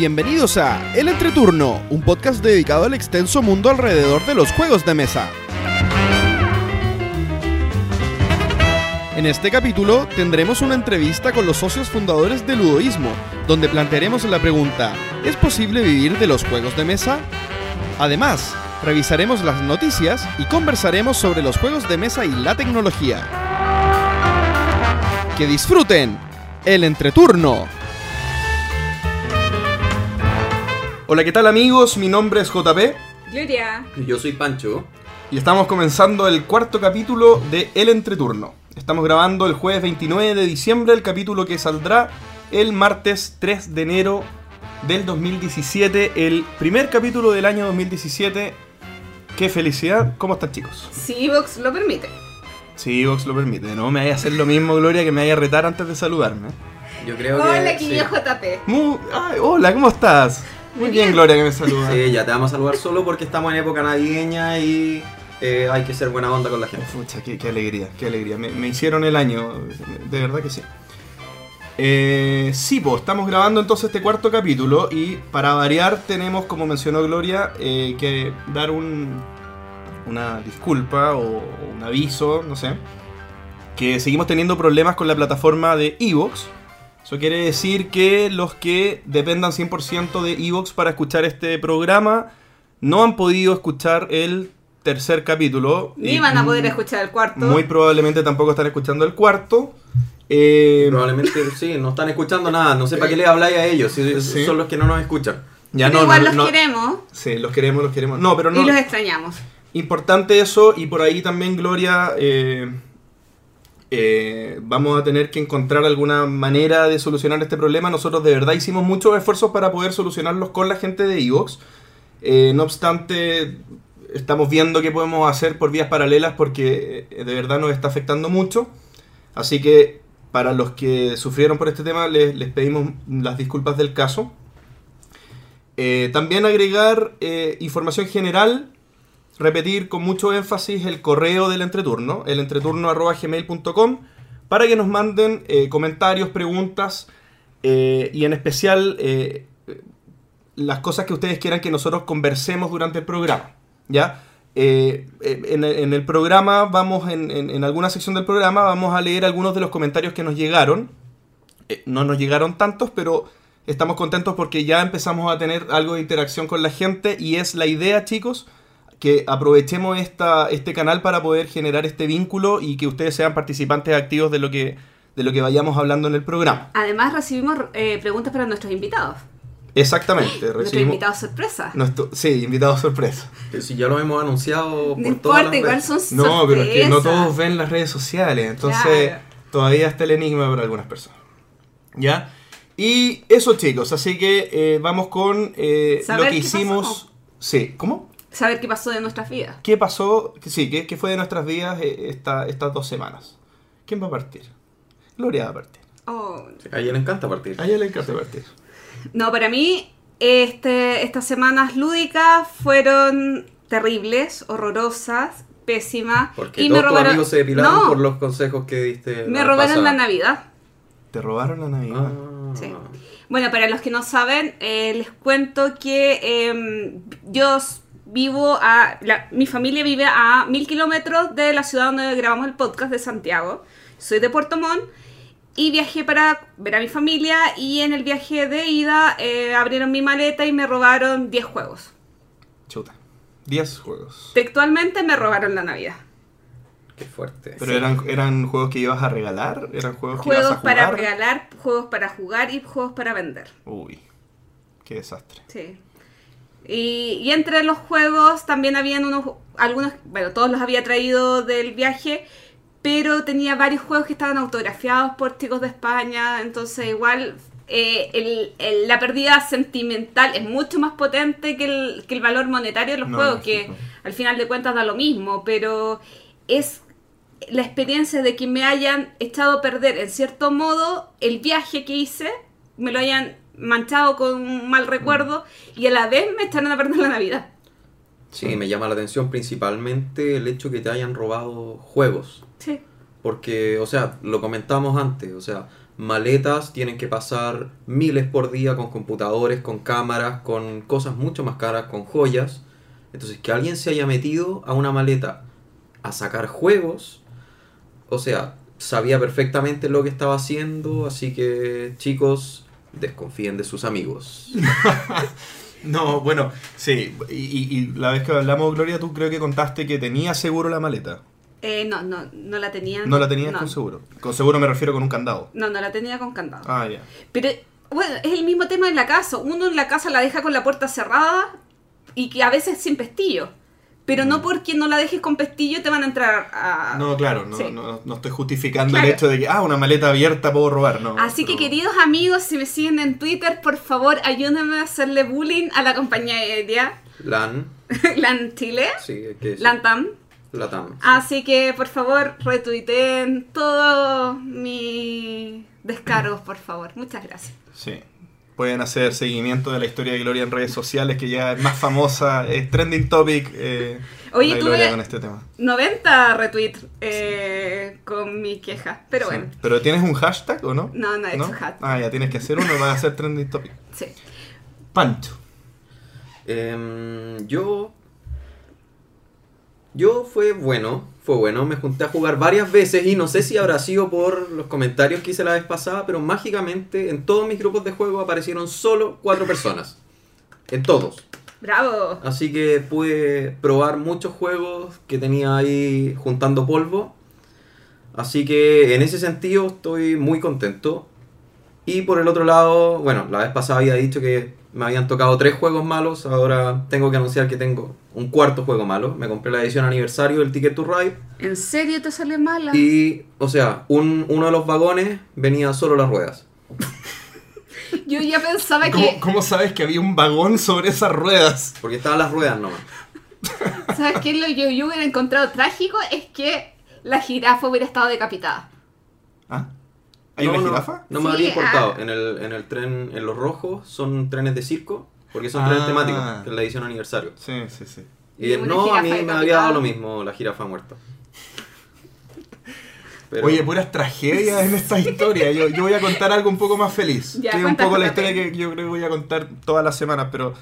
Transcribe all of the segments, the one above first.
Bienvenidos a El Entreturno, un podcast dedicado al extenso mundo alrededor de los juegos de mesa. En este capítulo tendremos una entrevista con los socios fundadores de Ludoísmo, donde plantearemos la pregunta, ¿es posible vivir de los juegos de mesa? Además, revisaremos las noticias y conversaremos sobre los juegos de mesa y la tecnología. ¡Que disfruten! El Entreturno. Hola, ¿qué tal amigos? Mi nombre es JP Gloria. Yo soy Pancho. y estamos comenzando el cuarto capítulo de El Entreturno. Estamos grabando el jueves 29 de diciembre, el capítulo que saldrá el martes 3 de enero del 2017, el primer capítulo del año 2017. ¡Qué felicidad! ¿Cómo están chicos? Si Evox lo permite. Sí, Vox lo permite, no me vaya a hacer lo mismo, Gloria, que me vaya a retar antes de saludarme. Yo creo que. Hola, sí. JP. Ay, hola, ¿cómo estás? Muy bien, bien. Gloria, que me saluda. Sí, ya te vamos a saludar solo porque estamos en época navideña y eh, hay que ser buena onda con la gente. Pucha, qué, qué alegría, qué alegría. Me, me hicieron el año, de verdad que sí. Eh, sí, pues estamos grabando entonces este cuarto capítulo y para variar tenemos, como mencionó Gloria, eh, que dar un, una disculpa o un aviso, no sé, que seguimos teniendo problemas con la plataforma de Evox. Eso quiere decir que los que dependan 100% de Evox para escuchar este programa no han podido escuchar el tercer capítulo. Ni van a poder escuchar el cuarto. Muy probablemente tampoco están escuchando el cuarto. Eh, Probablemente sí, no están escuchando nada. No sé para qué les habláis a ellos. si Sí. Son los que no nos escuchan. ya Pero no, igual no, los no- queremos Sí, los queremos, los queremos. No, pero no. y los extrañamos. Importante eso y por ahí también, Gloria, eh, eh, vamos a tener que encontrar alguna manera de solucionar este problema. Nosotros de verdad hicimos muchos esfuerzos para poder solucionarlos con la gente de Evox. Eh, no obstante, estamos viendo qué podemos hacer por vías paralelas porque eh, de verdad nos está afectando mucho. Así que para los que sufrieron por este tema les, les pedimos las disculpas del caso. También agregar información general repetir con mucho énfasis el correo del entreturno, el entreturno.gmail.com, para que nos manden eh, comentarios, preguntas eh, y en especial eh, las cosas que ustedes quieran que nosotros conversemos durante el programa. ¿Ya? En, el- programa, vamos, en, en- en alguna sección del programa, vamos a leer algunos de los comentarios que nos llegaron. No nos llegaron tantos, pero estamos contentos porque ya empezamos a tener algo de interacción con la gente y es la idea, chicos, que aprovechemos esta, este canal para poder generar este vínculo y que ustedes sean participantes activos de lo que, de lo que vayamos hablando en el programa. Además recibimos eh, preguntas para nuestros invitados. Exactamente. Nuestros recibimos invitados sorpresa. nuestro- sí, invitados sorpresa. Si ya lo hemos anunciado No por todas importa, igual redes. son No, pero es que no todos ven las redes sociales, entonces Claro. todavía está el enigma para algunas personas. ¿Ya? Y eso chicos, así que eh, vamos con eh, lo ¿Saber que hicimos. pasó? Sí, ¿cómo? Saber qué pasó de nuestras vidas. ¿Qué pasó? Sí, ¿qué, qué fue de nuestras vidas eh, esta- estas dos semanas? ¿Quién va a partir? Gloria va a partir. Oh, A ella le encanta partir. A ella le encanta partir. No, para mí, este, estas semanas lúdicas fueron terribles, horrorosas, pésimas. Porque y todos me tus robaron. amigos se depilaron no, por los consejos que diste. me vez robaron la pasada. Navidad. ¿Te robaron la Navidad? Ah. Sí. Bueno, para los que no saben, eh, les cuento que em, yo vivo a. la- mi familia vive a mil kilómetros de la ciudad donde grabamos el podcast de Santiago. Soy de Puerto Montt y viajé para ver a mi familia. Y en el viaje de ida eh, abrieron mi maleta y me robaron 10 juegos. Chuta. 10 juegos. Textualmente me robaron la Navidad. Qué fuerte. ¿Pero eran, eran juegos que ibas a regalar? ¿Eran juegos que ibas a Juegos jugar? para regalar, juegos para jugar y juegos para vender. Uy, qué desastre. Sí. Y, y entre los juegos también habían unos, algunos, bueno, todos los había traído del viaje, pero tenía varios juegos que estaban autografiados por chicos de España, entonces igual eh, el- el- la pérdida sentimental es mucho más potente que el, que el valor monetario de los No, juegos, que lógico. al final de cuentas da lo mismo, pero es la experiencia de que me hayan echado a perder en cierto modo el viaje que hice, me lo hayan manchado con un mal recuerdo y a la vez me echaron a perder la Navidad. Sí, me llama la atención principalmente el hecho que te hayan robado juegos. Sí. Porque, o sea, lo comentamos antes, o sea, maletas tienen que pasar miles por día con computadores, con cámaras, con cosas mucho más caras, con joyas. Entonces, que alguien se haya metido a una maleta a sacar juegos, o sea, sabía perfectamente lo que estaba haciendo, así que chicos, desconfíen de sus amigos. No, bueno, sí. Y, y- y la vez que hablamos, Gloria, tú creo que contaste que tenía seguro la maleta. Eh, no, no, no la tenía. No la tenías no. con seguro. Con seguro me refiero con un candado. No, no la tenía con candado. Ah, ya. Pero, bueno, es el mismo tema en la casa. Uno en la casa la deja con la puerta cerrada y que a veces sin pestillo. Pero no porque no la dejes con pestillo te van a entrar a... No, claro, no, Sí. no, no estoy justificando Claro. el hecho de que, ah, una maleta abierta puedo robar, no. Así que queridos amigos, si me siguen en Twitter, por favor ayúdenme a hacerle bullying a la compañía aérea LAN, LAN Chile, sí, que decir. LANTAM. Latam. Así que por favor retuiteen todos mis descargos, por favor. Muchas gracias. Sí. Pueden hacer seguimiento de la historia de Gloria en redes sociales, que ya es más famosa, es trending topic. Eh, Oye, tuve- con este tema. 90 retweets eh, con mi queja, pero Sí. bueno, ¿Pero tienes un hashtag o no? No, no he hecho hashtag. Ah, ya tienes que hacer uno para hacer trending topic. sí. Pancho. Em, yo. Yo fue bueno, fue bueno. Me junté a jugar varias veces y no sé si habrá sido por los comentarios que hice la vez pasada, pero mágicamente en todos mis grupos de juego aparecieron solo cuatro personas. En todos. Bravo. Así que pude probar muchos juegos que tenía ahí juntando polvo. Así que en ese sentido estoy muy contento. Y por el otro lado, bueno, la vez pasada había dicho que me habían tocado tres juegos malos. Ahora tengo que anunciar que tengo un cuarto juego malo. Me compré la edición aniversario del Ticket to Ride. ¿En serio te sale mala? Y, o sea, un- uno de los vagones venía solo las ruedas. Yo ya pensaba ¿Cómo, que... cómo sabes que había un vagón sobre esas ruedas? Porque estaban las ruedas nomás. ¿Sabes qué? Lo que yo hubiera encontrado trágico es que la jirafa hubiera estado decapitada. ¿Ah? ¿Hay No, una no, jirafa? No, me Sí, habría importado. ah. En, el, en el tren, en los rojos, son trenes de circo. Porque son Ah. trenes temáticos, que es la edición aniversario. Sí, sí, sí. Y Y no, a mí me había dado lo mismo la jirafa muerta. Pero- Oye, puras tragedias en esta historia. Yo, yo voy a contar algo un poco más feliz. Ya, que es un poco la historia que yo creo que voy a contar todas las semanas, pero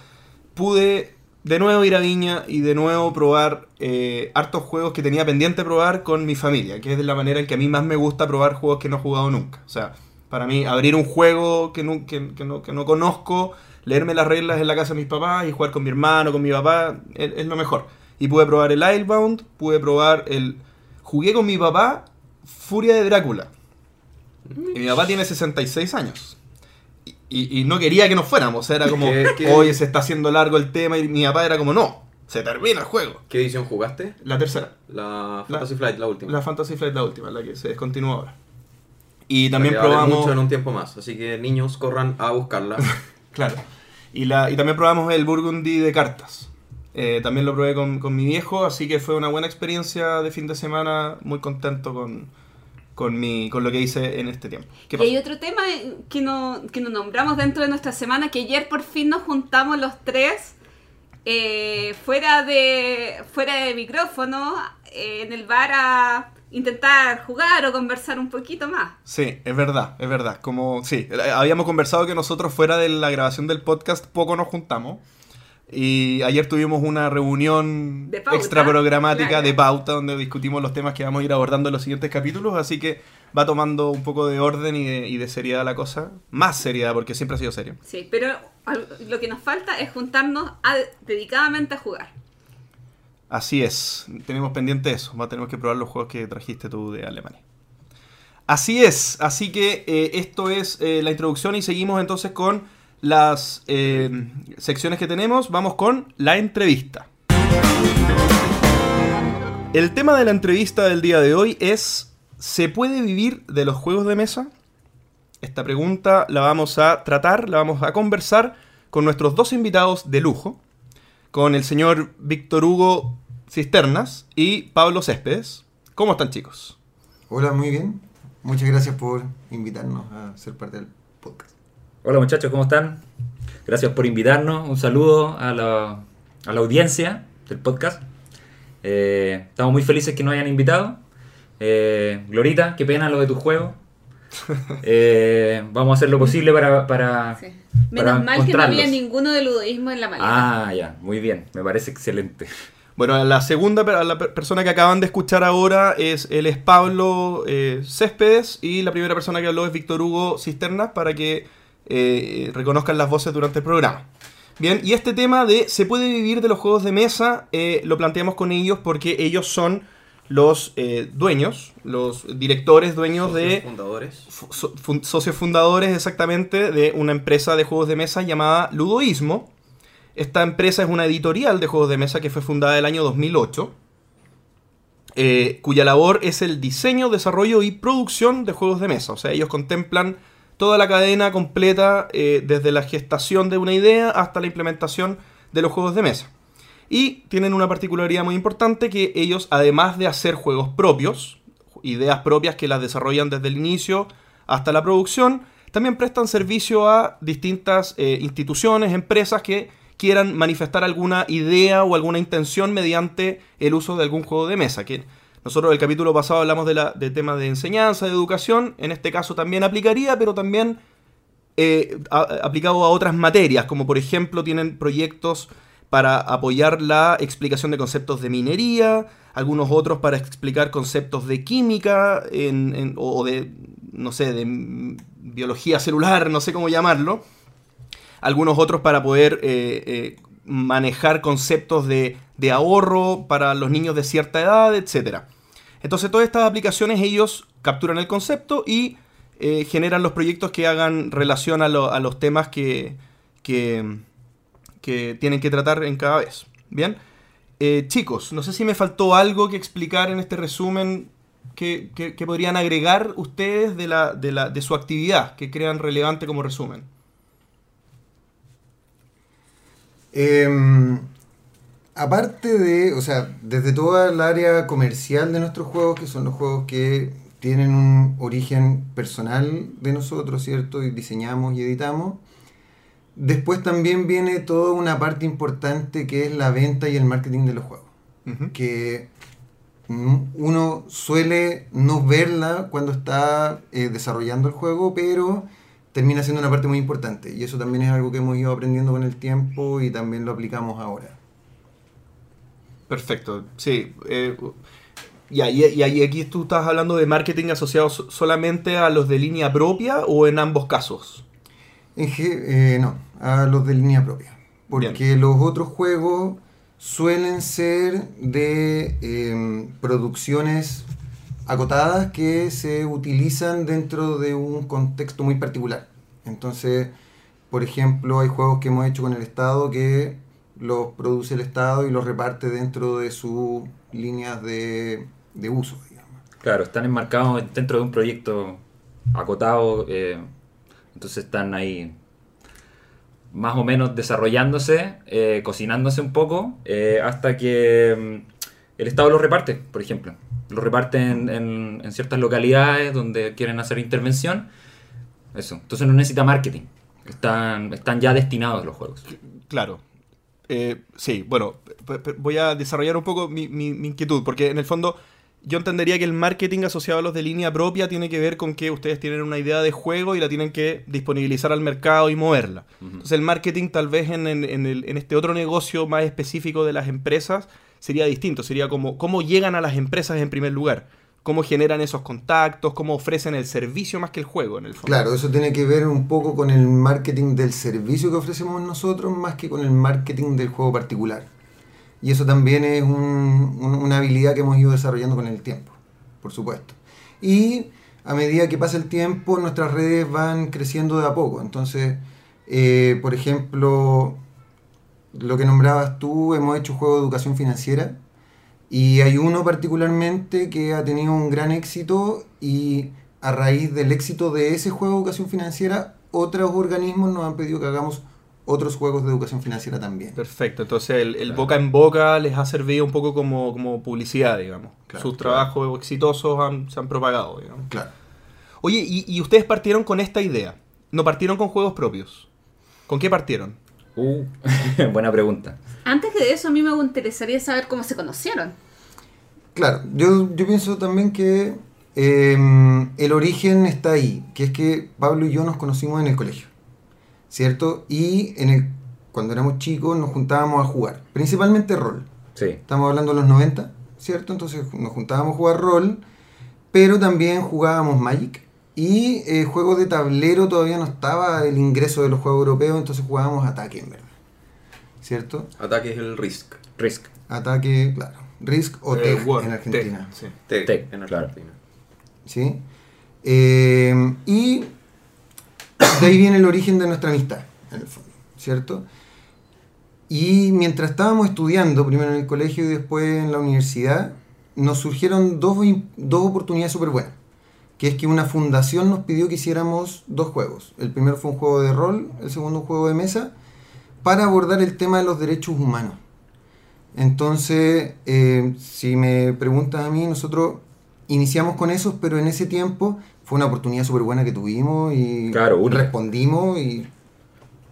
pude de nuevo ir a Viña y de nuevo probar eh, hartos juegos que tenía pendiente probar con mi familia, que es de la manera en que a mí más me gusta probar juegos que no he jugado nunca. O sea, para mí abrir un juego que no, que, no, que no conozco, leerme las reglas en la casa de mis papás y jugar con mi hermano, con mi papá, es, es lo mejor. Y pude probar el Islebound, pude probar el... Jugué con mi papá Furia de Drácula. Y mi papá tiene 66 años. Y, no quería que nos fuéramos. Era como, oye, se está haciendo largo el tema. Y mi papá era como, no, se termina el juego. ¿Qué edición jugaste? La tercera. La Fantasy Flight, la última. La Fantasy Flight, la última, la que se descontinúa ahora. Y también La que vale probamos... mucho en un tiempo más. Así que niños, corran a buscarla. Claro. Y, la, y también probamos el Burgundy de cartas. Eh, también lo probé con, con mi viejo, así que fue una buena experiencia de fin de semana. Muy contento con, con, mi, con lo que hice en este tiempo. ¿Qué Y hay otro tema que no, que no nombramos dentro de nuestra semana, que ayer por fin nos juntamos los tres eh, fuera, de, fuera de micrófono eh, en el bar a intentar jugar o conversar un poquito más. Sí, es verdad, es verdad. Como, sí, eh, habíamos conversado que nosotros fuera de la grabación del podcast poco nos juntamos. Y ayer tuvimos una reunión pauta, extra programática claro. de pauta donde discutimos los temas que vamos a ir abordando en los siguientes capítulos. Así que va tomando un poco de orden y de, y de seriedad la cosa. Más seriedad, porque siempre ha sido serio. Sí, pero lo que nos falta es juntarnos a- dedicadamente a jugar. Así es, tenemos pendiente eso. Va- Tenemos que probar los juegos que trajiste tú de Alemania. Así es, así que eh, esto es eh, la introducción y seguimos entonces con las eh, secciones que tenemos. Vamos con la entrevista. El tema de la entrevista del día de hoy es ¿Se puede vivir de los juegos de mesa? Esta pregunta la vamos a tratar, la vamos a conversar con nuestros dos invitados de lujo, con el señor Víctor Hugo Cisternas y Pablo Céspedes. ¿Cómo están chicos? Hola, muy bien. Muchas gracias por invitarnos a ser parte del. Hola muchachos, ¿cómo están? Gracias por invitarnos. Un saludo a la, a la audiencia del podcast. Eh, estamos muy felices que nos hayan invitado. Eh, Glorita, qué pena lo de tu juego. Eh, vamos a hacer lo posible para... para Sí. para Menos mal que no había ninguno de ludoísmo en la maleta. Ah, ya, muy bien, me parece excelente. Bueno, la segunda la per- persona que acaban de escuchar ahora es él es Pablo eh, Céspedes y la primera persona que habló es Víctor Hugo Cisternas para que eh, reconozcan las voces durante el programa. Bien, y este tema de se puede vivir de los juegos de mesa eh, lo planteamos con ellos porque ellos son los eh, dueños, los directores dueños de fundadores. fu- so- fun- socios fundadores exactamente de una empresa de juegos de mesa llamada Ludoísmo. Esta empresa es una editorial de juegos de mesa que fue fundada el año 2008, eh, cuya labor es el diseño, desarrollo y producción de juegos de mesa. O sea, ellos contemplan toda la cadena completa eh, desde la gestación de una idea hasta la implementación de los juegos de mesa. Y tienen una particularidad muy importante que ellos, además de hacer juegos propios, ideas propias que las desarrollan desde el inicio hasta la producción, también prestan servicio a distintas eh, instituciones, empresas que quieran manifestar alguna idea o alguna intención mediante el uso de algún juego de mesa. Que nosotros el capítulo pasado hablamos de, la, de temas de enseñanza, de educación, en este caso también aplicaría, pero también eh, a- aplicado a otras materias, como por ejemplo tienen proyectos para apoyar la explicación de conceptos de minería, algunos otros para explicar conceptos de química en- o de, no sé, de biología celular, no sé cómo llamarlo. Algunos otros para poder eh, eh, manejar conceptos de, de ahorro para los niños de cierta edad, etc. Entonces todas estas aplicaciones ellos capturan el concepto y eh, generan los proyectos que hagan relación a, lo- a los temas que, que, tienen que tratar en cada vez. Bien, Eh, chicos, no sé si me faltó algo que explicar en este resumen que, que- que podrían agregar ustedes de, la, de, la, de su actividad que crean relevante como resumen. Em, aparte de, o sea, desde toda el área comercial de nuestros juegos, que son los juegos que tienen un origen personal de nosotros, ¿cierto? Y diseñamos y editamos. Después también viene toda una parte importante que es la venta y el marketing de los juegos. Que mm, uno suele no verla cuando está eh, desarrollando el juego, pero termina siendo una parte muy importante. Y eso también es algo que hemos ido aprendiendo con el tiempo y también lo aplicamos ahora. Perfecto, sí. eh, y, y- y aquí tú estás hablando de marketing asociado so- solamente a los de línea propia o en ambos casos. Eh, no, a los de línea propia. Porque los otros juegos suelen ser de em, producciones acotadas que se utilizan dentro de un contexto muy particular. Entonces, por ejemplo, hay juegos que hemos hecho con el Estado que los produce el Estado y los reparte dentro de sus líneas de, de uso, digamos. Claro, están enmarcados dentro de un proyecto acotado, eh, entonces están ahí más o menos desarrollándose, eh, cocinándose un poco, eh, hasta que mm, el Estado los reparte, por ejemplo. Los reparte en, en- en ciertas localidades donde quieren hacer intervención. Eso. Entonces no necesita marketing. Están, están ya destinados los juegos. Claro. Eh, sí, bueno, voy a desarrollar un poco mi, mi- mi inquietud, porque en el fondo yo entendería que el marketing asociado a los de línea propia tiene que ver con que ustedes tienen una idea de juego y la tienen que disponibilizar al mercado y moverla. Entonces el marketing tal vez en, en- en el- en este otro negocio más específico de las empresas sería distinto, sería como cómo llegan a las empresas en primer lugar, cómo generan esos contactos, cómo ofrecen el servicio más que el juego en el fondo. Claro, eso tiene que ver un poco con el marketing del servicio que ofrecemos nosotros más que con el marketing del juego particular. Y eso también es un- un- una habilidad que hemos ido desarrollando con el tiempo, por supuesto. Y a medida que pasa el tiempo, nuestras redes van creciendo de a poco. Entonces, eh, por ejemplo, lo que nombrabas tú, hemos hecho juego de educación financiera. Y hay uno particularmente que ha tenido un gran éxito y a raíz del éxito de ese juego de educación financiera, otros organismos nos han pedido que hagamos otros juegos de educación financiera también. Perfecto, entonces el, el Claro. boca en boca les ha servido un poco como, como publicidad, digamos. Claro, Sus claro. trabajos exitosos han- se han propagado, digamos. Claro. Oye, y, y ustedes partieron con esta idea, no partieron con juegos propios. ¿Con qué partieron? Uh, buena pregunta. Antes que de eso, a mí me interesaría saber cómo se conocieron. Claro, yo, yo pienso también que eh, el origen está ahí, que es que Pablo y yo nos conocimos en el colegio, ¿cierto? Y en el, cuando éramos chicos nos juntábamos a jugar, principalmente rol. Sí. Estamos hablando de los 90, ¿cierto? Entonces nos juntábamos a jugar rol, pero también jugábamos Magic. Y eh, juegos de tablero todavía no estaba el ingreso de los juegos europeos, entonces jugábamos ataque, en verdad. ¿Cierto? Ataque es el Risk. Risk. Ataque, claro. Risk o Eh, en Argentina. Tech, sí. Tech, Tech, en claro. Argentina. ¿sí? Eh, y de ahí viene el origen de nuestra amistad, en el fondo, ¿cierto? Y mientras estábamos estudiando, primero en el colegio y después en la universidad, nos surgieron dos, in- dos oportunidades súper buenas. Que es que una fundación nos pidió que hiciéramos dos juegos. El primero fue un juego de rol, el segundo un juego de mesa, para abordar el tema de los derechos humanos. Entonces, eh, si me preguntas a mí, nosotros iniciamos con esos, pero en ese tiempo fue una oportunidad súper buena que tuvimos y Claro, respondimos y,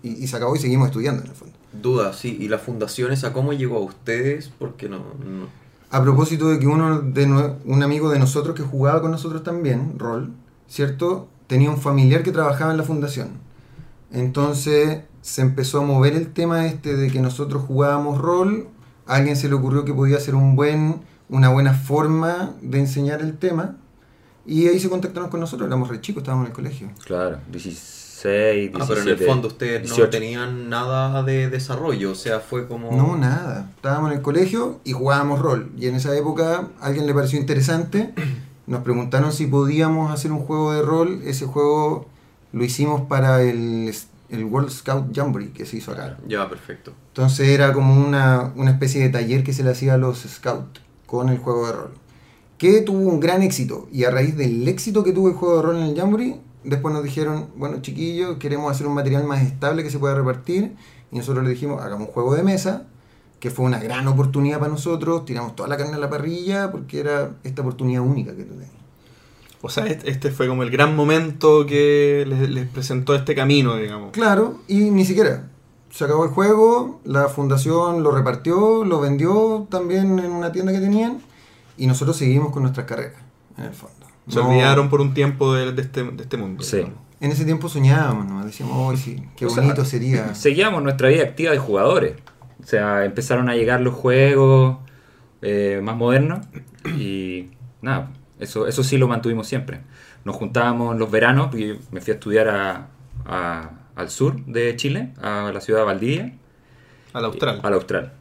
y, y se acabó y seguimos estudiando en el fondo. Duda, sí. ¿Y la fundación esa cómo llegó a ustedes? Porque no... no- A propósito de que uno de un amigo de nosotros que jugaba con nosotros también, rol, ¿cierto? Tenía un familiar que trabajaba en la fundación. Entonces se empezó a mover el tema este de que nosotros jugábamos rol. A alguien se le ocurrió que podía ser un buen, una buena forma de enseñar el tema. Y ahí se contactaron con nosotros, éramos re chicos, estábamos en el colegio. Claro. 16, 17. Ah, pero en el fondo ustedes no 18. tenían nada de desarrollo, o sea, fue como... No, nada. Estábamos en el colegio y jugábamos rol. Y en esa época a alguien le pareció interesante. Nos preguntaron si podíamos hacer un juego de rol. Ese juego lo hicimos para el, el World Scout Jamboree que se hizo acá. Ya, perfecto. Entonces era como una, una especie de taller que se le hacía a los scouts con el juego de rol. Que tuvo un gran éxito. Y a raíz del éxito que tuvo el juego de rol en el Jamboree, después nos dijeron, bueno chiquillos, queremos hacer un material más estable que se pueda repartir. Y nosotros le dijimos, hagamos un juego de mesa, que fue una gran oportunidad para nosotros. Tiramos toda la carne a la parrilla porque era esta oportunidad única que teníamos. O sea, este, este fue como el gran momento que les, les presentó este camino, digamos. Claro, y ni siquiera. Se acabó el juego, la fundación lo repartió, lo vendió también en una tienda que tenían y nosotros seguimos con nuestras carreras, en el fondo. Se No- olvidaron por un tiempo de, de este, de este mundo. Sí. digamos. En ese tiempo soñábamos, ¿no? Decíamos, hoy sí, qué O sea, bonito sería. Seguíamos nuestra vida activa de jugadores. O sea, empezaron a llegar los juegos eh, más modernos y nada, eso, eso sí lo mantuvimos siempre. Nos juntábamos en los veranos, porque yo me fui a estudiar a- a- al sur de Chile, a la ciudad de Valdivia, Al austral. al Austral.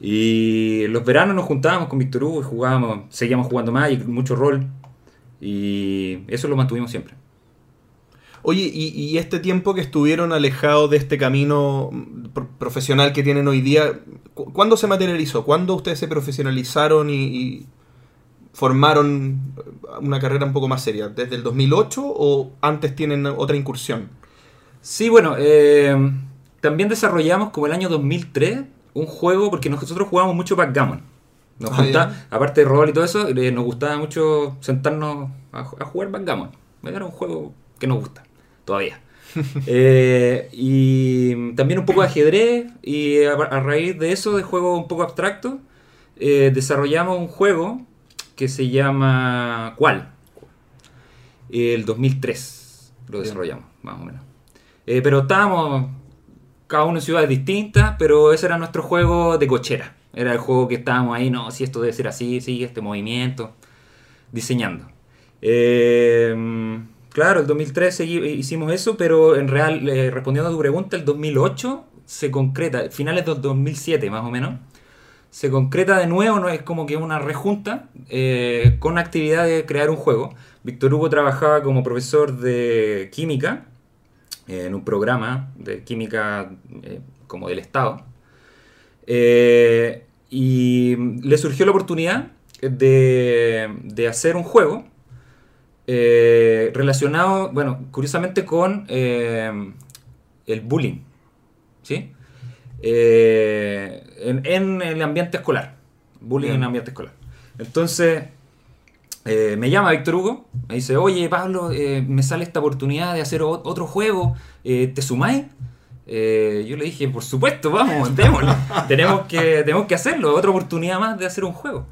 Y los veranos nos juntábamos con Víctor Hugo y jugábamos, seguíamos jugando Magic, mucho rol. Y eso lo mantuvimos siempre. Oye, y, y este tiempo que estuvieron alejados de este camino pro- profesional que tienen hoy día, cu- ¿cuándo se materializó? ¿Cuándo ustedes se profesionalizaron y, y formaron una carrera un poco más seria? ¿Desde el 2008 o antes tienen otra incursión? Sí, bueno, eh, también desarrollamos como el año 2003 un juego, porque nosotros jugábamos mucho backgammon. Nos Ah, aparte de rol y todo eso, eh, nos gustaba mucho sentarnos a, a jugar backgammon. Era un juego que nos gusta, todavía. Eh, y también un poco de ajedrez, y a, a raíz de eso, de juegos un poco abstractos, eh, desarrollamos un juego que se llama ¿Cuál? El 2003 lo Bien. desarrollamos, más o menos. Eh, pero estábamos cada uno en ciudades distintas, pero ese era nuestro juego de cochera. Era el juego que estábamos ahí, no, si esto debe ser así, sí, este movimiento, diseñando. Eh, claro, el 2003 segui- hicimos eso, pero en real, eh, respondiendo a tu pregunta, el 2008 se concreta, finales del 2007 más o menos, se concreta de nuevo, no es como que una rejunta eh, con actividad de crear un juego. Víctor Hugo trabajaba como profesor de química eh, en un programa de química eh, como del Estado. Y le surgió la oportunidad de, de hacer un juego relacionado, bueno, curiosamente con el bullying, ¿sí? Eh, en, en el ambiente escolar, bullying en el ambiente escolar. Entonces, eh, me llama Víctor Hugo, me dice, oye Pablo, eh, me sale esta oportunidad de hacer otro juego, ¿te sumáis? Yo le dije, por supuesto, vamos, démosle. tenemos, que, tenemos que hacerlo, otra oportunidad más de hacer un juego.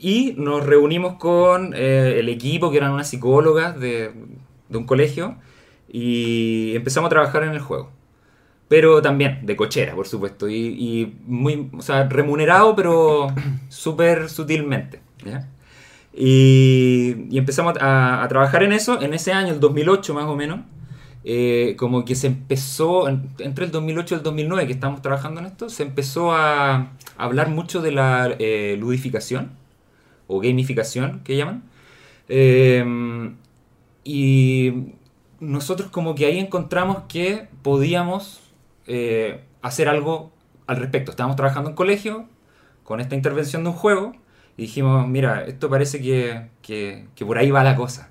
Y nos reunimos con el equipo, que eran unas psicólogas de, de un colegio, y empezamos a trabajar en el juego. Pero también de cochera, por supuesto, y, y muy, o sea, remunerado, pero súper sutilmente. ¿ya? Y, y empezamos a, a trabajar en eso en ese año, el 2008 más o menos. eh, como que se empezó, en- entre el 2008 y el 2009 que estamos trabajando en esto, se empezó a, a hablar mucho de la eh, ludificación o gamificación que llaman. Eh, y nosotros como que ahí encontramos que podíamos eh, hacer algo al respecto. Estábamos trabajando en colegio con esta intervención de un juego y dijimos, mira, esto parece que, que- que por ahí va la cosa.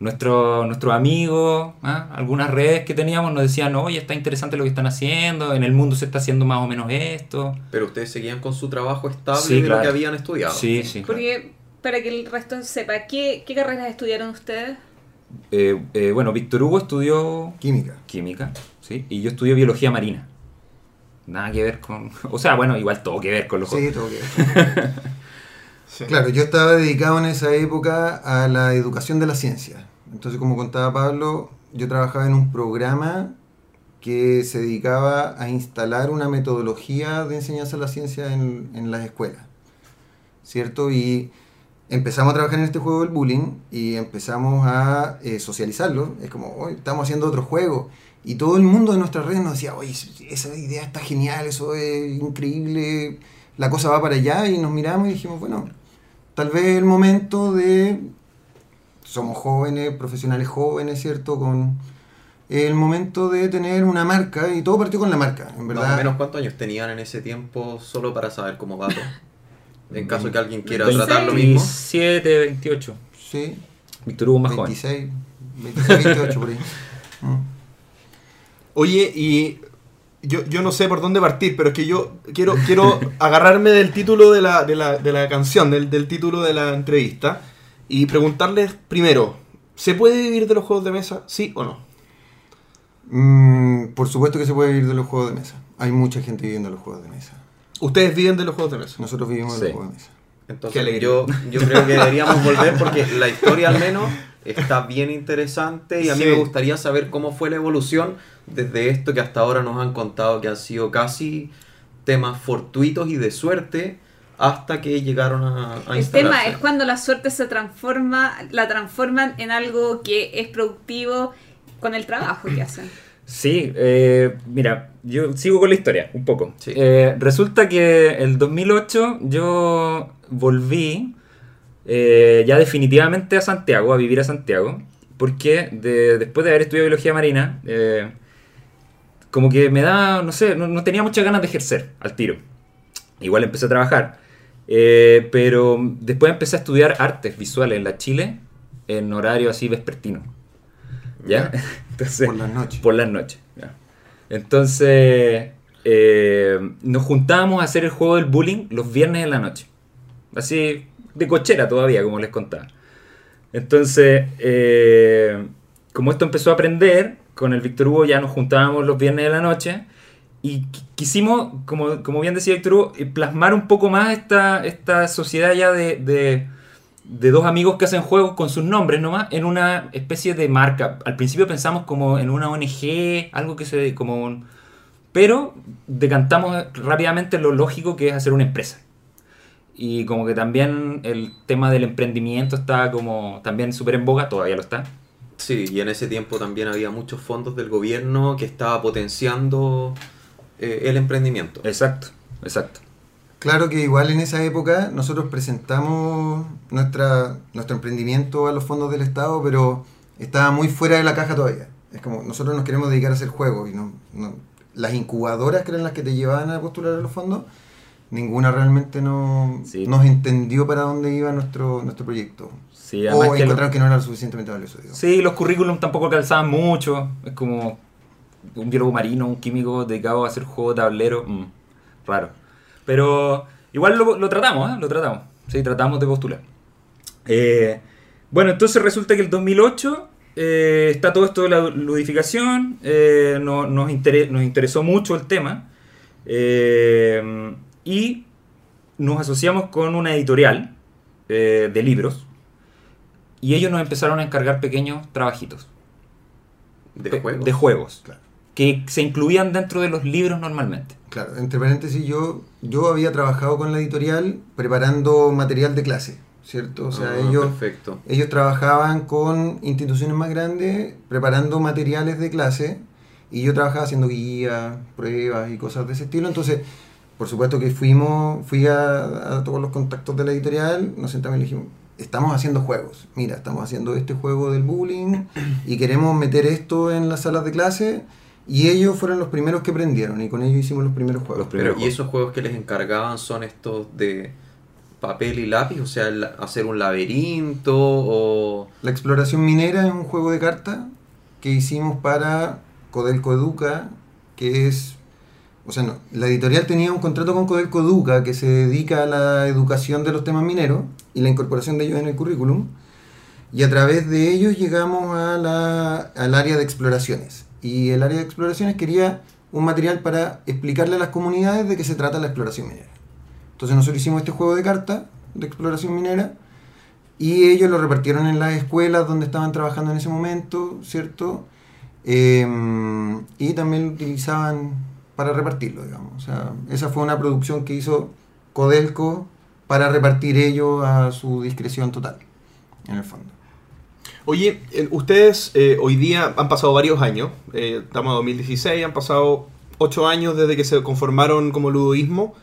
Nuestro, nuestros amigos, ¿ah? algunas redes que teníamos nos decían, oye, está interesante lo que están haciendo, en el mundo se está haciendo más o menos esto. Pero ustedes seguían con su trabajo estable Sí, de lo que habían estudiado. Sí, sí. Porque, para que el resto sepa, ¿qué, qué carreras estudiaron ustedes? Eh, eh, bueno, Víctor Hugo estudió Química. química, ¿sí? Y yo estudio biología marina. Nada que ver con... O sea, bueno, igual todo que ver con los Sí, todo que Sí. Claro, yo estaba dedicado en esa época a la educación de la ciencia. Entonces, como contaba Pablo, yo trabajaba en un programa que se dedicaba a instalar una metodología de enseñanza de la ciencia en, en las escuelas. ¿Cierto? Y empezamos a trabajar en este juego del bullying y empezamos a eh, socializarlo. Es como, hoy estamos haciendo otro juego. Y todo el mundo de nuestras redes nos decía, oye, esa idea está genial, eso es increíble, la cosa va para allá. Y nos miramos y dijimos, bueno, tal vez el momento de... Somos jóvenes, profesionales jóvenes, ¿cierto? Con el momento de tener una marca y todo partió con la marca, en verdad. Más o menos cuántos años tenían en ese tiempo, solo para saber cómo dato. En caso de que alguien quiera 26. tratar lo mismo. 27, 28. Sí, Víctor Hugo más joven. 26, 26, 28 por ahí. Mm. Oye, y yo, yo no sé por dónde partir, pero es que yo quiero, quiero agarrarme del título de la, de la, de la canción, del, del título de la entrevista, y preguntarles primero, ¿se puede vivir de los juegos de mesa? ¿Sí o no? Mm, por supuesto que se puede vivir de los juegos de mesa. Hay mucha gente viviendo de los juegos de mesa. Ustedes viven de los juegos de mesa. Nosotros vivimos de los juegos de mesa. Entonces alegría. yo, yo creo que deberíamos volver porque la historia al menos está bien interesante y a mí Sí. me gustaría saber cómo fue la evolución desde esto que hasta ahora nos han contado que han sido casi temas fortuitos y de suerte hasta que llegaron a, a El tema es cuando la suerte se transforma, la transforman en algo que es productivo con el trabajo que hacen. Sí, eh, mira, yo sigo con la historia un poco. Sí. Eh, resulta que el 2008 yo volví eh, ya definitivamente a Santiago, a vivir a Santiago, porque de- después de haber estudiado biología marina, eh, como que me da, no sé, no, no tenía muchas ganas de ejercer al tiro. Igual empecé a trabajar, eh, pero después empecé a estudiar artes visuales en la Chile en horario así vespertino. ¿Ya? Entonces, Por las noches. por las noches. ya. Entonces, eh, nos juntábamos a hacer el juego del bullying los viernes en la noche. Así, de cochera todavía, como les contaba. Entonces, eh, como esto empezó a aprender, con el Víctor Hugo ya nos juntábamos los viernes de la noche y qui- quisimos, como, como bien decía Víctor Hugo, eh, plasmar un poco más esta, esta sociedad ya de, de, dos amigos que hacen juegos con sus nombres nomás en una especie de marca. Al principio pensamos como en una ONG, algo que se... como pero decantamos rápidamente lo lógico que es hacer una empresa. Y como que también el tema del emprendimiento está como también súper en boga, todavía lo está. Sí, y en ese tiempo también había muchos fondos del gobierno que estaba potenciando eh, el emprendimiento. Exacto, exacto. Claro que igual en esa época nosotros presentamos nuestra, nuestro emprendimiento a los fondos del Estado, pero estaba muy fuera de la caja todavía. Es como, nosotros nos queremos dedicar a hacer juegos y no, no- las incubadoras que eran las que te llevaban a postular a los fondos, ninguna realmente no, Sí. nos entendió para dónde iba nuestro, nuestro proyecto. Sí, o que lo- encontraron que no era lo suficientemente valioso. digo. Sí, los currículums tampoco calzaban mucho. Es como un biólogo marino, un químico dedicado a hacer juegos de tablero. mm, raro. Pero igual lo, lo tratamos, ¿eh? Lo tratamos. Sí, tratamos de postular. Eh, bueno, entonces resulta que el 2008 eh, está todo esto de la ludificación. eh, no- nos, intere- nos interesó mucho el tema. eh, y nos asociamos con una editorial eh, de libros y ellos nos empezaron a encargar pequeños trabajitos De pe- juegos. de juegos Claro. que se incluían dentro de los libros normalmente. Claro, entre paréntesis, yo, yo había trabajado con la editorial preparando material de clase, ¿cierto? O sea, Ah, ellos, Perfecto. ellos trabajaban con instituciones más grandes preparando materiales de clase y yo trabajaba haciendo guías, pruebas y cosas de ese estilo. Entonces, por supuesto que fuimos, fui a, a todos los contactos de la editorial, nos sentamos y le dijimos, estamos haciendo juegos. Mira, estamos haciendo este juego del bullying y queremos meter esto en las salas de clase. Y ellos fueron los primeros que prendieron y con ellos hicimos los primeros juegos. Los primeros Pero, ¿y esos juegos que les encargaban son estos de papel y lápiz? O sea, el- hacer un laberinto o... La exploración minera es un juego de cartas que hicimos para Codelco Educa, que es... O sea, no, la editorial tenía un contrato con Codelco Educa que se dedica a la educación de los temas mineros y la incorporación de ellos en el currículum. Y a través de ellos llegamos al área de exploraciones. Y el área de exploraciones quería un material para explicarle a las comunidades de qué se trata la exploración minera. Entonces nosotros hicimos este juego de cartas de exploración minera y ellos lo repartieron en las escuelas donde estaban trabajando en ese momento, ¿cierto? Eh, y también lo utilizaban para repartirlo, digamos. O sea, esa fue una producción que hizo Codelco para repartir ellos a su discreción total, en el fondo. Oye, ustedes eh, hoy día han pasado varios años, eh, estamos en 2016, han pasado 8 años desde que se conformaron como ludoísmo.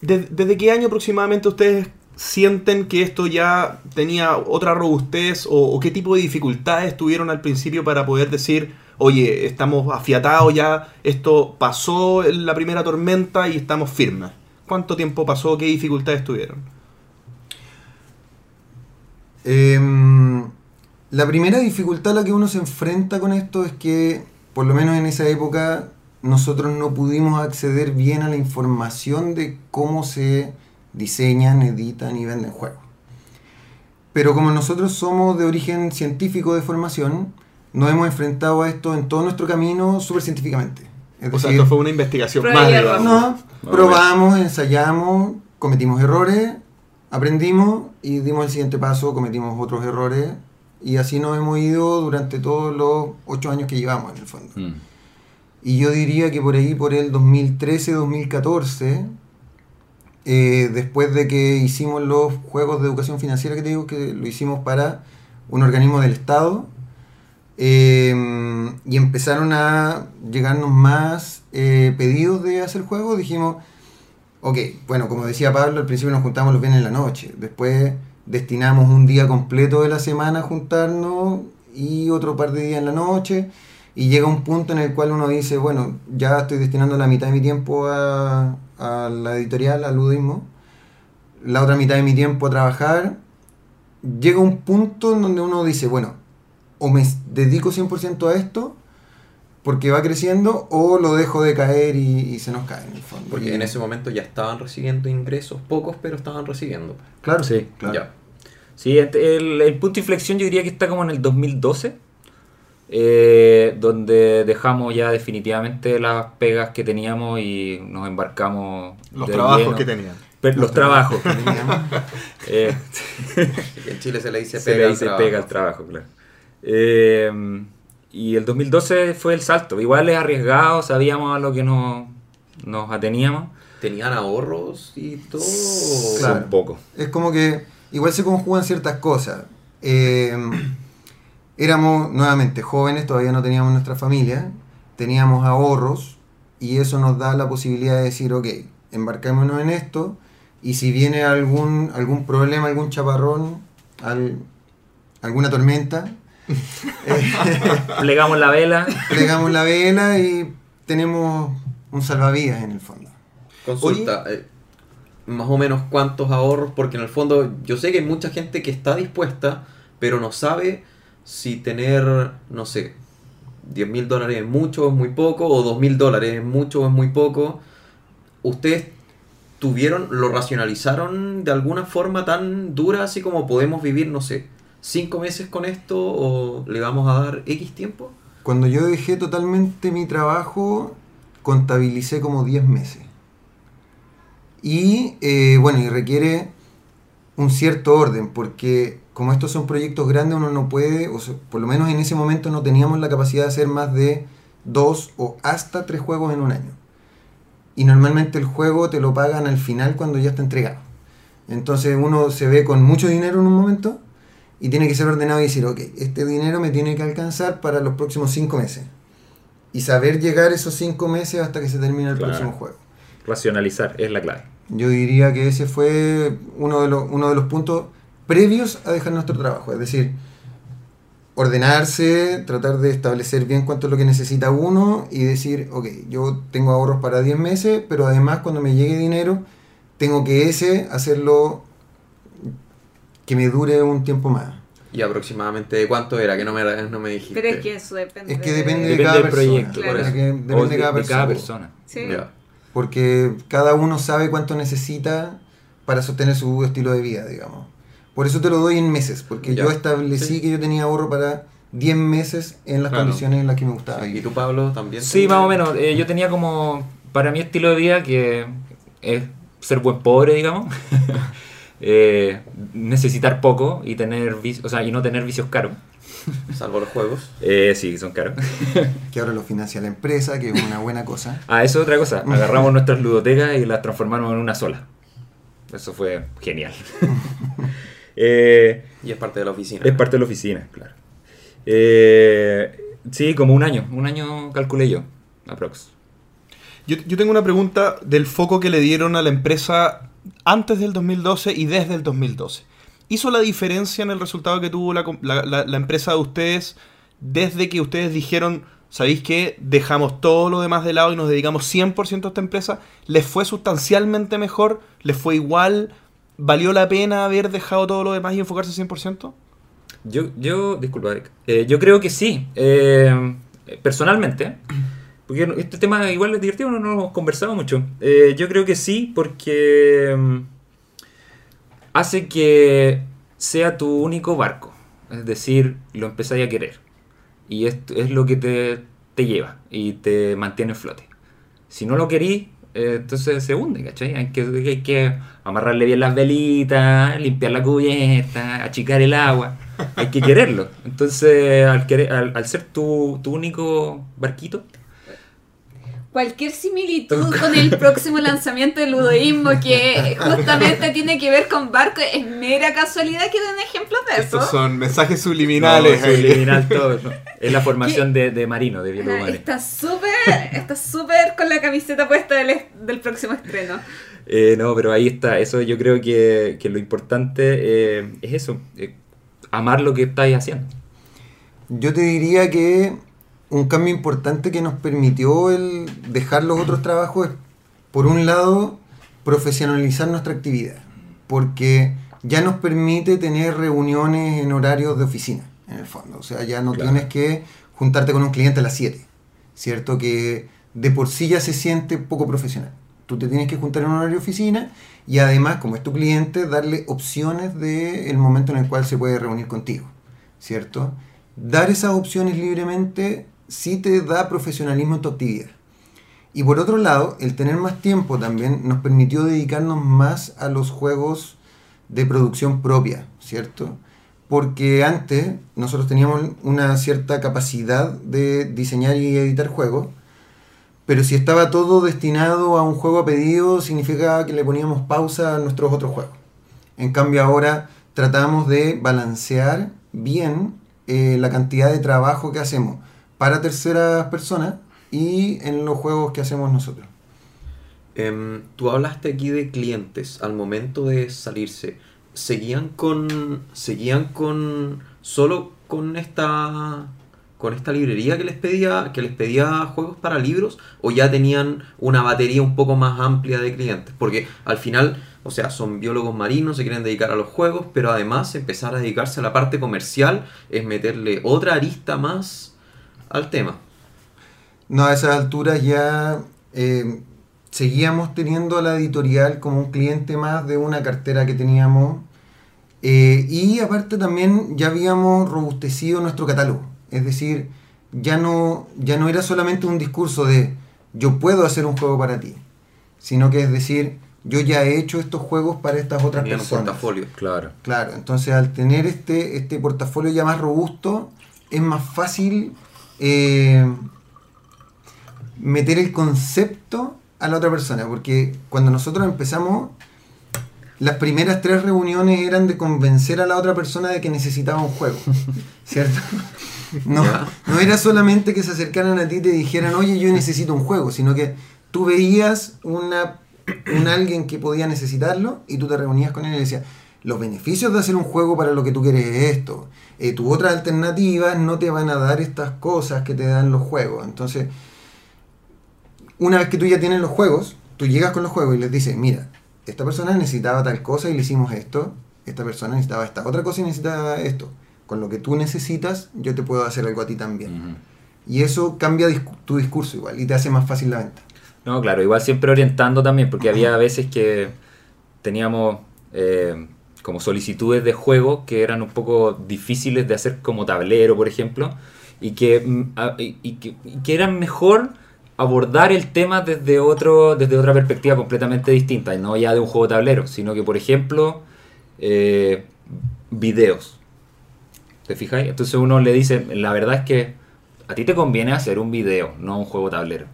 ¿Desde, qué año aproximadamente ustedes sienten que esto ya tenía otra robustez o qué tipo de dificultades tuvieron al principio para poder decir, oye, estamos afiatados ya, esto pasó en la primera tormenta y estamos firmes? ¿Cuánto tiempo pasó? ¿Qué dificultades tuvieron? Em, la primera dificultad a la que uno se enfrenta con esto es que, por lo menos en esa época, nosotros no pudimos acceder bien a la información de cómo se diseñan, editan y venden juegos. Pero como nosotros somos de origen científico de formación, nos hemos enfrentado a esto en todo nuestro camino súper científicamente. Es O sea, decir, esto fue una investigación más. digamos. no, probamos, ensayamos, cometimos errores, aprendimos y dimos el siguiente paso, cometimos otros errores y así nos hemos ido durante todos los ocho años que llevamos en el fondo. Mm. Y yo diría que por ahí, por el 2013-2014, eh, después de que hicimos los juegos de educación financiera que te digo, que lo hicimos para un organismo del Estado, eh, y empezaron a llegarnos más eh, pedidos de hacer juegos, dijimos, ok, bueno, como decía Pablo, al principio nos juntamos los viernes en la noche, después destinamos un día completo de la semana a juntarnos y otro par de días en la noche, y llega un punto en el cual uno dice, bueno, ya estoy destinando la mitad de mi tiempo a, a la editorial, al ludismo, la otra mitad de mi tiempo a trabajar, llega un punto en donde uno dice, bueno, o me dedico 100% a esto, porque va creciendo, o lo dejo de caer y, y se nos cae en el fondo. Porque Y- en ese momento ya estaban recibiendo ingresos, pocos, pero estaban recibiendo. Claro, Sí, claro. Ya. Sí, el, el- punto de inflexión yo diría que está como en el 2012, eh, donde dejamos ya definitivamente las pegas que teníamos y nos embarcamos. Los trabajos lleno. que tenían. Pero los trabajos. Teníamos- eh, En Chile se le dice se pega le al dice pega al trabajo, claro. Eh, y el 2012 fue el salto. Igual es arriesgado, sabíamos a lo que nos, nos ateníamos. ¿Tenían ahorros y todo? Claro. Un poco. Es como que igual se conjugan ciertas cosas. Eh, éramos nuevamente jóvenes, todavía no teníamos nuestra familia, teníamos ahorros y eso nos da la posibilidad de decir, ok, embarquémonos en esto y si viene algún, algún problema, algún chaparrón, al- alguna tormenta, Plegamos la vela. plegamos la vela y tenemos un salvavidas en el fondo. Consulta, eh, más o menos cuántos ahorros, porque en el fondo yo sé que hay mucha gente que está dispuesta, pero no sabe si tener, no sé, 10 mil dólares es mucho o es muy poco, o 2 mil dólares es mucho o es muy poco. ¿Ustedes tuvieron, lo racionalizaron de alguna forma tan dura así como podemos vivir, no sé, 5 meses con esto o le vamos a dar X tiempo? Cuando yo dejé totalmente mi trabajo, contabilicé como 10 meses. Y eh, bueno, y requiere un cierto orden, porque como estos son proyectos grandes, uno no puede, o por lo menos en ese momento no teníamos la capacidad de hacer más de dos o hasta tres juegos en un año. Y normalmente el juego te lo pagan al final cuando ya está entregado. Entonces uno se ve con mucho dinero en un momento y tiene que ser ordenado y decir, ok, este dinero me tiene que alcanzar para los próximos cinco meses. Y saber llegar esos cinco meses hasta que se termine el Claro. próximo juego. Racionalizar es la clave. Yo diría que ese fue uno de, los, uno de los puntos previos a dejar nuestro trabajo. Es decir, ordenarse, tratar de establecer bien cuánto es lo que necesita uno y decir, ok, yo tengo ahorros para 10 meses, pero además cuando me llegue dinero, tengo que ese hacerlo que me dure un tiempo más. ¿Y aproximadamente de cuánto era? Que no me, no me dijiste. Pero es que eso depende. Es que depende, de Depende cada del proyecto, persona. por Es que depende O de, cada persona. persona. Sí. Porque cada uno sabe cuánto necesita para sostener su estilo de vida, digamos. Por eso te lo doy en meses, porque yo establecí Sí. que yo tenía ahorro para 10 meses en las Claro. condiciones en las que me gustaba ¿Y vivir. tú, Pablo, también? Sí, tenías? más o menos. Eh, yo tenía como, para mi estilo de vida, que es ser buen pobre, digamos. Eh, necesitar poco y tener vicios, o sea, y no tener vicios caros. Salvo los juegos. Eh, sí, son caros. Que ahora lo financia la empresa, que es una buena cosa. Ah, eso es otra cosa. Agarramos nuestras ludotecas y las transformamos en una sola. Eso fue genial. Eh, Y es parte de la oficina. es parte de la oficina, claro. Eh, sí, como un año. Un año calculé yo, aprox. Yo, yo tengo una pregunta del foco que le dieron a la empresa antes del 2012 y desde el 2012. ¿Hizo la diferencia en el resultado que tuvo la, la empresa de ustedes desde que ustedes dijeron, ¿sabéis qué? Dejamos todo lo demás de lado y nos dedicamos 100% a esta empresa? ¿Les fue sustancialmente mejor? ¿Les fue igual? ¿Valió la pena haber dejado todo lo demás y enfocarse 100%? Yo, yo, disculpa, Eric. Eh, yo creo que sí. Eh, personalmente, porque este tema igual es divertido, no, lo hemos conversado mucho. Eh, yo creo que sí, porque mm, hace que sea tu único barco. Es decir, lo empezáis a querer. Y esto es lo que te, te lleva y te mantiene en flote. Si no lo querís, eh, entonces se hunde, ¿cachai? Hay que, hay que amarrarle bien las velitas, limpiar la cubierta, achicar el agua. Hay que quererlo. Entonces, al, querer, al, al ser tu, tu único barquito, Cualquier similitud con el próximo lanzamiento del ludoísmo que justamente tiene que ver con barco es mera casualidad que den ejemplos de eso. Estos son mensajes subliminales. No, subliminal todo, ¿no? Es la formación de, de marino, de Ajá, Mares. Está súper, está súper con la camiseta puesta del, del próximo estreno. Eh, no, pero ahí está. Eso yo creo que, que lo importante eh, es eso. eh, amar lo que estáis haciendo. Yo te diría que un cambio importante que nos permitió el dejar los otros trabajos es, por un lado, profesionalizar nuestra actividad, porque ya nos permite tener reuniones en horarios de oficina, en el fondo. O sea, ya no Claro. tienes que juntarte con un cliente a las 7, ¿cierto? Que de por sí ya se siente poco profesional. Tú te tienes que juntar en un horario de oficina y además, como es tu cliente, darle opciones del momento en el cual se puede reunir contigo, ¿cierto? Dar esas opciones libremente sí te da profesionalismo en tu actividad. Y por otro lado, el tener más tiempo también nos permitió dedicarnos más a los juegos de producción propia, ¿cierto? Porque antes nosotros teníamos una cierta capacidad de diseñar y editar juegos, pero si estaba todo destinado a un juego a pedido, significa que le poníamos pausa a nuestros otros juegos. En cambio ahora tratamos de balancear bien eh, la cantidad de trabajo que hacemos para terceras personas y en los juegos que hacemos nosotros. Em, tú hablaste aquí de clientes al momento de salirse. ¿Seguían con. seguían con. solo con esta. con esta librería que les pedía. que les pedía juegos para libros? ¿O ya tenían una batería un poco más amplia de clientes? Porque al final, o sea, son biólogos marinos, se quieren dedicar a los juegos, pero además empezar a dedicarse a la parte comercial es meterle otra arista más al tema. No, a esas alturas ya eh, seguíamos teniendo a la editorial como un cliente más de una cartera que teníamos. eh, y aparte también ya habíamos robustecido nuestro catálogo. Es decir, ya no, ya no era solamente un discurso de yo puedo hacer un juego para ti, sino que es decir, yo ya he hecho estos juegos para estas otras Tenían un personas. portafolio. Claro. Claro, entonces al tener este, este portafolio ya más robusto, es más fácil eh, meter el concepto a la otra persona, porque cuando nosotros empezamos, las primeras tres reuniones eran de convencer a la otra persona de que necesitaba un juego, ¿cierto? No, no era solamente que se acercaran a ti y te dijeran, oye, yo necesito un juego, sino que tú veías una, un alguien que podía necesitarlo y tú te reunías con él y le decías, los beneficios de hacer un juego para lo que tú quieres es esto. Eh, tus otras alternativas no te van a dar estas cosas que te dan los juegos. Entonces, una vez que tú ya tienes los juegos, tú llegas con los juegos y les dices, mira, esta persona necesitaba tal cosa y le hicimos esto, esta persona necesitaba esta otra cosa y necesitaba esto. Con lo que tú necesitas, yo te puedo hacer algo a ti también. Y eso cambia discu- tu discurso igual y te hace más fácil la venta. No, claro, igual siempre orientando también, porque había veces que teníamos eh, como solicitudes de juego que eran un poco difíciles de hacer como tablero, por ejemplo, y que, mm, y, que, y que eran mejor abordar el tema desde otro desde otra perspectiva completamente distinta, y no ya de un juego tablero, sino que, por ejemplo, eh, videos. ¿Te fijáis? Entonces uno le dice, la verdad es que a ti te conviene hacer un video, no un juego tablero.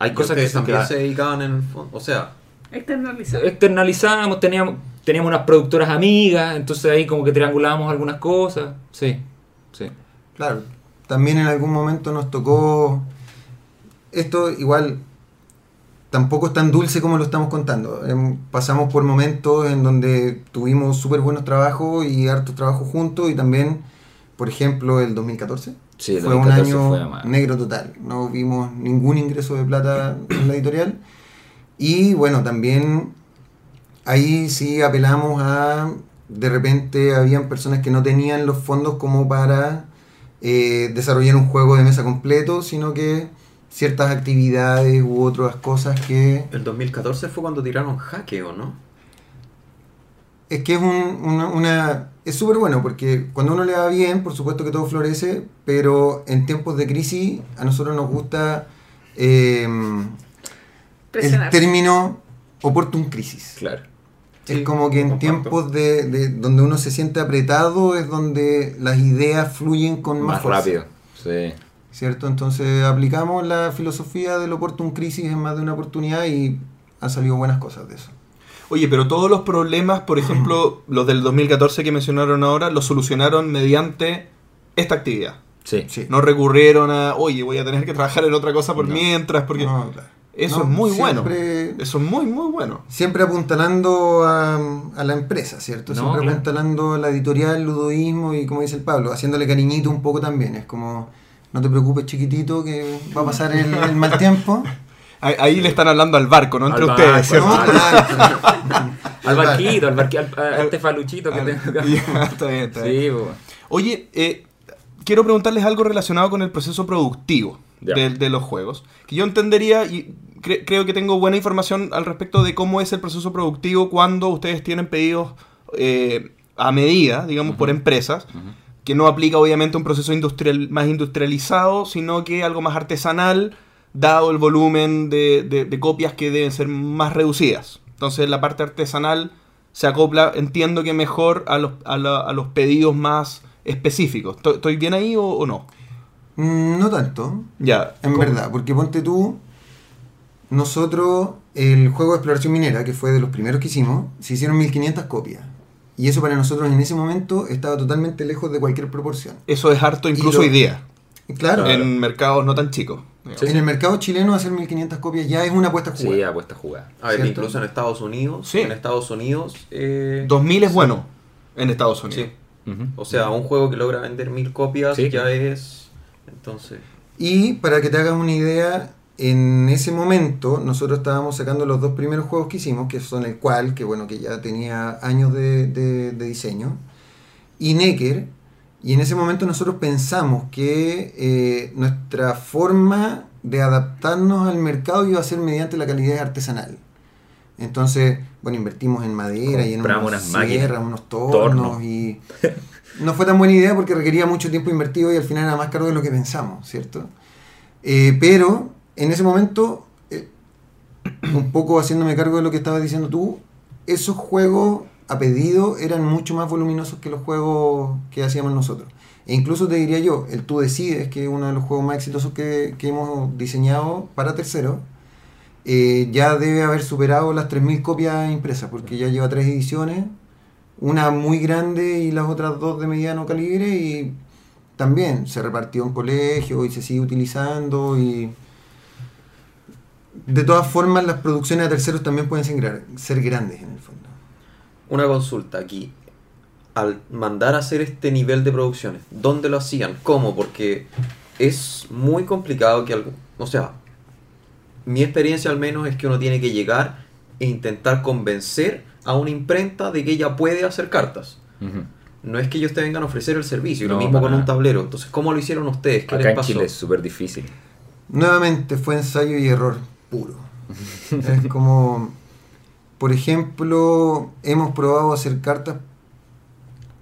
Hay cosas que se también se dedicaban en el fondo. O sea, Externalizar. externalizábamos, teníamos, teníamos unas productoras amigas, entonces ahí como que triangulábamos algunas cosas. Sí, sí. Claro, también en algún momento nos tocó. Esto igual tampoco es tan dulce como lo estamos contando. Em, pasamos por momentos en donde tuvimos súper buenos trabajos y hartos trabajos juntos y también, por ejemplo, el 2014. Sí, el fue un 2014 año fue negro total. No vimos ningún ingreso de plata en la editorial. Y bueno, también ahí sí apelamos a. De repente habían personas que no tenían los fondos como para eh, desarrollar un juego de mesa completo, sino que ciertas actividades u otras cosas que. el 2014 fue cuando tiraron jaque, ¿o no? Es que es un- una, una- es súper bueno porque cuando uno le va bien, por supuesto que todo florece, pero en tiempos de crisis a nosotros nos gusta eh, el término opportun crisis. Claro. Es Sí, como que en comparto. tiempos de, de donde uno se siente apretado es donde las ideas fluyen con más, Más fuerza, rápido. Sí. ¿Cierto? Entonces aplicamos la filosofía del opportun crisis en más de una oportunidad y han salido buenas cosas de eso. Oye, pero todos los problemas, por ejemplo, los del 2014 que mencionaron ahora, los solucionaron mediante esta actividad. Sí. Sí. No recurrieron a, oye, voy a tener que trabajar en otra cosa por No. mientras, porque No, claro. Eso No, es muy siempre- bueno. Eso es muy, muy bueno. Siempre apuntalando a, a la empresa, ¿cierto? No, Siempre claro. apuntalando a la editorial, ludoísmo y como dice el Pablo, haciéndole cariñito un poco también. Es como, no te preocupes chiquitito que va a pasar el, el mal tiempo. Ahí, ahí le están hablando al barco, no entre Al ustedes, barco, ¿cierto? No, claro. Al barquito, al, barqui- al- a este que tengo acá. Ya, está bien, está bien. Sí. Oye, eh, quiero preguntarles algo relacionado con el proceso productivo De, de los juegos. Que yo entendería y cre- creo que tengo buena información al respecto de cómo es el proceso productivo cuando ustedes tienen pedidos eh, a medida, digamos, por empresas, que no aplica obviamente un proceso industrial más industrializado, sino que algo más artesanal, dado el volumen de, de- de copias que deben ser más reducidas. Entonces la parte artesanal se acopla, entiendo que mejor a los, a la- a los pedidos más específicos. ¿Estoy, estoy bien ahí o, o no? Mm, No tanto, Ya. en ¿cómo? verdad, porque ponte tú, nosotros, el juego de exploración minera, que fue de los primeros que hicimos, se hicieron 1500 copias. Y eso para nosotros en ese momento estaba totalmente lejos de cualquier proporción. Eso es harto incluso lo- hoy día, Claro, en mercados no tan chicos. Sí. en el mercado chileno hacer 1500 copias ya es una apuesta Sí, jugada. apuesta jugada. A ver, ¿Cierto? incluso en Estados Unidos. Sí. En Estados Unidos. eh, 2000 es bueno en Estados Unidos. Sí. O sea, un juego que logra vender mil copias Sí. ya es. Entonces. Y para que te hagas una idea, en ese momento nosotros estábamos sacando los dos primeros juegos que hicimos, que son el cual, que bueno, que ya tenía años de, de- de diseño, y Necker, y en ese momento nosotros pensamos que eh, nuestra forma de adaptarnos al mercado iba a ser mediante la calidad artesanal. Entonces, bueno, invertimos en madera y en unas unas máquinas, sierras, unos tornos tornos. y no fue tan buena idea porque requería mucho tiempo invertido y al final era más caro de lo que pensamos, ¿cierto? Eh, pero en ese momento eh, un poco haciéndome cargo de lo que estabas diciendo tú, esos juegos a pedido eran mucho más voluminosos que los juegos que hacíamos nosotros. E incluso te diría yo, el Tú Decides, que es uno de los juegos más exitosos que, hemos diseñado para terceros, eh, ya debe haber superado las 3.000 copias impresas, porque ya lleva tres ediciones, una muy grande y las otras dos de mediano calibre, y también se repartió en colegios y se sigue utilizando. y De todas formas, las producciones de terceros también pueden ser, ser grandes en el fondo. Una consulta aquí. Al mandar a hacer este nivel de producciones, ¿dónde lo hacían? ¿Cómo? Porque es muy complicado que algo... O sea, mi experiencia al menos es que uno tiene que llegar e intentar convencer a una imprenta de que ella puede hacer cartas. No es que ellos te vengan a ofrecer el servicio, y lo No, mismo con un tablero. Entonces, ¿cómo lo hicieron ustedes? ¿Qué Acá les en pasó? Chile es súper difícil. Nuevamente fue ensayo y error puro. es como, por ejemplo, hemos probado hacer cartas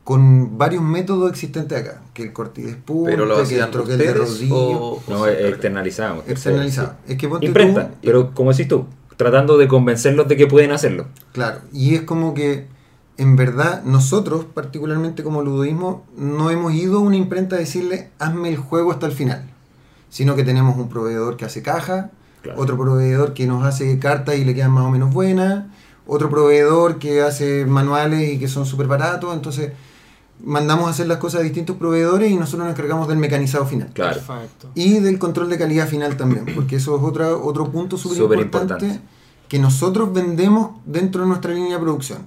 con varios métodos existentes acá, que el corte y despunte, ¿Pero lo que el troquel de rodillo, o, No, externalizado. externalizado. Es que ponte Imprenta, tú- pero como decís tú, tratando de convencerlos de que pueden hacerlo. Claro, y es como que en verdad nosotros, particularmente como ludoísmo, no hemos ido a una imprenta a decirle hazme el juego hasta el final, sino que tenemos un proveedor que hace caja, Claro. otro proveedor que nos hace cartas y le quedan más o menos buenas, otro proveedor que hace manuales y que son súper baratos, entonces mandamos a hacer las cosas a distintos proveedores y nosotros nos encargamos del mecanizado final. Claro. Perfecto. Y del control de calidad final también, porque eso es otra, otro punto súper importante que nosotros vendemos dentro de nuestra línea de producción.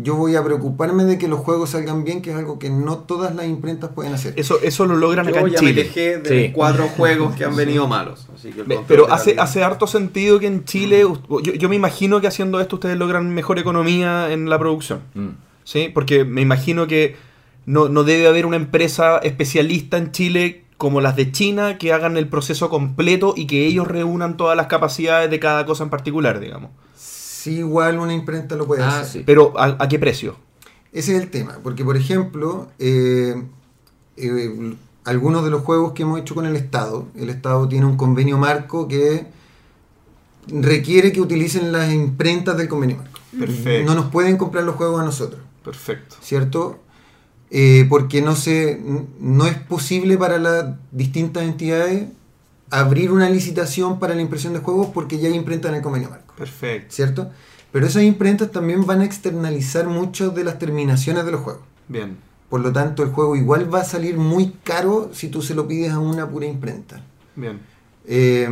Yo voy a preocuparme de que los juegos salgan bien, que es algo que no todas las imprentas pueden hacer. Eso, eso lo logran acá Yo en ya me Chile. quejé de Sí. cuatro juegos que han venido malos. Así que el Ve- control Pero hace, hace harto sentido que en Chile, yo, yo me imagino que haciendo esto ustedes logran mejor economía en la producción. Mm. ¿sí? Porque me imagino que no, no debe haber una empresa especialista en Chile como las de China que hagan el proceso completo y que ellos reúnan todas las capacidades de cada cosa en particular, digamos. Sí, igual una imprenta lo puede Ah, hacer. sí. Pero ¿a, a qué precio? Ese es el tema, porque por ejemplo, eh, eh, algunos de los juegos que hemos hecho con el Estado, el Estado tiene un convenio marco que requiere que utilicen las imprentas del convenio marco. Perfecto. No nos pueden comprar los juegos a nosotros. Perfecto. ¿cierto? Eh, porque no se, no es posible para las distintas entidades abrir una licitación para la impresión de juegos porque ya hay imprenta en el convenio marco, Perfecto. ¿cierto? Pero esas imprentas también van a externalizar muchas de las terminaciones de los juegos. Bien. Por lo tanto, el juego igual va a salir muy caro si tú se lo pides a una pura imprenta. Bien. Eh,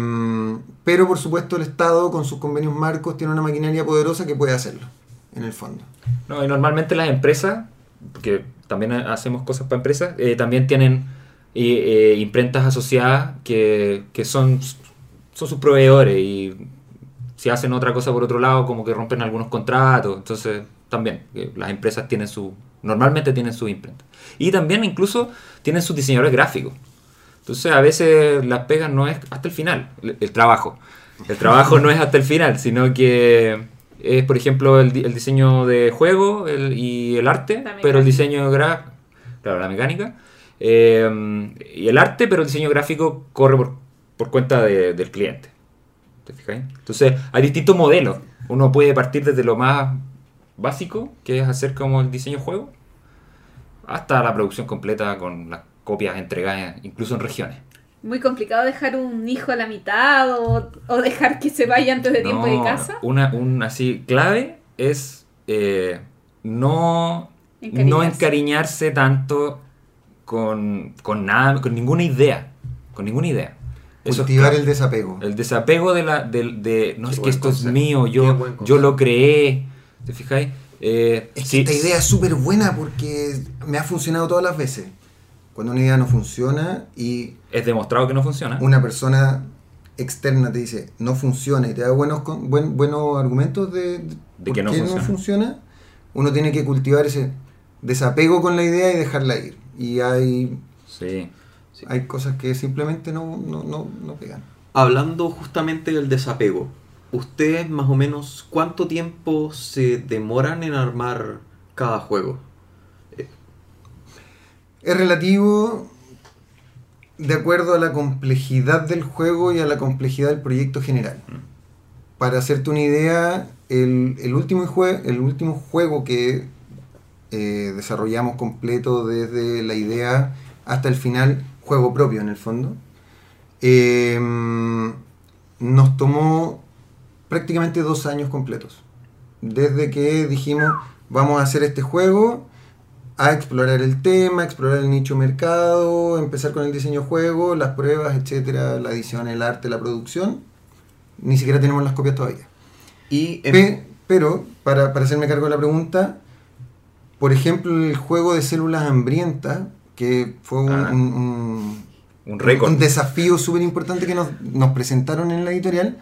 pero por supuesto el Estado con sus convenios marcos tiene una maquinaria poderosa que puede hacerlo, en el fondo. No, y normalmente las empresas, porque también ha- hacemos cosas para empresas, eh, también tienen eh, eh, imprentas asociadas que, que son, son sus proveedores y si hacen otra cosa por otro lado, como que rompen algunos contratos. Entonces, también, las empresas tienen su. Normalmente tienen su imprenta. Y también, incluso, tienen sus diseñadores gráficos. Entonces, a veces las pegas no es hasta el final, el, el trabajo. El trabajo no es hasta el final, sino que es, por ejemplo, el, di- el diseño de juego el- y el arte, pero el diseño gráfico, claro, la mecánica, eh, y el arte, pero el diseño gráfico corre por, por cuenta de- del cliente. ¿Te fijáis? Entonces, hay distintos modelos. Uno puede partir desde lo más básico, que es hacer como el diseño juego, hasta la producción completa con las copias entregadas incluso en regiones. Muy complicado dejar un hijo a la mitad o, o dejar que se vaya antes de tiempo de No, casa. Una, un así clave es eh, no, no Encariñarse. encariñarse tanto con, con nada, con ninguna idea. Con ninguna idea. Eso es Cultivar clave. el desapego. El desapego de la. del- de, no Qué es que esto concepto. es mío, yo, yo lo creé. ¿Te fijáis? Eh, Es que sí, esta idea es súper buena porque me ha funcionado todas las veces. Cuando una idea no funciona y es demostrado que no funciona. una persona externa te dice no funciona y te da buenos, con- buen- buenos argumentos de, De que no qué funciona. no funciona, uno tiene que cultivar ese desapego con la idea y dejarla ir. Y hay, Sí. hay cosas que simplemente no, no, no, no pegan. Hablando justamente del desapego, ¿ustedes más o menos cuánto tiempo se demoran en armar cada juego? Es relativo de acuerdo a la complejidad del juego y a la complejidad del proyecto general. para hacerte una idea, el, el último, jue- el último juego que eh, desarrollamos completo desde la idea hasta el final, juego propio en el fondo, eh, nos tomó prácticamente dos años completos. Desde que dijimos, vamos a hacer este juego, a explorar el tema, explorar el nicho mercado, empezar con el diseño juego, las pruebas, etcétera, la edición, el arte, la producción. Ni siquiera tenemos las copias todavía. Y en- Pe- pero, para, para hacerme cargo de la pregunta, por ejemplo, el juego de células hambrientas, que fue un, Ah. un- un- Un récord. un desafío súper importante que nos, nos presentaron en la editorial.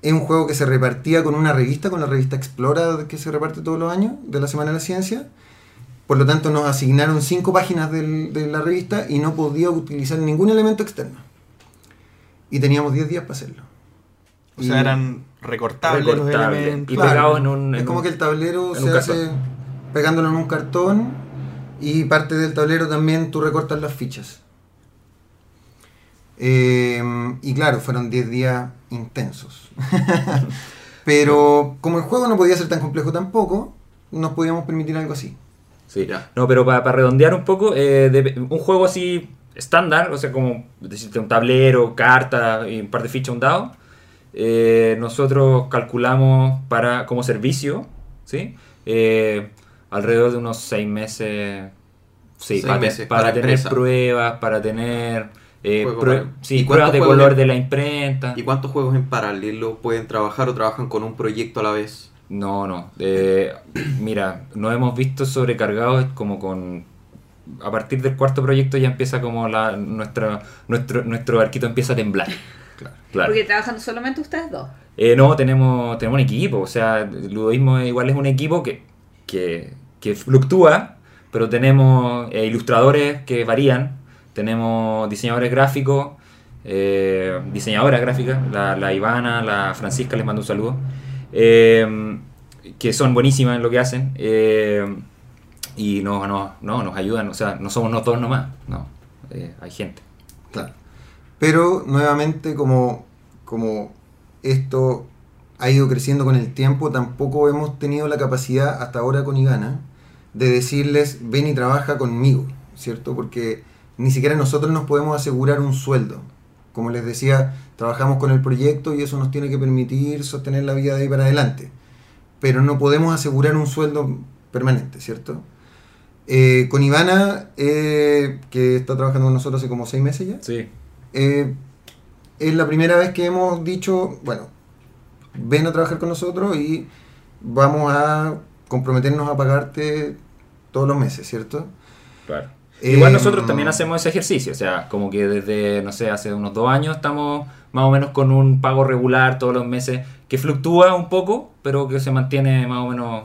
Es un juego que se repartía con una revista, con la revista Explora, que se reparte todos los años, de la Semana de la Ciencia. Por lo tanto, nos asignaron cinco páginas del- de la revista y no podía utilizar ningún elemento externo. Y teníamos 10 días para hacerlo. O sea, eran recortables, los elementos. Y pegados en un- Es en como un- que el tablero se hace pegándolo en un cartón y parte del tablero también tú recortas las fichas. Eh, y claro, fueron 10 días intensos. Pero como el juego no podía ser tan complejo tampoco, nos podíamos permitir algo así. Sí. Ya. No, pero para redondear un poco, eh, de- un juego así estándar, o sea, como decirte un tablero, carta y un par de fichas, un dado, eh, nosotros calculamos para como servicio, ¿sí? Eh, alrededor de unos seis meses, sí, Seis para, meses para para tener empresa. pruebas, para tener eh, prue- para- sí, ¿Y pruebas de color de la imprenta. ¿Y cuántos juegos en paralelo pueden trabajar o trabajan con un proyecto a la vez? No, no. eh, mira, nos hemos visto sobrecargados como con... A partir del cuarto proyecto ya empieza como la, nuestra, nuestro, nuestro arquito empieza a temblar. Claro. Porque trabajan solamente ustedes dos. Eh, no, tenemos, tenemos un equipo. O sea, el ludoísmo igual es un equipo que, que, que fluctúa, pero tenemos eh, ilustradores que varían. Tenemos diseñadores gráficos, eh, diseñadoras gráficas, la, la Ivana, la Francisca, les mando un saludo. Eh, que son buenísimas en lo que hacen. eh, y no, no, no, nos ayudan. O sea, no somos nosotros nomás. No, eh, hay gente. Claro. Pero nuevamente, como, como esto ha ido creciendo con el tiempo, tampoco hemos tenido la capacidad hasta ahora con Igana de decirles, ven y trabaja conmigo, ¿cierto? Porque ni siquiera nosotros nos podemos asegurar un sueldo. Como les decía, trabajamos con el proyecto y eso nos tiene que permitir sostener la vida de ahí para adelante. Pero no podemos asegurar un sueldo permanente, ¿cierto? Eh, con Ivana, eh, que está trabajando con nosotros hace como seis meses ya, Sí. eh, es la primera vez que hemos dicho, bueno, ven a trabajar con nosotros y vamos a comprometernos a pagarte todos los meses, ¿cierto? Claro. Igual nosotros también hacemos ese ejercicio, o sea, como que desde, no sé, hace unos dos años estamos más o menos con un pago regular todos los meses, que fluctúa un poco, pero que se mantiene más o menos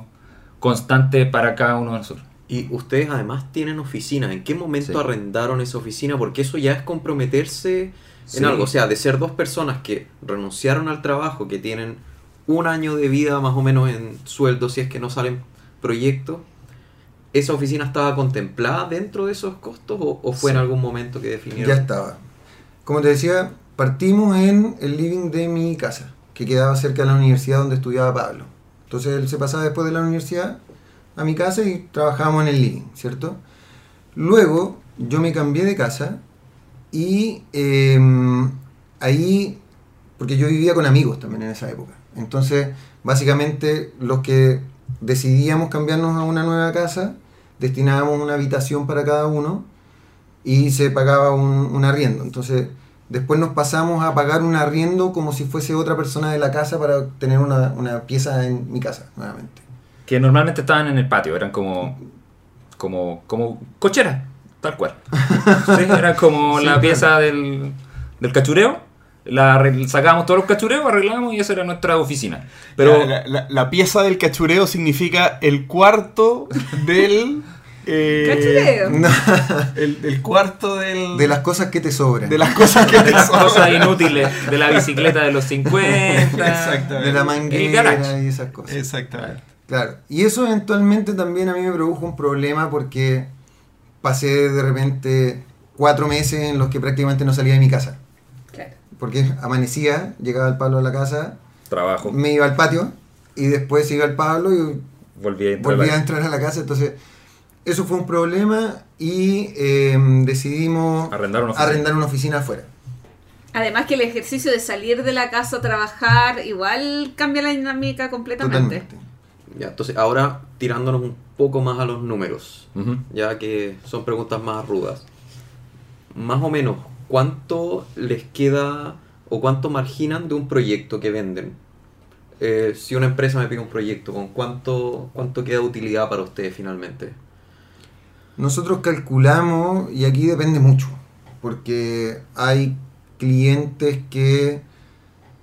constante para cada uno de nosotros. Y ustedes además tienen oficina. ¿En qué momento Sí. arrendaron esa oficina? Porque eso ya es comprometerse Sí. en algo. O sea, de ser dos personas que renunciaron al trabajo, que tienen un año de vida más o menos en sueldo si es que no salen proyectos, ¿esa oficina estaba contemplada dentro de esos costos o, o fue en algún momento que definieron? Ya estaba. Como te decía, partimos en el living de mi casa, que quedaba cerca de la universidad donde estudiaba Pablo. Entonces él se pasaba después de la universidad a mi casa y trabajábamos en el living, ¿cierto? Luego yo me cambié de casa y em, ahí, porque yo vivía con amigos también en esa época. Entonces, básicamente los que decidíamos cambiarnos a una nueva casa, destinábamos una habitación para cada uno y se pagaba un, un arriendo. Entonces, después nos pasamos a pagar un arriendo como si fuese otra persona de la casa para tener una, una pieza en mi casa, nuevamente. Que normalmente estaban en el patio, eran como, como, como cocheras, tal cual. Sí, Era como Sí, la claro. pieza del, del cachureo, la sacábamos todos los cachureos, arreglábamos y esa era nuestra oficina. Pero la, la- la pieza del cachureo significa el cuarto del. eh. No, El, el cuarto del. de las cosas que te sobran. de las cosas que te las sobran. cosas inútiles de la bicicleta de los 50. Exactamente. de la manguera y esas cosas. Exactamente. Claro, y eso eventualmente también a mí me produjo un problema porque pasé de repente cuatro meses en los que prácticamente no salía de mi casa. Claro. Porque amanecía, llegaba el Pablo a la casa trabajo. me iba al patio y después iba al Pablo y Volví a entrar. volví a a- entrar a la casa. Entonces, eso fue un problema y eh, decidimos Arrendar una oficina. arrendar una oficina afuera. Además que el ejercicio de salir de la casa a trabajar igual cambia la dinámica completamente. Totalmente. Ya, entonces ahora tirándonos un poco más a los números, ya que son preguntas más rudas. Más o menos, ¿cuánto les queda o cuánto marginan de un proyecto que venden? Eh, si una empresa me pide un proyecto, ¿con cuánto, cuánto queda de utilidad para ustedes finalmente? Nosotros calculamos, y aquí depende mucho, porque hay clientes que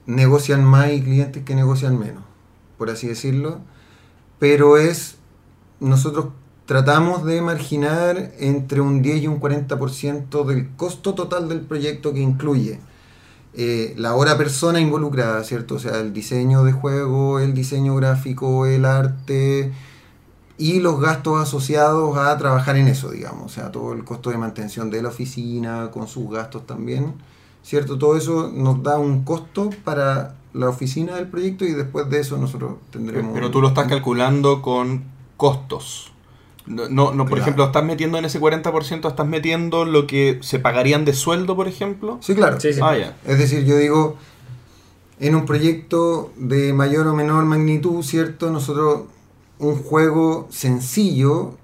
negocian más y clientes que negocian menos, por así decirlo. Pero es, nosotros tratamos de marginar entre un 10 y un 40% del costo total del proyecto que incluye eh, la hora persona involucrada, ¿cierto? O sea, el diseño de juego, el diseño gráfico, el arte, y los gastos asociados a trabajar en eso, digamos, o sea, todo el costo de mantención de la oficina, con sus gastos también, ¿cierto? Todo eso nos da un costo para la oficina del proyecto y después de eso nosotros tendremos... Pero tú lo estás calculando con costos. No, no, no, por Claro. ejemplo, estás metiendo en ese 40%, estás metiendo lo que se pagarían de sueldo, por ejemplo. Sí, claro. Sí, sí. Ah, ya. Es decir, yo digo, en un proyecto de mayor o menor magnitud, ¿cierto? Nosotros, un juego sencillo,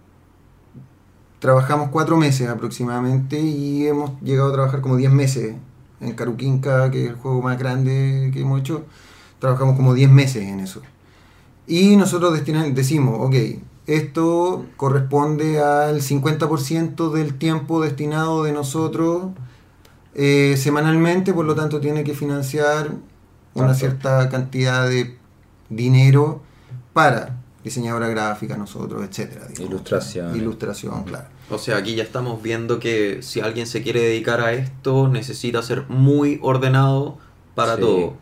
trabajamos cuatro meses aproximadamente y hemos llegado a trabajar como 10 meses. En Caruquinca, que es el juego más grande que hemos hecho, trabajamos como 10 meses en eso. Y nosotros decimos, ok, esto corresponde al 50% del tiempo destinado de nosotros eh, semanalmente, por lo tanto tiene que financiar una cierta cantidad de dinero para diseñadora gráfica, nosotros, etcétera. digamos. Ilustración. Ilustración, claro. O sea, aquí ya estamos viendo que si alguien se quiere dedicar a esto, necesita ser muy ordenado para Sí. todo.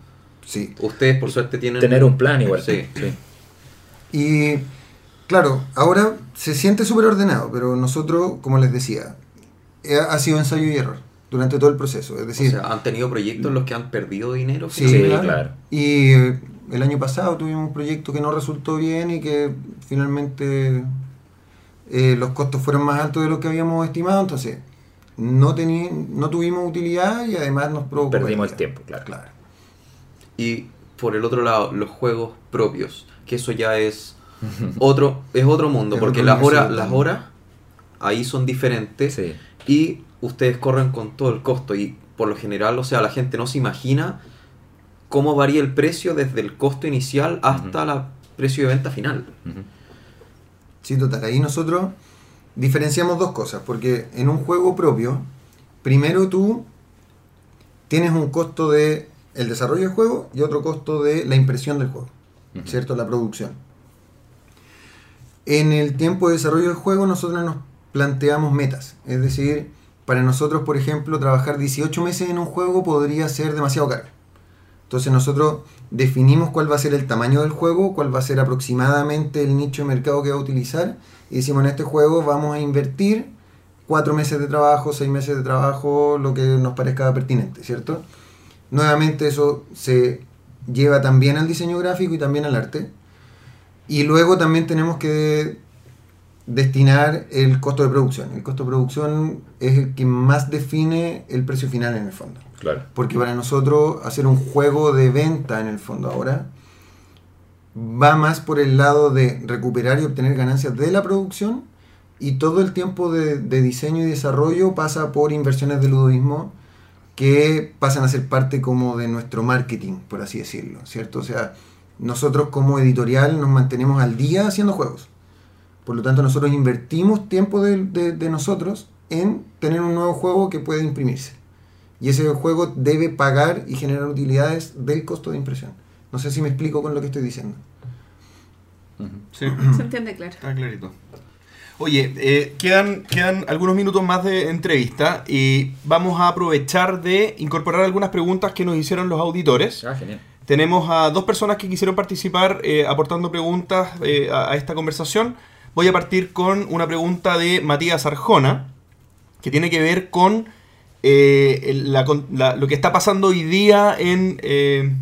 Sí. Ustedes, por suerte, tienen... Tener un plan igual. Sí. sí. Y claro, ahora se siente súper ordenado, pero nosotros, como les decía, eh, ha sido ensayo y error durante todo el proceso. Es O decir, sea, ¿han tenido proyectos en los que han perdido dinero? Sí, Sí, claro. claro. Y el año pasado tuvimos un proyecto que no resultó bien y que finalmente eh, los costos fueron más altos de lo que habíamos estimado, entonces no, teni- no tuvimos utilidad y además nos provocó... Perdimos el tiempo, claro. Claro. Y por el otro lado, los juegos propios, que eso ya es otro, es otro mundo, Es porque otro las horas, las horas ahí son diferentes Sí. y ustedes corren con todo el costo y por lo general, o sea, la gente no se imagina cómo varía el precio desde el costo inicial hasta el precio de venta final. Sí, total. Ahí nosotros diferenciamos dos cosas, porque en un juego propio, primero tú tienes un costo de el desarrollo del juego y otro costo de la impresión del juego. ¿cierto? La producción. En el tiempo de desarrollo del juego nosotros nos planteamos metas, es decir, para nosotros, por ejemplo, trabajar 18 meses en un juego podría ser demasiado caro. Entonces nosotros definimos cuál va a ser el tamaño del juego, cuál va a ser aproximadamente el nicho de mercado que va a utilizar y decimos en este juego vamos a invertir cuatro meses de trabajo, seis meses de trabajo, lo que nos parezca pertinente, ¿cierto? Nuevamente eso se lleva también al diseño gráfico y también al arte. Y luego también tenemos que destinar el costo de producción. El costo de producción es el que más define el precio final en el fondo. Porque para nosotros hacer un juego de venta en el fondo ahora va más por el lado de recuperar y obtener ganancias de la producción y todo el tiempo de, diseño y desarrollo pasa por inversiones de ludismo que pasan a ser parte como de nuestro marketing, por así decirlo, ¿cierto? O sea, nosotros como editorial nos mantenemos al día haciendo juegos. Por lo tanto, nosotros invertimos tiempo de- de nosotros en tener un nuevo juego que puede imprimirse. Y ese juego debe pagar y generar utilidades del costo de impresión. No sé si me explico con lo que estoy diciendo. Sí, Se entiende claro. está clarito. Oye, eh, quedan, quedan algunos minutos más de entrevista y vamos a aprovechar de incorporar algunas preguntas que nos hicieron los auditores. Ah, genial. Tenemos a dos personas que quisieron participar eh, aportando preguntas eh, a, a esta conversación. Voy a partir con una pregunta de Matías Arjona, que tiene que ver con, eh, lo que está pasando hoy día en, eh,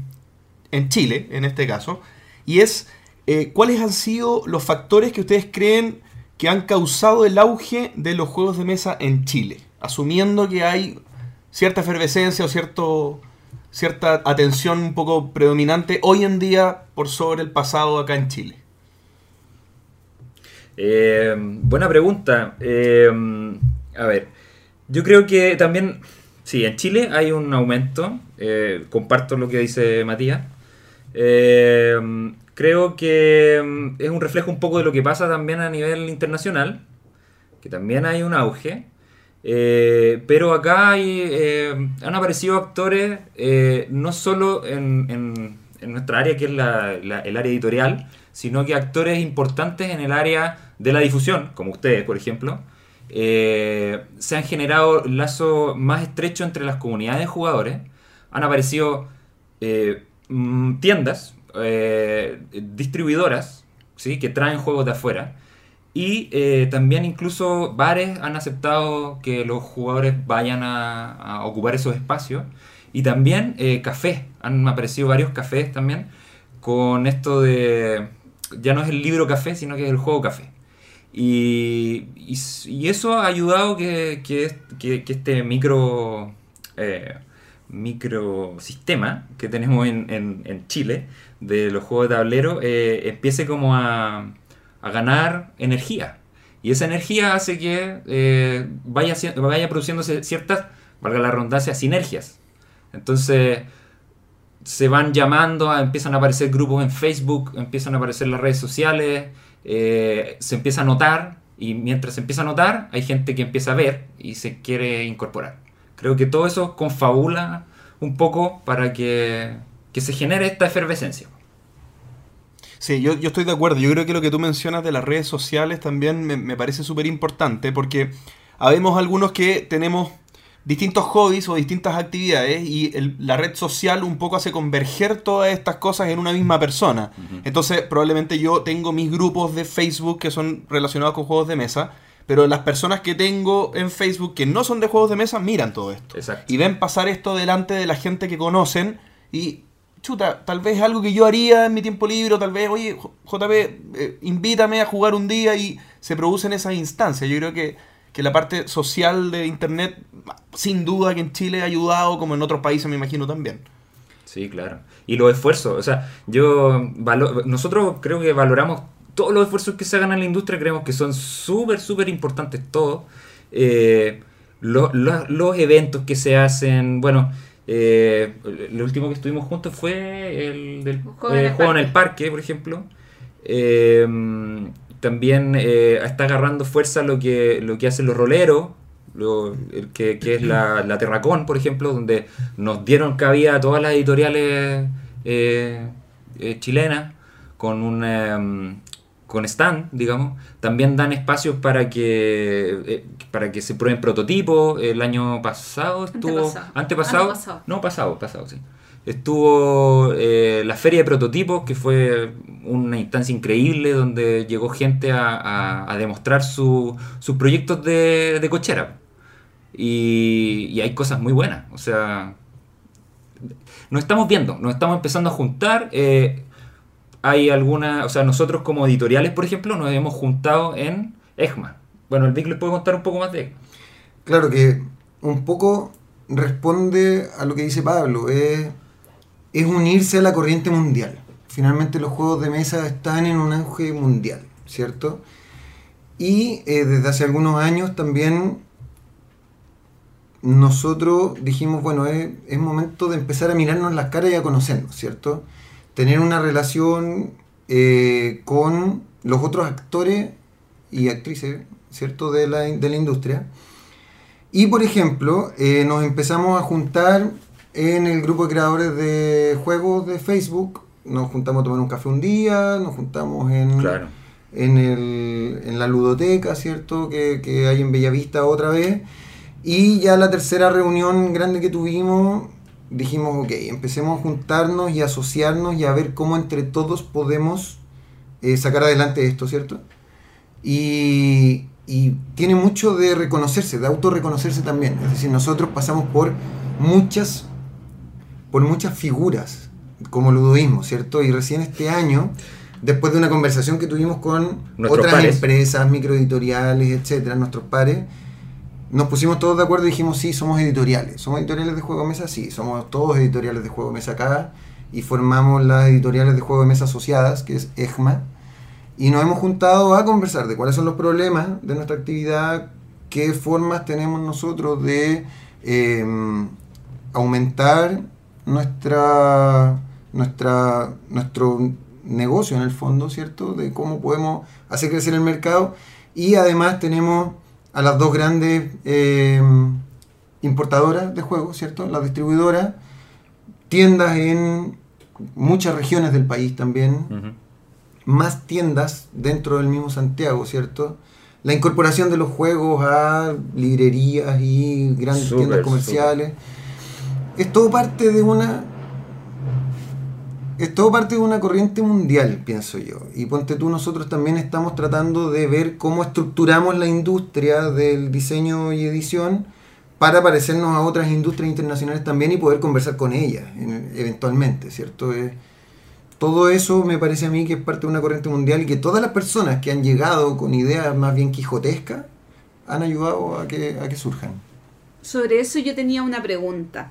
en Chile, en este caso, y es eh, cuáles han sido los factores que ustedes creen que han causado el auge de los juegos de mesa en Chile, asumiendo que hay cierta efervescencia o cierto, cierta atención un poco predominante hoy en día por sobre el pasado acá en Chile. Buena pregunta. A ver, yo creo que también, sí, en Chile hay un aumento. eh, comparto lo que dice Matías. Eh, creo que mm, es un reflejo un poco de lo que pasa también a nivel internacional, que también hay un auge. Eh, pero acá hay, eh, han aparecido actores eh, no solo en, en- en nuestra área, que es la- la- el área editorial, sino que actores importantes en el área de la difusión, como ustedes, por ejemplo. Eh, se han generado lazos más estrechos entre las comunidades de jugadores. Han aparecido eh, mm, tiendas, eh, distribuidoras, ¿sí? que traen juegos de afuera. Y también incluso bares han aceptado que los jugadores vayan a, a ocupar esos espacios. Y también cafés, han aparecido varios cafés también con esto de... Ya no es el libro café, sino que es el juego café. Y, y eso ha ayudado que, que, es- que- que este micro eh, microsistema que tenemos en, Chile de los juegos de tablero eh, empiece como a, ganar energía. Y esa energía hace que eh, vaya, vaya produciéndose ciertas, valga la redundancia, sinergias. Entonces se van llamando, empiezan a aparecer grupos en Facebook, empiezan a aparecer las redes sociales, eh, se empieza a notar y mientras se empieza a notar hay gente que empieza a ver y se quiere incorporar. Creo que todo eso confabula un poco para que, que se genere esta efervescencia. Sí, yo, yo estoy de acuerdo. Yo creo que lo que tú mencionas de las redes sociales también me, me parece súper importante porque habemos algunos que tenemos distintos hobbies o distintas actividades y el- la red social un poco hace converger todas estas cosas en una misma persona. Entonces, probablemente yo tengo mis grupos de Facebook que son relacionados con juegos de mesa, pero las personas que tengo en Facebook que no son de juegos de mesa miran todo esto. Exacto. Y ven pasar esto delante de la gente que conocen y, chuta, tal vez algo que yo haría en mi tiempo libre, o tal vez, oye, JP, eh, invítame a jugar un día y se producen esas instancias. Yo creo que, que la parte social de Internet, sin duda que en Chile ha ayudado, como en otros países me imagino también. Sí, claro. Y los esfuerzos, o sea, yo valo- nosotros creo que valoramos todos los esfuerzos que se hagan en la industria, creemos que son súper, súper importantes todos. Eh, lo- lo- los eventos que se hacen, bueno, eh, lo último que estuvimos juntos fue el del Juego en eh, el juego en parque. el parque, por ejemplo. Eh, también eh, está agarrando fuerza lo que, lo que hacen los roleros, lo- el que, que es la, la Terracón, por ejemplo, donde nos dieron cabida a todas las editoriales eh, eh, chilenas con un eh, con stand, digamos. También dan espacios para que eh, para que se prueben prototipos. El año pasado estuvo Antepasado. antepasado, Antepasado. no pasado, pasado, sí. Estuvo eh, la feria de prototipos, que fue una instancia increíble donde llegó gente a, demostrar su- sus proyectos de, cochera. Y, y hay cosas muy buenas. O sea, nos estamos viendo, nos estamos empezando a juntar. eh, hay algunas, o sea, nosotros como editoriales, por ejemplo, nos hemos juntado en EGMA. Bueno, el Vic les puede contar un poco más de EGMA. Claro que un poco responde a lo que dice Pablo, es unirse a la corriente mundial. Finalmente los juegos de mesa están en un auge mundial, ¿cierto? Y eh, desde hace algunos años también nosotros dijimos, bueno, es, momento de empezar a mirarnos las caras y a conocernos, ¿cierto? Tener una relación eh, con los otros actores y actrices, ¿cierto? De la, de la industria. Y por ejemplo, eh, nos empezamos a juntar en el grupo de creadores de juegos de Facebook. Nos juntamos a tomar un café un día, nos juntamos en, Claro. en, el- en la ludoteca, ¿cierto? Que, que hay en Bellavista otra vez. Y ya la tercera reunión grande que tuvimos, dijimos, ok, empecemos a juntarnos y asociarnos y a ver cómo entre todos podemos eh, sacar adelante esto, ¿cierto? Y, y tiene mucho de reconocerse, de autorreconocerse también. Es decir, nosotros pasamos por muchas, por muchas figuras como ludoísmo, ¿cierto? Y recién este año, después de una conversación que tuvimos con Nuestros otras pares. empresas, microeditoriales, etcétera, nuestros pares, nos pusimos todos de acuerdo y dijimos, sí, somos editoriales. ¿Somos editoriales de juego de mesa? Sí, somos todos editoriales de juego de mesa acá y formamos las editoriales de juego de mesa asociadas, que es EGMA. Y nos hemos juntado a conversar de cuáles son los problemas de nuestra actividad, qué formas tenemos nosotros de eh, aumentar nuestra, nuestra, nuestro negocio en el fondo, ¿cierto? De cómo podemos hacer crecer el mercado. Y además tenemos a las dos grandes eh, importadoras de juegos, ¿cierto? Las distribuidoras, tiendas en muchas regiones del país también, más tiendas dentro del mismo Santiago, ¿cierto? La incorporación de los juegos a librerías y grandes tiendas comerciales. Es todo parte de una. Es todo parte de una corriente mundial, pienso yo. Y ponte tú, nosotros también estamos tratando de ver cómo estructuramos la industria del diseño y edición para parecernos a otras industrias internacionales también y poder conversar con ellas en- eventualmente, ¿cierto? Eh, todo eso me parece a mí que es parte de una corriente mundial y que todas las personas que han llegado con ideas más bien quijotescas han ayudado a que, a que surjan. Sobre eso yo tenía una pregunta.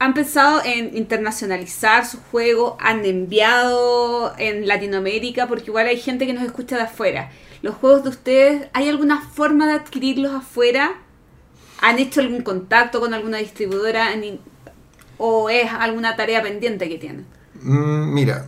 ¿Han pensado en internacionalizar su juego? ¿Han enviado en Latinoamérica? Porque igual hay gente que nos escucha de afuera. ¿Los juegos de ustedes, hay alguna forma de adquirirlos afuera? ¿Han hecho algún contacto con alguna distribuidora? ¿O es alguna tarea pendiente que tienen? Mm, mira,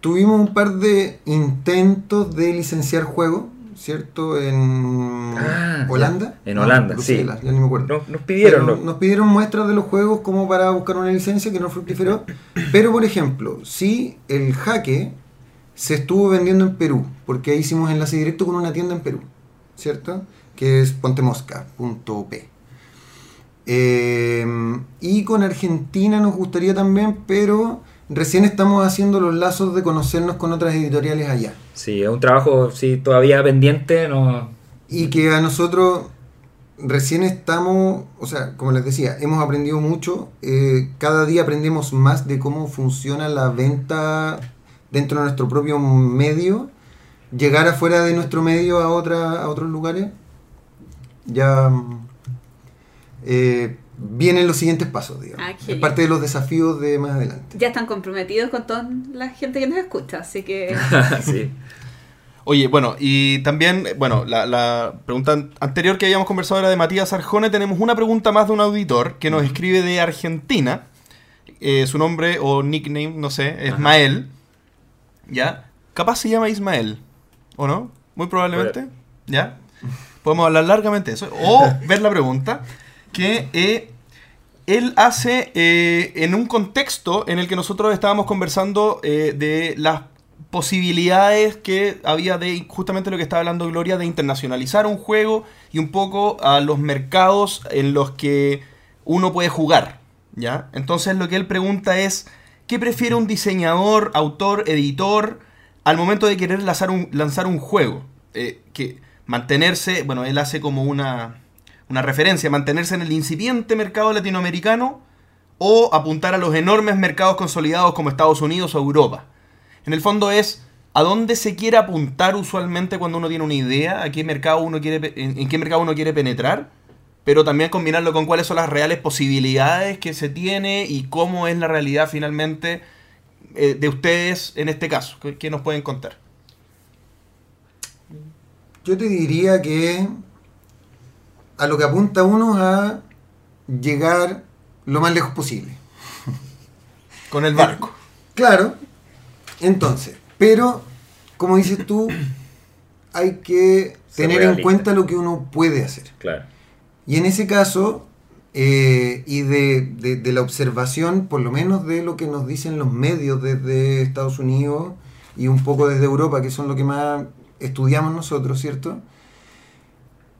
tuvimos un par de intentos de licenciar juegos, ¿cierto? En Ah, Holanda. En Holanda, sí. Ya ni me acuerdo. Nos, nos pidieron, Pero ¿no? Nos pidieron muestras de los juegos como para buscar una licencia que no fructiferó. Pero, por ejemplo, sí, el jaque se estuvo vendiendo en Perú, porque ahí hicimos enlace directo con una tienda en Perú, ¿cierto? Que es pontemosca.p. Eh, y con Argentina nos gustaría también, pero recién estamos haciendo los lazos de conocernos con otras editoriales allá. Sí, es un trabajo sí, todavía pendiente. No, Y que a nosotros recién estamos, o sea, como les decía, hemos aprendido mucho. eh, cada día aprendemos más de cómo funciona la venta dentro de nuestro propio medio. Llegar afuera de nuestro medio a, otra, a otros lugares. Ya mm, eh, vienen los siguientes pasos, digamos. Ah, es parte de los desafíos de más adelante. Ya están comprometidos con toda la gente que nos escucha, así que... sí. Oye, bueno, y también, bueno, la, la pregunta an- anterior que habíamos conversado era de Matías Arjone. Tenemos una pregunta más de un auditor que nos escribe de Argentina. Eh, su nombre o nickname, no sé, es Ajá. Mael. ¿Ya? Capaz se llama Ismael, ¿o no? Muy probablemente. ¿Ya? Podemos hablar largamente de eso. O ver la pregunta que eh, él hace eh, en un contexto en el que nosotros estábamos conversando eh, de las posibilidades que había de justamente lo que estaba hablando Gloria de internacionalizar un juego y un poco a los mercados en los que uno puede jugar, ¿ya? Entonces lo que él pregunta es ¿qué prefiere un diseñador, autor, editor al momento de querer lanzar un, lanzar un juego? Que mantenerse, bueno, él hace como una, una referencia, mantenerse en el incipiente mercado latinoamericano o apuntar a los enormes mercados consolidados como Estados Unidos o Europa. En el fondo es a dónde se quiere apuntar usualmente cuando uno tiene una idea, a qué mercado uno quiere, en, qué mercado uno quiere penetrar, pero también combinarlo con cuáles son las reales posibilidades que se tiene y cómo es la realidad finalmente eh, de ustedes en este caso. ¿Qué, qué nos pueden contar? Yo te diría que a lo que apunta uno a llegar lo más lejos posible. Con el barco. Claro, entonces, pero como dices tú, hay que Ser tener en cuenta lo que uno puede hacer. Claro. Y en ese caso, eh, y de, de- de la observación, por lo menos de lo que nos dicen los medios desde Estados Unidos y un poco desde Europa, que son lo que más estudiamos nosotros, ¿cierto?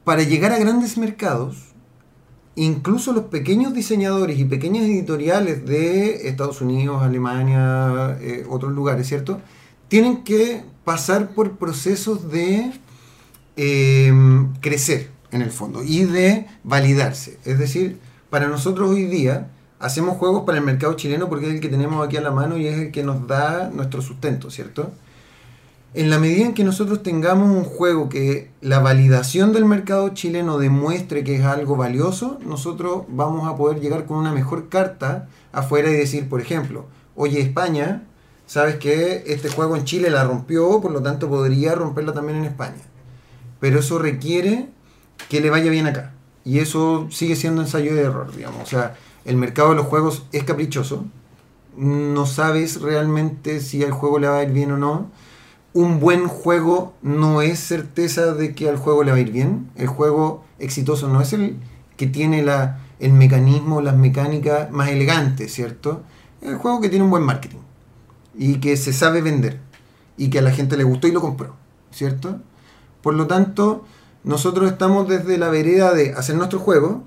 Para llegar a grandes mercados, incluso los pequeños diseñadores y pequeñas editoriales de Estados Unidos, Alemania, eh, otros lugares, ¿cierto? Tienen que pasar por procesos de eh, crecer en el fondo y de validarse. Es decir, para nosotros hoy día hacemos juegos para el mercado chileno porque es el que tenemos aquí a la mano y es el que nos da nuestro sustento, ¿cierto? En la medida en que nosotros tengamos un juego que la validación del mercado chileno demuestre que es algo valioso, nosotros vamos a poder llegar con una mejor carta afuera y decir, por ejemplo, oye España, sabes que este juego en Chile la rompió, por lo tanto podría romperla también en España. Pero eso requiere que le vaya bien acá. Y eso sigue siendo ensayo de error, digamos. O sea, el mercado de los juegos es caprichoso. No sabes realmente si al juego le va a ir bien o no. Un buen juego no es certeza de que al juego le va a ir bien. El juego exitoso no es el que tiene la, el mecanismo, las mecánicas más elegantes, ¿cierto? Es el juego que tiene un buen marketing y que se sabe vender y que a la gente le gustó y lo compró, ¿cierto? Por lo tanto, nosotros estamos desde la vereda de hacer nuestro juego,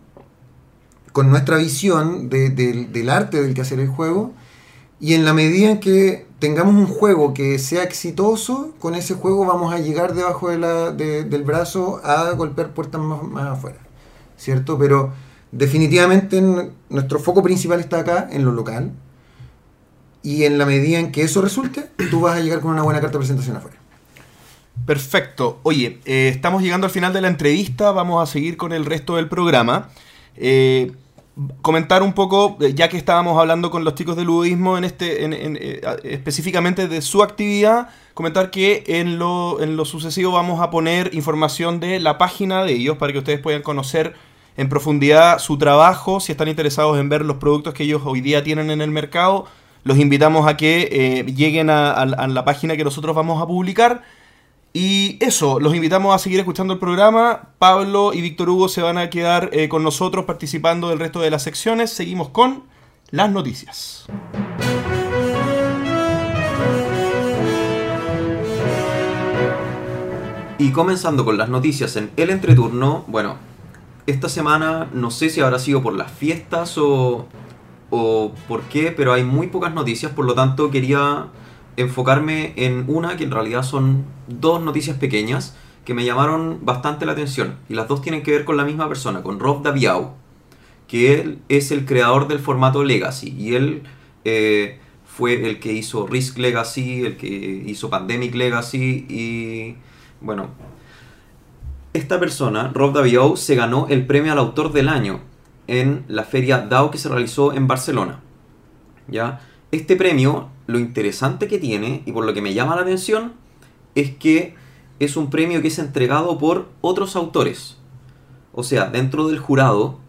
con nuestra visión de- del- del arte del que hacer el juego, y en la medida en que tengamos un juego que sea exitoso, con ese juego vamos a llegar debajo del brazo a golpear puertas más, afuera, ¿cierto? Pero definitivamente nuestro foco principal está acá, en lo local, y en la medida en que eso resulte, tú vas a llegar con una buena carta de presentación afuera. Perfecto. Oye, eh, estamos llegando al final de la entrevista, vamos a seguir con el resto del programa. Eh, comentar un poco, eh, ya que estábamos hablando con los chicos del ludismo en este, en- eh, específicamente de su actividad, comentar que en lo, en lo sucesivo vamos a poner información de la página de ellos para que ustedes puedan conocer en profundidad su trabajo, si están interesados en ver los productos que ellos hoy día tienen en el mercado, los invitamos a que eh, lleguen a- a- a la página que nosotros vamos a publicar. Y eso, los invitamos a seguir escuchando el programa. Pablo y Víctor Hugo se van a quedar eh, con nosotros participando del resto de las secciones. Seguimos con las noticias. Y comenzando con las noticias en el entreturno, bueno, esta semana no sé si habrá sido por las fiestas o, o por qué, pero hay muy pocas noticias, por lo tanto quería enfocarme en una que en realidad son dos noticias pequeñas que me llamaron bastante la atención y las dos tienen que ver con la misma persona, con Rob Daviau, que él es el creador del formato Legacy y él eh, fue el que hizo Risk Legacy, el que hizo Pandemic Legacy y bueno, esta persona, Rob Daviau, se ganó el premio al autor del año en la feria DAO que se realizó en Barcelona. ¿Ya? Este premio, lo interesante que tiene y por lo que me llama la atención, es que es un premio que es entregado por otros autores. O sea, dentro del jurado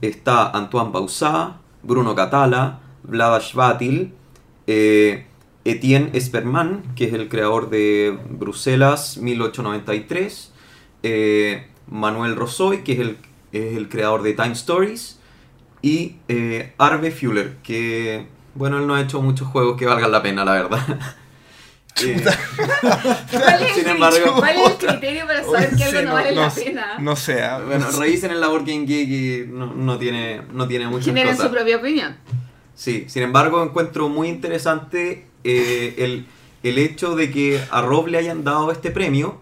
está Antoine Bausá, Bruno Catala, Vlada Schvatil, eh, Etienne Esperman, que es el creador de Bruselas 1893, eh, Manuel Rosoy, que es el, es el creador de Time Stories, y eh, Arve Fuller, que, bueno, él no ha hecho muchos juegos que valgan la pena, la verdad. Eh, ¿Cuál es, Sin el, embargo- ¿Cuál es el criterio para saber que algo Sí, no, vale la pena? No sé. ah, bueno, revisen en la Board Game Geek y no, no tiene, no tiene muchas Tienen cosas. su propia opinión. Sí, sin embargo encuentro muy interesante eh, el, el hecho de que a Rob le hayan dado este premio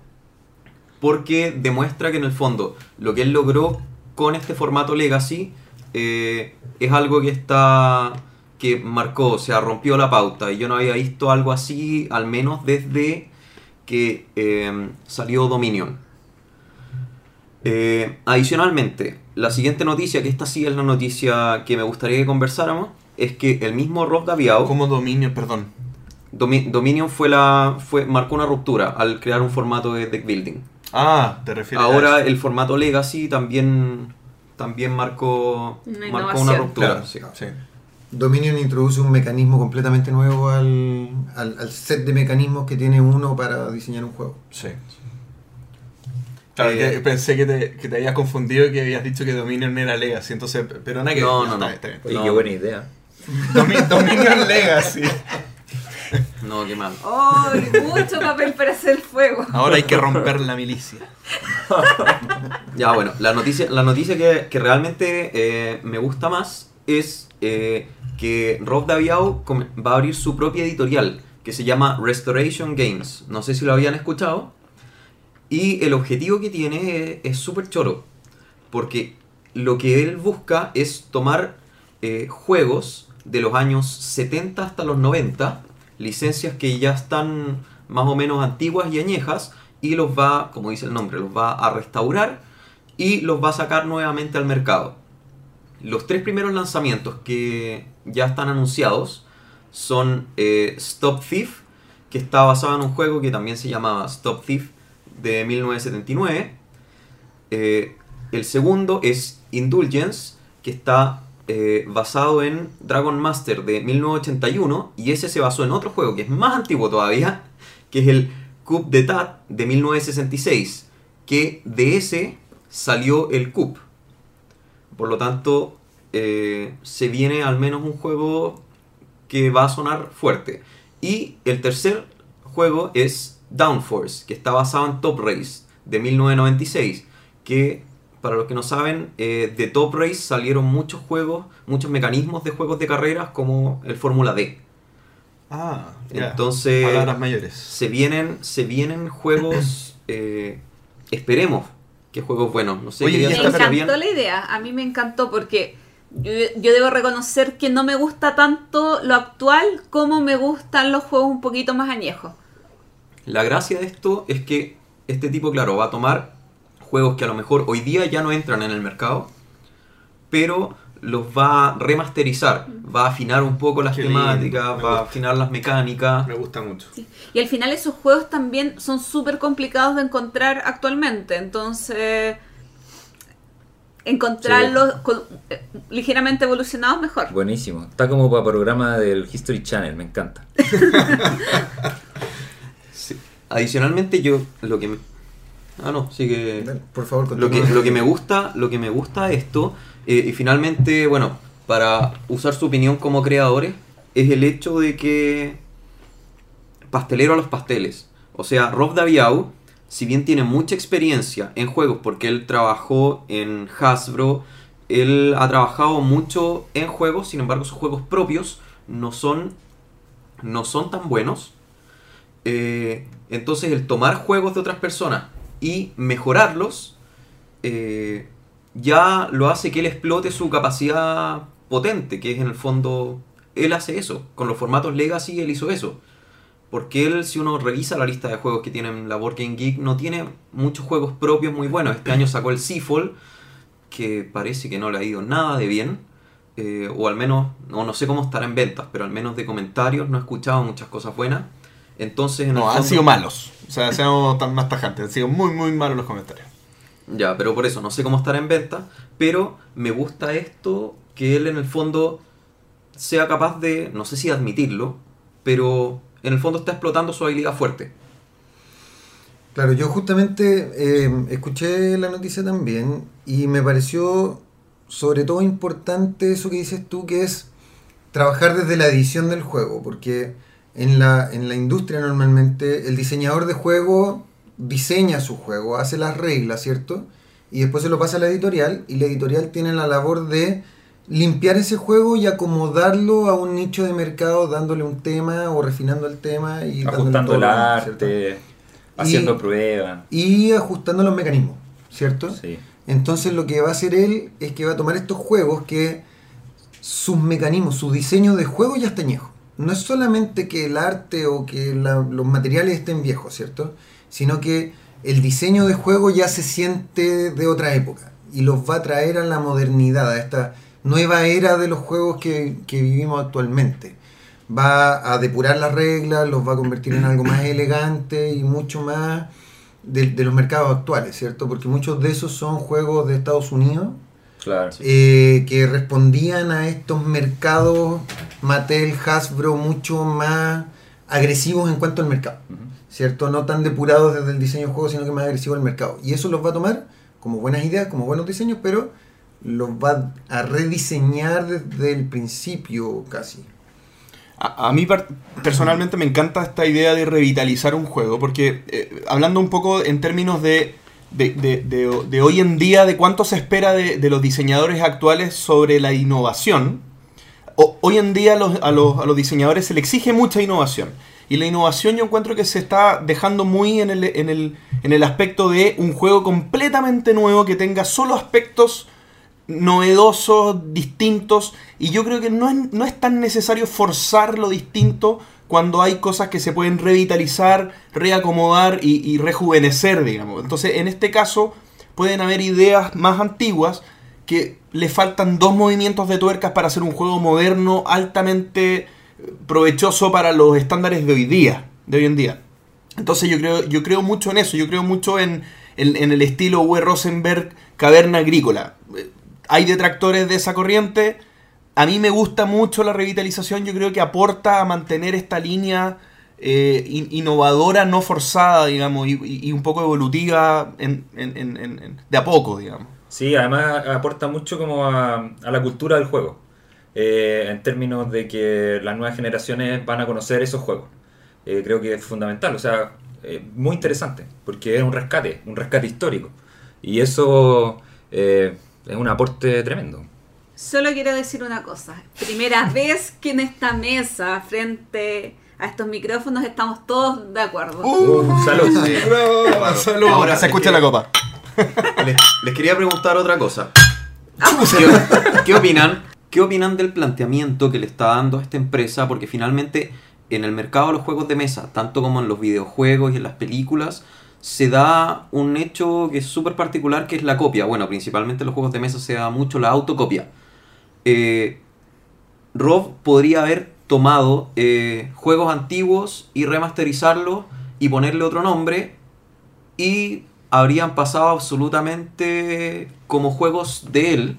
porque demuestra que en el fondo lo que él logró con este formato Legacy eh, es algo que está que marcó, o sea, rompió la pauta y yo no había visto algo así al menos desde que eh, salió Dominion. Eh, adicionalmente, la siguiente noticia, que esta sí es la noticia que me gustaría que conversáramos, es que el mismo Rob Daviau, Como dominio, perdón. Domi- Dominion fue la, fue, marcó una ruptura al crear un formato de deck building. Ah, te refieres a Ahora eso. el formato Legacy también, también marcó, Una marcó una ruptura. Claro, sí. sí. Dominion introduce un mecanismo completamente nuevo al, al- al set de mecanismos que tiene uno para diseñar un juego. Sí. Claro, Eh, que pensé que te, que te habías confundido y que habías dicho que Dominion era Legacy, entonces, pero nada que No, no, no. Está bien, está Oye, No. qué buena idea. Dominion Legacy. No, qué mal. ¡Oh! Mucho papel para hacer fuego. Ahora hay que romper la milicia. Ya, bueno, la noticia, la noticia que, que realmente eh, me gusta más es eh, que Rob Daviau va a abrir su propia editorial que se llama Restoration Games. No sé si lo habían escuchado. Y el objetivo que tiene es- es súper choro. Porque lo que él busca es tomar eh, juegos de los años 70 hasta los 90, licencias que ya están más o menos antiguas y añejas, y los va, como dice el nombre, los va a restaurar y los va a sacar nuevamente al mercado. Los tres primeros lanzamientos que ya están anunciados son eh, Stop Thief, que está basado en un juego que también se llamaba Stop Thief de 1979. Eh, el segundo es Indulgence, que está eh, basado en Dragon Master de 1981 y ese se basó en otro juego que es más antiguo todavía, que es el Coup d'Etat de 1966, que de ese salió el Coup. Por lo tanto, eh, se viene al menos un juego que va a sonar fuerte. Y el tercer juego es Downforce, que está basado en Top Race de 1996, que para los que no saben, eh, de Top Race salieron muchos juegos, muchos mecanismos de juegos de carreras como el Fórmula D. Ah. Entonces, Palabras mayores. se vienen, se vienen juegos, eh, esperemos que juegos buenos. No sé, Oye, Me encantó bien- la idea, a mí me encantó porque yo, yo debo reconocer que no me gusta tanto lo actual como me gustan los juegos un poquito más añejos. La gracia de esto es que este tipo, claro, va a tomar juegos que a lo mejor hoy día ya no entran en el mercado, pero los va a remasterizar, va a afinar un poco las Qué temáticas, va a afinar las mecánicas. Me gusta mucho. Y al final esos juegos también son súper complicados de encontrar actualmente, entonces encontrarlos con- eh, ligeramente evolucionados mejor. Buenísimo. Está como para programa del History Channel, me encanta. Sí. Adicionalmente yo lo que me... Ah, no, sigue... Dale, Por favor, Lo que, lo que me gusta, lo que me gusta esto, eh, y finalmente, bueno, para usar su opinión como creadores, es el hecho de que pastelero a los pasteles. O sea, Rob Daviau, si bien tiene mucha experiencia en juegos, porque él trabajó en Hasbro, él ha trabajado mucho en juegos, sin embargo sus juegos propios no son, no son tan buenos. Eh, entonces el tomar juegos de otras personas y mejorarlos eh, ya lo hace que él explote su capacidad potente, que es en el fondo, él hace eso. Con los formatos Legacy él hizo eso. Porque él, si uno revisa la lista de juegos que tienen la Board Game Geek, no tiene muchos juegos propios muy buenos. Este año sacó el Seafall, que parece que no le ha ido nada de bien. eh, o al menos, no, no sé cómo estará en ventas, pero al menos de comentarios no he escuchado muchas cosas buenas. Entonces, en No, han sido malos. O sea, seamos tan más tajantes. Han sido muy, muy malos los comentarios. Ya, pero por eso no sé cómo estará en venta, pero me gusta esto que él en el fondo sea capaz de, no sé si admitirlo, pero en el fondo está explotando su habilidad fuerte. Claro, yo justamente eh, escuché la noticia también y me pareció sobre todo importante eso que dices tú, que es trabajar desde la edición del juego, porque en la, en la industria normalmente el diseñador de juego diseña su juego, hace las reglas, ¿cierto? Y después se lo pasa a la editorial y la editorial tiene la labor de limpiar ese juego y acomodarlo a un nicho de mercado dándole un tema o refinando el tema y Ajustando el arte, haciendo pruebas. y ajustando los mecanismos, ¿cierto? Sí. Entonces lo que va a hacer él es que va a tomar estos juegos que sus mecanismos, su diseño de juego ya está añejo. No es solamente que el arte o que la- los materiales estén viejos, ¿cierto? Sino que el diseño de juego ya se siente de otra época y los va a traer a la modernidad, a esta nueva era de los juegos que, que vivimos actualmente. Va a depurar las reglas, los va a convertir en algo más elegante y mucho más de, de los mercados actuales, ¿cierto? Porque muchos de esos son juegos de Estados Unidos Claro. eh, que respondían a estos mercados Mattel, Hasbro mucho más agresivos en cuanto al mercado. ¿Cierto? No tan depurados desde el diseño del juego, sino que más agresivos al mercado. Y eso los va a tomar como buenas ideas, como buenos diseños, pero los va a rediseñar desde el principio casi. A, a mí personalmente me encanta esta idea de revitalizar un juego, porque eh, hablando un poco en términos de, de, de- hoy en día, de cuánto se espera de, los diseñadores actuales sobre la innovación, hoy en día los, a, los, a los diseñadores se le exige mucha innovación. Y la innovación yo encuentro que se está dejando muy en el, en el, en el aspecto de un juego completamente nuevo que tenga solo aspectos novedosos, distintos, y yo creo que no es, no es tan necesario forzar lo distinto cuando hay cosas que se pueden revitalizar, reacomodar y, y rejuvenecer, digamos. Entonces, en este caso, pueden haber ideas más antiguas que le faltan dos movimientos de tuercas para hacer un juego moderno, altamente provechoso para los estándares de hoy día, de hoy en día. Entonces yo creo, yo creo mucho en eso, yo creo mucho en, en- el estilo W. Rosenberg caverna agrícola. Eh, Hay detractores de esa corriente. A mí me gusta mucho la revitalización, yo creo que aporta a mantener esta línea eh, in- innovadora, no forzada, digamos, y, un poco evolutiva de a poco, digamos. Sí, además aporta mucho como a la cultura del juego. Eh, en términos de que las nuevas generaciones van a conocer esos juegos. Eh, creo que es fundamental, o sea, eh, muy interesante, porque es un rescate, un rescate histórico. Y eso eh, es un aporte tremendo. Solo quiero decir una cosa. Primera vez que en esta mesa, frente a estos micrófonos, estamos todos de acuerdo. Uh, salud. Sí. Bravo, salud, Ahora, se es escucha la copa. Les, les quería preguntar otra cosa. ¿Qué, qué opinan? ¿Qué opinan del planteamiento que le está dando a esta empresa? Porque finalmente en el mercado de los juegos de mesa, tanto como en los videojuegos y en las películas, se da un hecho que es súper particular, que es la copia. Bueno, principalmente en los juegos de mesa se da mucho la autocopia. Eh, Rob podría haber tomado eh, juegos antiguos y remasterizarlos y ponerle otro nombre y habrían pasado absolutamente como juegos de él.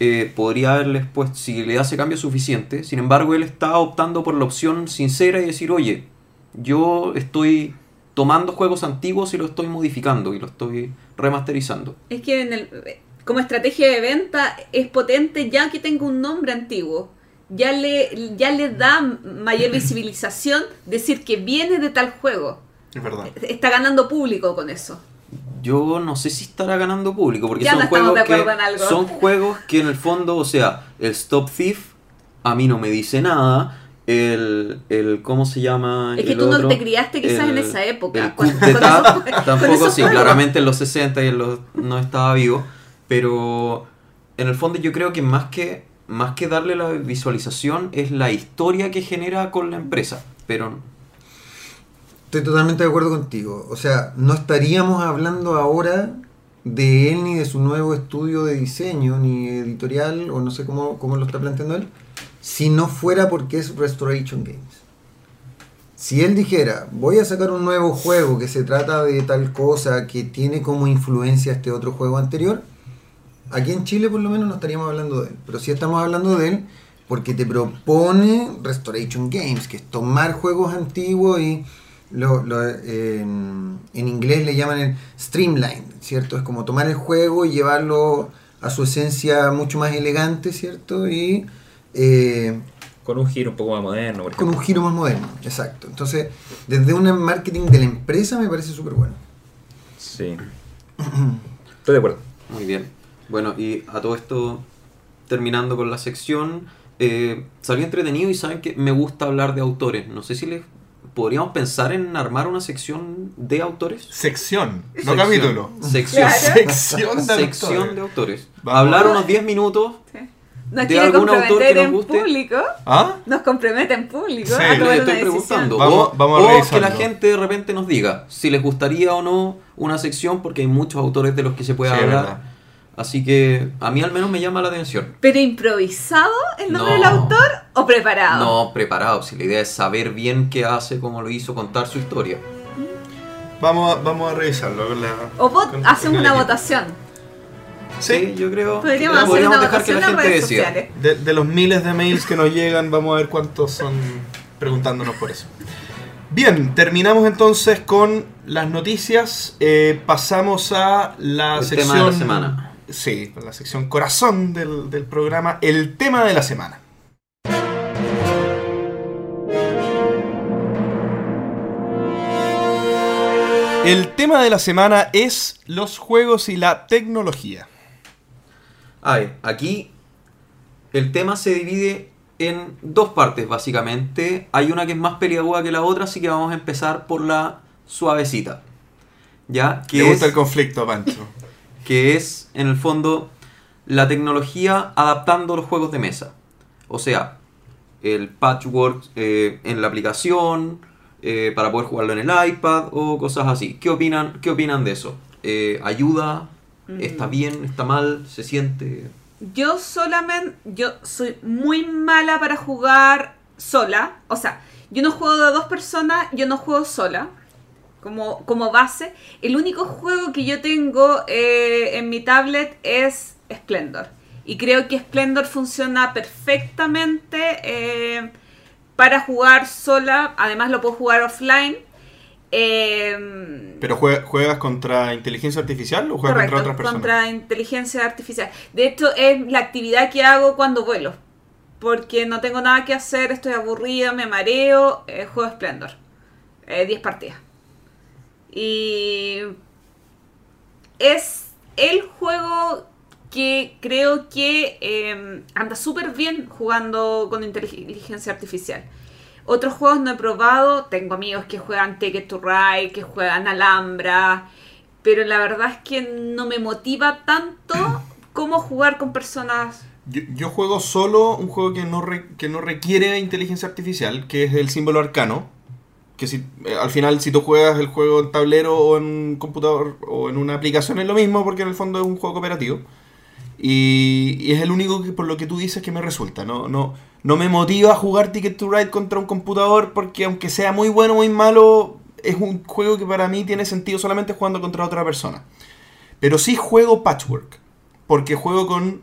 Eh, podría haberles puesto, si le hace cambio suficiente. Sin embargo, él está optando por la opción sincera y decir, oye, yo estoy tomando juegos antiguos y lo estoy modificando y lo estoy remasterizando. Es que en el- como estrategia de venta es potente ya que tenga un nombre antiguo. Ya le, ya le da mayor visibilización decir que viene de tal juego. Es verdad. Está ganando público con eso. Yo no sé si estará ganando público, porque Ya son no juegos que son juegos que en el fondo, o sea, el Stop Thief a mí no me dice nada. El, el ¿cómo se llama? Es que el tú no te criaste quizás en esa época. Con- esos- tampoco sí, juegos. claramente en los 60 y en los no estaba vivo, pero en el fondo yo creo que más que más que darle la visualización es la historia que genera con la empresa, pero Estoy totalmente de acuerdo contigo. O sea, no estaríamos hablando ahora de él ni de su nuevo estudio de diseño, ni editorial, o no sé cómo, cómo lo está planteando él, si no fuera porque es Restoration Games. Si él dijera, voy a sacar un nuevo juego que se trata de tal cosa que tiene como influencia este otro juego anterior, aquí en Chile por lo menos no estaríamos hablando de él. Pero sí estamos hablando de él porque te propone Restoration Games, que es tomar juegos antiguos y lo, lo, eh, en, en inglés le llaman el streamline, ¿cierto? Es como tomar el juego y llevarlo a su esencia mucho más elegante, ¿cierto? Y eh, Con un giro un poco más moderno, por con un giro más moderno, exacto. Entonces, desde un marketing de la empresa me parece súper bueno. Sí. Estoy de acuerdo. Muy bien. Bueno, y a todo esto, terminando con la sección, eh, salió entretenido y saben que me gusta hablar de autores. No sé si les podríamos pensar en armar una sección de autores. Sección, no Sección. capítulo. Sección. Claro. Sección de Sección autores. de autores. Vamos. Hablar unos 10 minutos. Sí. Nos ¿De quiere algún autor que nos en guste? público. ¿Ah? Nos compromete en público Sí. a tomar una estoy preguntando. Vamos- o vamos a o que la gente de repente nos diga si les gustaría o no una sección, porque hay muchos autores de los que se puede Sí, hablar. Así que a mí al menos me llama la atención. ¿Pero improvisado el nombre No. del autor o preparado? No, preparado. Si la idea es saber bien qué hace, cómo lo hizo, contar su historia. Vamos a, vamos a revisarlo. con la- O vot- con- hacemos con una equipo. votación. Sí, yo creo. Podríamos hacer podríamos una dejar que votación la en gente decida. de, de los miles de mails que nos llegan, vamos a ver cuántos son preguntándonos por eso. Bien, terminamos entonces con las noticias. Eh, pasamos a la El sección. tema de la semana. Sí, la sección corazón del, del programa. El tema de la semana. El tema de la semana es los juegos y la tecnología. A ver, aquí el tema se divide en dos partes, básicamente. Hay una que es más peliaguda que la otra, así que vamos a empezar por la suavecita. ¿Ya? Me Que gusta es, el conflicto, Pancho. Que es, en el fondo, la tecnología adaptando los juegos de mesa. O sea, el patchwork eh, en la aplicación eh, para poder jugarlo en el iPad o cosas así. ¿Qué opinan, qué opinan de eso? Eh, ¿Ayuda? ¿Está bien? ¿Está mal? ¿Se siente? Yo solamente, yo soy muy mala para jugar sola. O sea, yo no juego de dos personas, yo no juego sola. Como, como base. El único juego que yo tengo eh, en mi tablet es Splendor. Y creo que Splendor funciona perfectamente eh, para jugar sola. Además lo puedo jugar offline. Eh, ¿Pero jue- juegas contra inteligencia artificial o juegas Correcto, contra otras personas? contra inteligencia artificial. De hecho, es la actividad que hago cuando vuelo. Porque no tengo nada que hacer, estoy aburrida, me mareo, eh, juego Splendor. Eh, 10 partidas. Y es el juego que creo que eh, anda súper bien jugando con inteligencia artificial. Otros juegos no he probado, tengo amigos que juegan Ticket to Ride, que juegan Alhambra, pero la verdad es que no me motiva tanto como jugar con personas. Yo, yo juego solo un juego que no, re- que no requiere inteligencia artificial, que es el símbolo arcano. Que si, eh, al final, si tú juegas el juego en tablero o en un computador o en una aplicación, es lo mismo porque en el fondo es un juego cooperativo. Y, y es el único que por lo que tú dices que me resulta. No, no, no me motiva a jugar Ticket to Ride contra un computador porque aunque sea muy bueno o muy malo, es un juego que para mí tiene sentido solamente jugando contra otra persona. Pero sí juego Patchwork. Porque juego con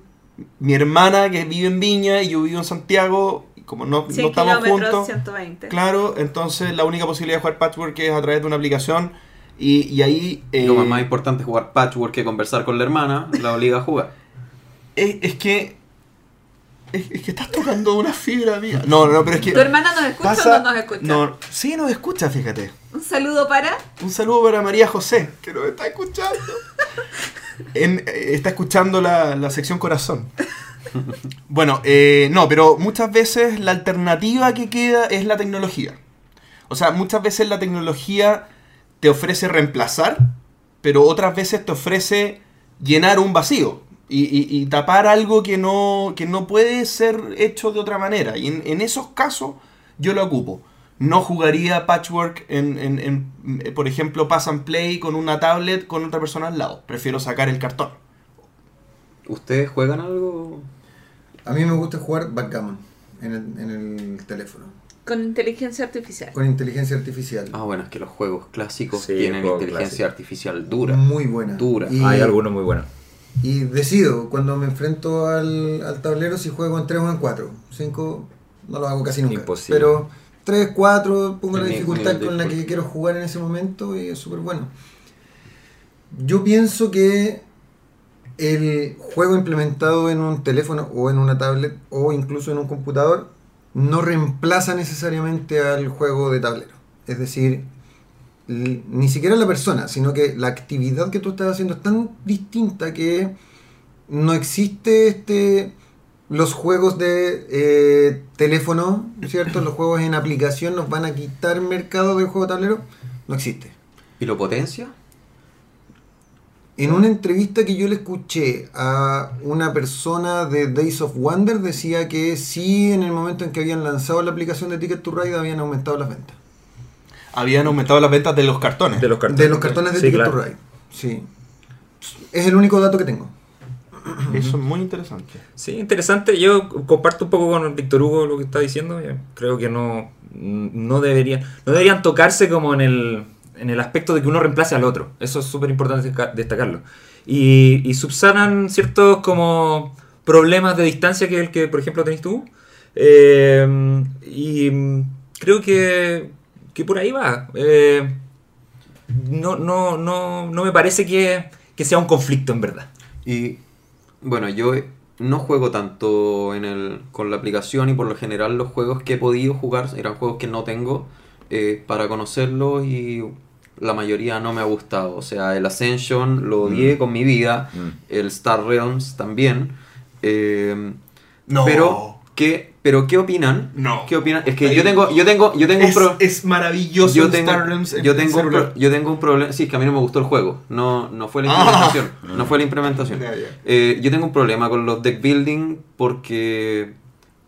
mi hermana que vive en Viña y yo vivo en Santiago. Como no, no 100 estamos juntos, 120. claro, entonces la única posibilidad de jugar Patchwork es a través de una aplicación. Y, y ahí... eh, Lo más importante es jugar patchwork que conversar con la hermana, la obliga a jugar. es, es que... Es, que estás tocando una fibra mía. No, no, pero es que... ¿Tu hermana nos escucha pasa- o no nos escucha? No, sí nos escucha, fíjate. Un saludo para. Un saludo para María José, que nos está escuchando. En- eh, está escuchando la, la sección corazón. Bueno, eh, no, pero muchas veces la alternativa que queda es la tecnología. O sea, muchas veces la tecnología te ofrece reemplazar, pero otras veces te ofrece llenar un vacío y, y- y tapar algo que no, que no puede ser hecho de otra manera. Y en, esos casos yo lo ocupo. No jugaría patchwork en, eh, por ejemplo, pass and play con una tablet con otra persona al lado. Prefiero sacar el cartón. ¿Ustedes juegan algo? A mí me gusta jugar backgammon en el, en el teléfono, Con inteligencia artificial. con inteligencia artificial. Ah, bueno, es que los juegos clásicos Sí, tienen inteligencia artificial dura. Muy buena. Dura. Y, Hay algunos muy buenos. y decido cuando me enfrento al, al tablero si juego en 3 o en 4. 5 no lo hago casi nunca. Imposible. Pero 3, 4 pongo la dificultad con la que quiero jugar en ese momento y es súper bueno. Yo pienso que el juego implementado en un teléfono o en una tablet o incluso en un computador no reemplaza necesariamente al juego de tablero. Es decir, ni siquiera la persona, sino que la actividad que tú estás haciendo es tan distinta que no existe este los juegos de eh, teléfono, ¿cierto? Los juegos en aplicación nos van a quitar mercado del juego de tablero. No existe. ¿Y lo potencia? En una entrevista que yo le escuché a una persona de Days of Wonder decía que sí, en el momento en que habían lanzado la aplicación de Ticket to Ride habían aumentado las ventas. Habían aumentado las ventas de los cartones. De los cartones. De los cartones de Sí, Ticket claro. to Ride. Sí. Es el único dato que tengo. Eso es muy interesante. Sí, interesante. Yo comparto un poco con Víctor Hugo lo que está diciendo. Yo creo que no, no, debería, no deberían tocarse como en el, en el aspecto de que uno reemplace al otro. Eso es súper importante destaca- destacarlo. Y, y subsanan ciertos como problemas de distancia que el que, por ejemplo, tenés tú. Eh, y creo que, que por ahí va. Eh, no, no, no, no me parece que, que sea un conflicto en verdad. Y bueno, yo no juego tanto en el, con la aplicación y por lo general los juegos que he podido jugar eran juegos que no tengo eh, para conocerlos y la mayoría no me ha gustado. O sea, el Ascension lo odié Mm. con mi vida, Mm. el Star Realms también. eh, No. Pero, ¿Qué, pero ¿qué opinan? No. ¿Qué opinan? Es que yo tengo, yo tengo, yo tengo un Es, pro- es maravilloso yo tengo, Star Realms en- yo en tengo, un pro- yo tengo un problema. Sí, es que a mí no me gustó el juego. No, no fue la Ah. implementación. No fue la implementación. Eh, yo tengo un problema con los deck building porque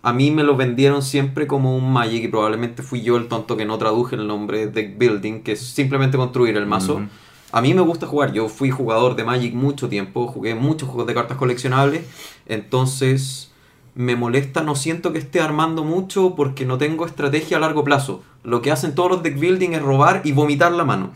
a mí me lo vendieron siempre como un Magic y probablemente fui yo el tonto que no traduje el nombre deck building, que es simplemente construir el mazo. A mí me gusta jugar, yo fui jugador de Magic mucho tiempo, jugué muchos juegos de cartas coleccionables, entonces me molesta, no siento que esté armando mucho porque no tengo estrategia a largo plazo. Lo que hacen todos los deck building es robar y vomitar la mano.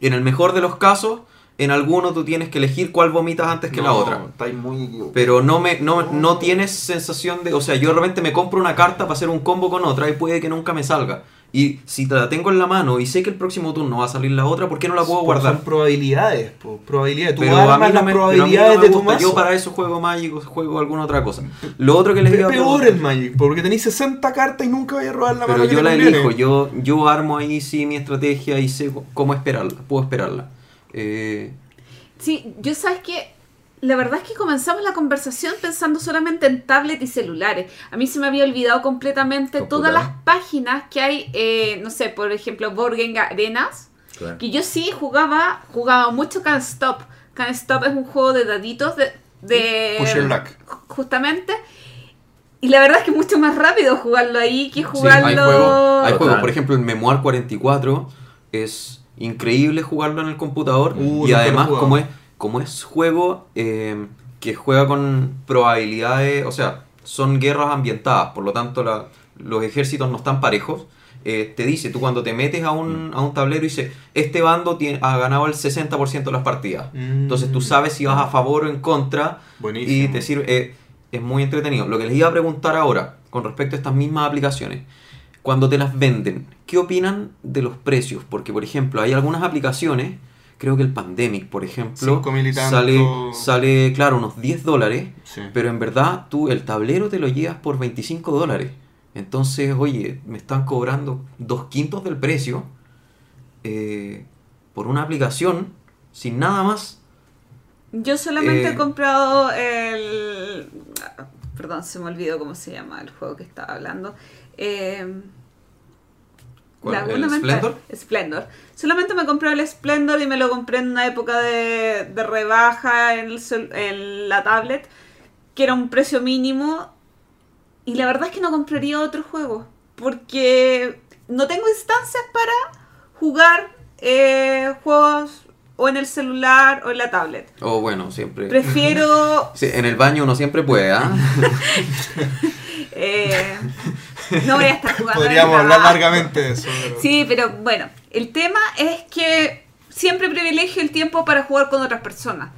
En el mejor de los casos, en alguno tú tienes que elegir cuál vomitas antes que la otra. estáis muy. Pero no me no, no tienes sensación de... O sea, yo de repente me compro una carta para hacer un combo con otra y puede que nunca me salga. Y si te la tengo en la mano y sé que el próximo turno va a salir la otra, ¿por qué no la puedo Porque guardar? Son probabilidades, po, probabilidades. Tú Pero armas no las me, pero no probabilidades de tu mazo. Yo para eso juego Magic o juego alguna otra cosa. Lo otro que les iba a peor el Magic, porque tenéis 60 cartas y nunca vais a robar la Pero mano que yo te la conviene. elijo, yo, yo armo ahí sí mi estrategia y sé cómo esperarla, puedo esperarla. Eh, Sí, yo sabes que la verdad es que comenzamos la conversación pensando solamente en tablet y celulares. A mí se me había olvidado completamente Computador. todas las páginas que hay, eh, no sé, por ejemplo, Game Arenas, Claro. que yo sí jugaba, jugaba mucho Can't Stop. Can't Stop es un juego de daditos de... de Push luck. ju- Justamente. Y la verdad es que es mucho más rápido jugarlo ahí que sí, jugarlo... hay juegos, hay juegos, por ejemplo, el Memoir 44 es increíble jugarlo en el computador Uh, y además como es como es juego eh, que juega con probabilidades, o sea, son guerras ambientadas, por lo tanto la- los ejércitos no están parejos. eh, te dice, tú cuando te metes a un, a un tablero dice, este bando tiene, ha ganado el 60% de las partidas. Entonces tú Mm. sabes si vas a favor o en contra y Buenísimo. te sirve, eh, es muy entretenido. Lo que les iba a preguntar ahora, con respecto a estas mismas aplicaciones, cuando te las venden, ¿qué opinan de los precios? Porque, por ejemplo, hay algunas aplicaciones, creo que el Pandemic, por ejemplo, sale, sale, claro, unos 10 dólares, Sí. pero en verdad tú el tablero te lo llevas por 25 dólares. Entonces, oye, me están cobrando dos quintos del precio eh, por una aplicación sin nada más. Yo solamente Eh, he comprado el... Perdón, se me olvidó cómo se llama el juego que estaba hablando. Eh, ¿El. Splendor? Splendor. Solamente me compré el Splendor y me lo compré en una época de, de rebaja en, el cel- en la tablet, que era un precio mínimo. Y la verdad es que no compraría otro juego, porque no tengo instancias para jugar eh, juegos o en el celular o en la tablet. O bueno, siempre... Prefiero Sí, en el baño uno siempre puede, ¿ah? Eh, no voy a estar jugando. Podríamos hablar largamente de eso. pero- Sí, pero bueno, el tema es que siempre privilegio el tiempo para jugar con otras personas.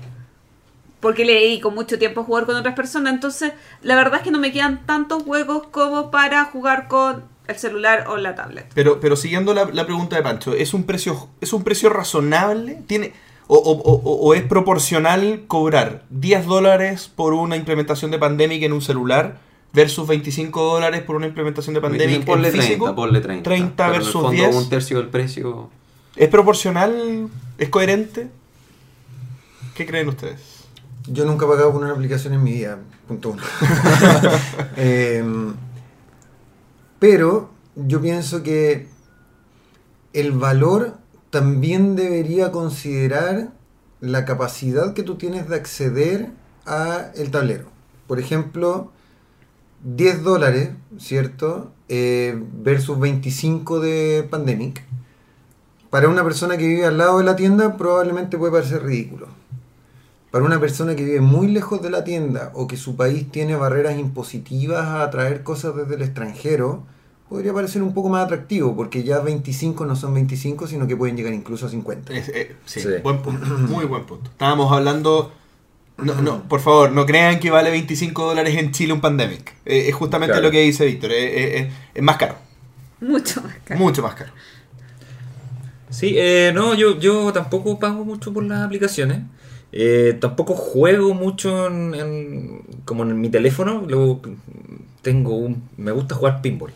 Porque le dedico mucho tiempo a jugar con otras personas. Entonces, la verdad es que no me quedan tantos juegos como para jugar con el celular o la tablet. Pero, pero siguiendo la, la pregunta de Pancho, ¿es un precio, es un precio razonable? ¿Tiene, o, o- o- o es proporcional cobrar 10 dólares por una implementación de Pandemic en un celular versus 25 dólares por una implementación de Pandemic ponle en 30, físico? ponle 30. 30 pero en el versus fondo 10. un tercio del precio. ¿Es proporcional? ¿Es coherente? ¿Qué creen ustedes? Yo nunca he pagado por una aplicación en mi vida, punto uno. Em, pero yo pienso que el valor también debería considerar la capacidad que tú tienes de acceder a el tablero. Por ejemplo, 10 dólares, ¿cierto? Eh, versus 25 de Pandemic. Para una persona que vive al lado de la tienda probablemente puede parecer ridículo. Para una persona que vive muy lejos de la tienda o que su país tiene barreras impositivas a traer cosas desde el extranjero, podría parecer un poco más atractivo, porque ya 25 no son 25, sino que pueden llegar incluso a 50. Es- eh, sí, Sí. buen punto, muy buen punto. Estábamos hablando... No, no, por favor, no crean que vale 25 dólares en Chile un Pandemic. Eh, es justamente Claro. lo que dice Víctor, eh, eh, eh, es más caro, Mucho más caro. mucho más caro. Sí, eh, no, yo, yo tampoco pago mucho por las aplicaciones. Eh, tampoco juego mucho en, en- como en mi teléfono. Luego tengo un, me gusta jugar pinball.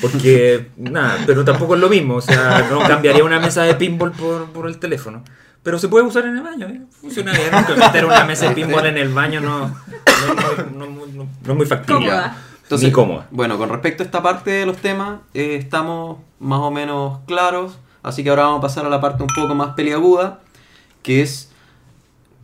Porque, nada, pero tampoco es lo mismo. O sea, no cambiaría una mesa de pinball por, por el teléfono. Pero se puede usar en el baño, ¿eh? funciona bien. Pero meter una mesa de pinball en el baño no, no, no- no- no- no es muy factible. Ni cómoda. Bueno, con respecto a esta parte de los temas, eh, estamos más o menos claros. Así que ahora vamos a pasar a la parte un poco más peliaguda, que es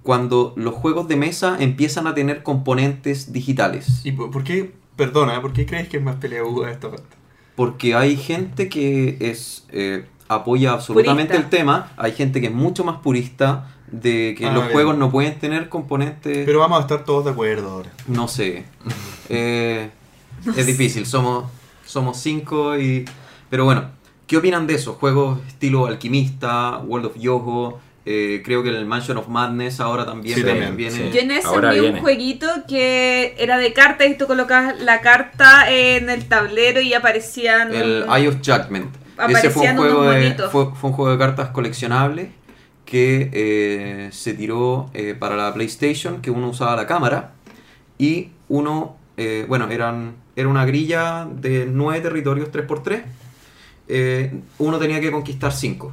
cuando los juegos de mesa empiezan a tener componentes digitales. ¿Y por por qué, perdona, por qué crees que es más peleaguda esta parte? Porque hay gente que es eh, apoya absolutamente Purista. el tema, hay gente que es mucho más purista de que Ah, los bien. juegos no pueden tener componentes... Pero vamos a estar todos de acuerdo ahora. No sé. Eh, es difícil, somos, somos cinco y... Pero bueno, ¿qué opinan de eso? Juegos estilo Alquimista, World of Yoho, eh, creo que el Mansion of Madness ahora también Sí, viene- también, viene... sí. Yo en ese Ahora vi un jueguito que era de cartas y tú colocabas la carta en el tablero y aparecían. El Eye of Judgment. Ese fue un, juego de, fue, fue un juego de cartas coleccionables que eh, se tiró eh, para la PlayStation, que uno usaba la cámara y uno, eh, bueno, eran, era una grilla de nueve territorios 3x3. eh, uno tenía que conquistar 5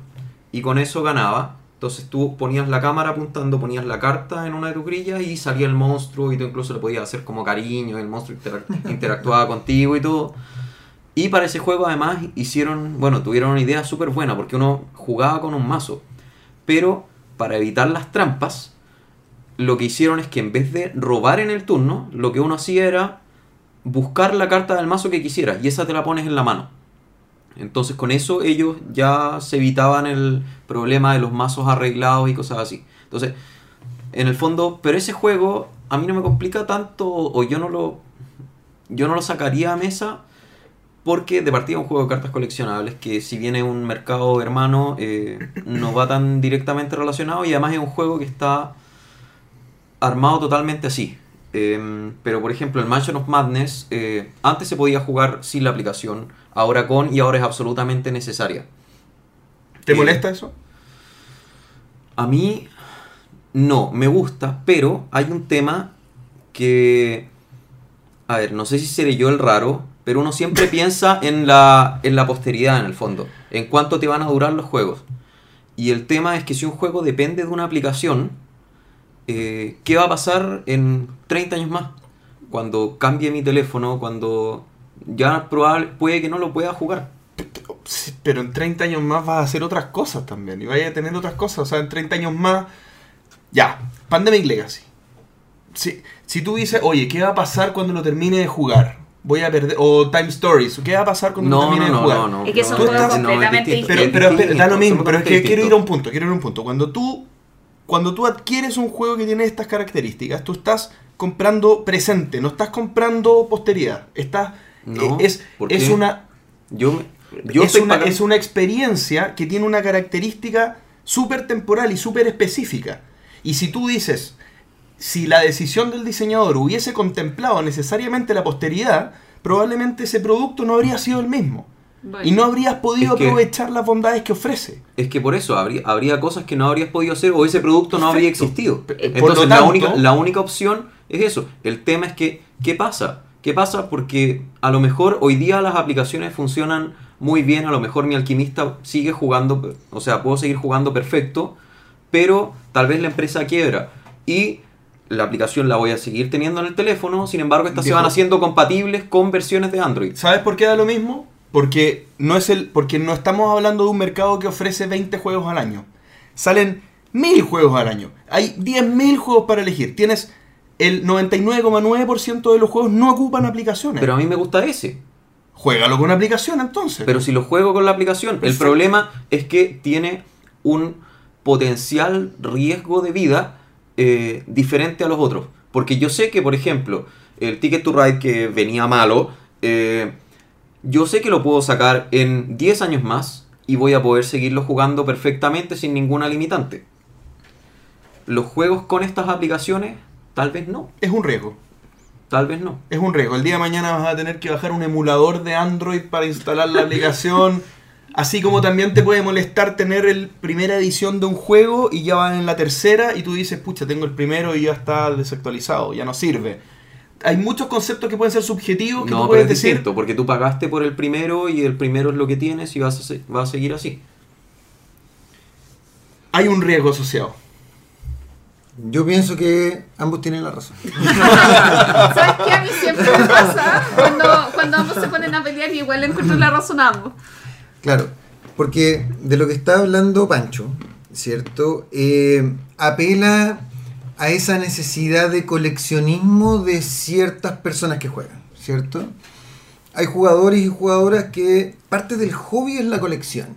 y con eso ganaba. Entonces tú ponías la cámara apuntando, ponías la carta en una de tus grillas y salía el monstruo y tú incluso le podías hacer como cariño, el monstruo interac- interactuaba contigo y todo. Y para ese juego además hicieron, bueno, tuvieron una idea súper buena porque uno jugaba con un mazo. Pero para evitar las trampas, lo que hicieron es que en vez de robar en el turno, lo que uno hacía era buscar la carta del mazo que quisieras y esa te la pones en la mano. Entonces con eso ellos ya se evitaban el problema de los mazos arreglados y cosas así. Entonces, en el fondo, pero ese juego a mí no me complica tanto o yo no lo yo no lo sacaría a mesa porque de partida es un juego de cartas coleccionables que si bien es un mercado hermano eh, no va tan directamente relacionado y además es un juego que está armado totalmente así. Em, pero por ejemplo el Mansion of Madness eh, antes se podía jugar sin la aplicación, ahora con y ahora es absolutamente necesaria. ¿Te Eh, molesta eso? A mí no, me gusta, pero hay un tema que... A ver, no sé si seré yo el raro, pero uno siempre piensa en la, en la posteridad en el fondo, en cuánto te van a durar los juegos. Y el tema es que si un juego depende de una aplicación, eh, ¿qué va a pasar en 30 años más? Cuando cambie mi teléfono, cuando ya probable, puede que no lo pueda jugar. Pero en 30 años más vas a hacer otras cosas también. Y vaya a tener otras cosas. O sea, en 30 años más. Ya, Pandemic Legacy. Si, si tú dices, oye, ¿qué va a pasar cuando lo termine de jugar? Voy a perder. O Time Stories. ¿Qué va a pasar cuando No, termine no, de no, jugar? no, no. Es que son no, juegos completamente distinto, Pero, da lo mismo, pero es que quiero ir a un punto, quiero ir a un punto. Cuando tú, cuando tú adquieres un juego que tiene estas características, tú estás comprando presente, no estás comprando posteridad. Estás, No, eh, es, ¿por es una, Yo, yo es, una, es una experiencia que tiene una característica súper temporal y súper específica. Y si tú dices, si la decisión del diseñador hubiese contemplado necesariamente la posteridad, probablemente ese producto no habría sido el mismo. Bueno. Y no habrías podido Es que- aprovechar las bondades que ofrece. Es que por eso habría, habría cosas que no habrías podido hacer o ese producto no habría existido. Por Entonces la, única, la única opción es eso. El tema es que, ¿qué pasa? ¿Qué pasa? Porque a lo mejor hoy día las aplicaciones funcionan muy bien, a lo mejor mi alquimista sigue jugando, o sea, puedo seguir jugando perfecto, pero tal vez la empresa quiebra y la aplicación la voy a seguir teniendo en el teléfono, sin embargo estas se van haciendo compatibles con versiones de Android. ¿Sabes por qué da lo mismo? Porque no, es el, porque no estamos hablando de un mercado que ofrece 20 juegos al año. Salen 1000 juegos al año. Hay 10.000 juegos para elegir. Tienes el 99,9% de los juegos no ocupan aplicaciones. Pero a mí me gusta ese. Juégalo con aplicación entonces. Pero si lo juego con la aplicación, el problema es que tiene un potencial riesgo de vida eh, diferente a los otros. Porque yo sé que, por ejemplo, el Ticket to Ride que venía malo, eh, yo sé que lo puedo sacar en 10 años más y voy a poder seguirlo jugando perfectamente sin ninguna limitante. Los juegos con estas aplicaciones, tal vez no. es un riesgo. Tal vez no. Es un riesgo. El día de mañana vas a tener que bajar un emulador de Android para instalar la aplicación. Así como también te puede molestar tener el primera edición de un juego y ya vas en la tercera y tú dices, pucha, tengo el primero y ya está desactualizado, ya no sirve. Hay muchos conceptos que pueden ser subjetivos que No, tú pero puedes es decir. distinto, porque tú pagaste por el primero y el primero es lo que tienes y vas a, se- vas a seguir así. Hay un riesgo asociado. Yo pienso que ambos tienen la razón. ¿Sabes qué? A mí siempre me pasa cuando, cuando ambos se ponen a pelear y igual le encuentro la razón a ambos. Claro, porque de lo que está hablando Pancho, ¿cierto? Eh, apela a esa necesidad de coleccionismo de ciertas personas que juegan, ¿cierto? Hay jugadores y jugadoras que parte del hobby es la colección.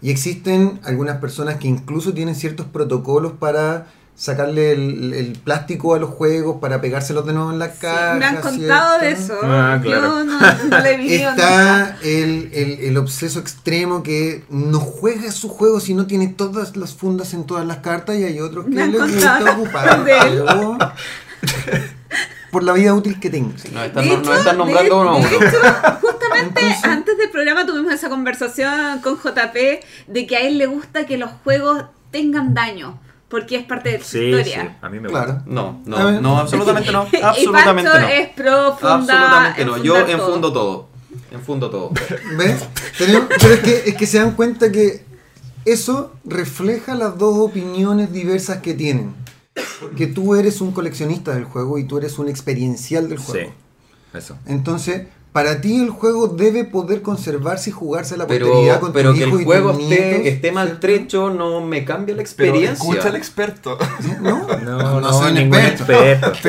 Y existen algunas personas que incluso tienen ciertos protocolos para sacarle el, el plástico a los juegos, para pegárselos de nuevo en la Sí, caja. me han contado de eso. Ah, claro. Yo no, no le he. Está el, el, el obseso extremo que no juega su juego si no tiene todas las fundas en todas las cartas y hay otros que Me les gusta ocupar por la vida útil que tenga. Están, nos hecho, están nombrando de- uno a de uno. hecho, justamente Entonces- antes del programa tuvimos esa conversación con JP de que a él le gusta que los juegos tengan daño, porque es parte de su Sí, sí, historia. a mí me gusta. Claro. No, no, no, absolutamente no. y Absolutamente Pancho no. es profunda. Absolutamente no. Yo enfundo todo. Enfundo todo. ¿Ves? Pero es que, es que se dan cuenta que eso refleja las dos opiniones diversas que tienen. Porque tú eres un coleccionista del juego y tú eres un experiencial del Sí, juego. eso. Entonces, para ti el juego debe poder conservarse y jugarse a la Pero, posteridad con pero tus que hijos el y juego tus esté, nietos, esté maltrecho no me cambia la Pero experiencia. escucha al experto. ¿No? No, no, soy un ningún experto. experto.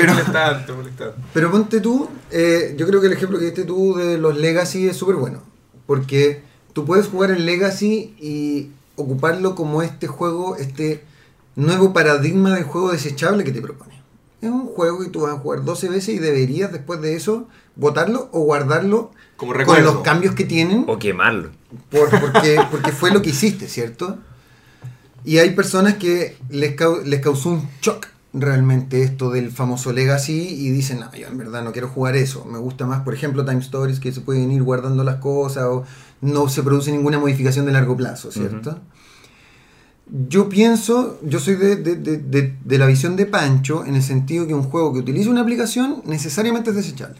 Pero, pero ponte tú, eh, yo creo que el ejemplo que diste tú de los Legacy es súper bueno. Porque tú puedes jugar en Legacy y ocuparlo como este juego, este nuevo paradigma de juego desechable que te propone. Es un juego que tú vas a jugar 12 veces y deberías después de eso botarlo o guardarlo Como con los cambios que tienen O quemarlo. por- porque, porque fue lo que hiciste, ¿cierto? Y hay personas que les, les causó un shock realmente esto del famoso Legacy y dicen, no, yo en verdad no quiero jugar eso. Me gusta más, por ejemplo, Time Stories, que se pueden ir guardando las cosas o no se produce ninguna modificación de largo plazo, ¿cierto? Yo pienso, yo soy de, de- de- de- de la visión de Pancho en el sentido que un juego que utiliza una aplicación necesariamente es desechable.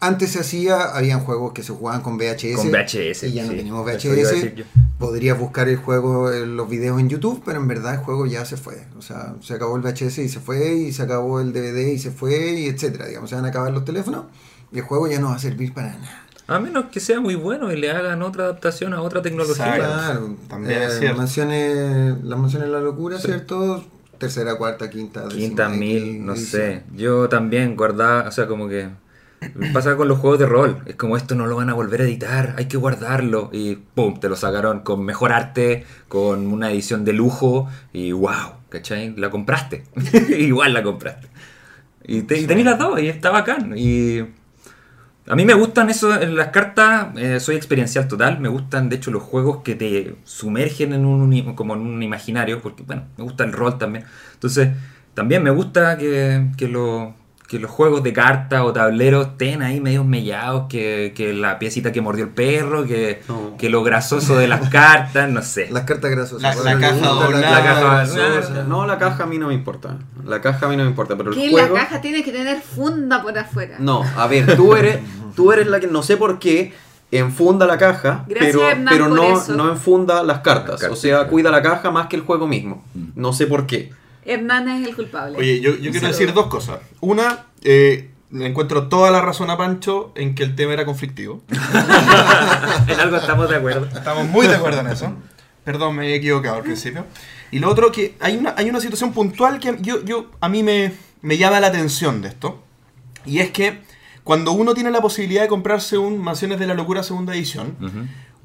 Antes se hacía, habían juegos que se jugaban con VHS. Con VHS. Y ya no sí. tenemos VHS. Podrías buscar el juego, en los videos en YouTube, pero en verdad el juego ya se fue. O sea, se acabó el VHS y se fue, y se acabó el DVD y se fue, y etcétera. Digamos, se van a acabar los teléfonos y el juego ya no va a servir para nada. A menos que sea muy bueno y le hagan otra adaptación a otra tecnología. Claro, también eh, es cierto. Mansiones, las mansiones de la locura, ¿cierto? Tercera, cuarta, quinta, décima, Quinta X mil, no sé. Yo también guardaba, o sea, como que pasa con los juegos de rol. Es como esto no lo van a volver a editar, hay que guardarlo. Y pum, te lo sacaron con mejor arte, con una edición de lujo y wow, ¿cachai? La compraste. Igual la compraste. Y, te, y tenés las dos y está bacán. Y a mí me gustan eso, en las cartas, eh, soy experiencial total, me gustan de hecho los juegos que te sumergen en un, como en un imaginario, porque bueno, me gusta el rol también. Entonces, también me gusta que, que, lo- que los juegos de cartas o tableros estén ahí medios mellados, que, que la piecita que mordió el perro, que, No. que lo grasoso de las cartas, no sé. Las cartas grasosas. La- caja gusta doblada. La caja grasosa. No, la caja a mí no me importa. La caja a mí no me importa, pero el Que juego... la caja tiene que tener funda por afuera. No, a ver, tú eres, tú eres la que no sé por qué enfunda la caja, Gracias, pero, Hernán, pero no, no enfunda las cartas. Las cartas, o sea, cuida la caja más que el juego mismo. Mm. No sé por qué. Hernán es el culpable. Oye, yo, quiero saludo. decir dos cosas. Una, eh, le encuentro toda la razón a Pancho en que el tema era conflictivo. en algo estamos de acuerdo. Estamos muy de acuerdo en eso. Perdón, me he equivocado al principio. Y lo otro, que hay una, hay una situación puntual que yo, yo, a mí me, me llama la atención de esto. Y es que cuando uno tiene la posibilidad de comprarse un Mansiones de la Locura segunda edición,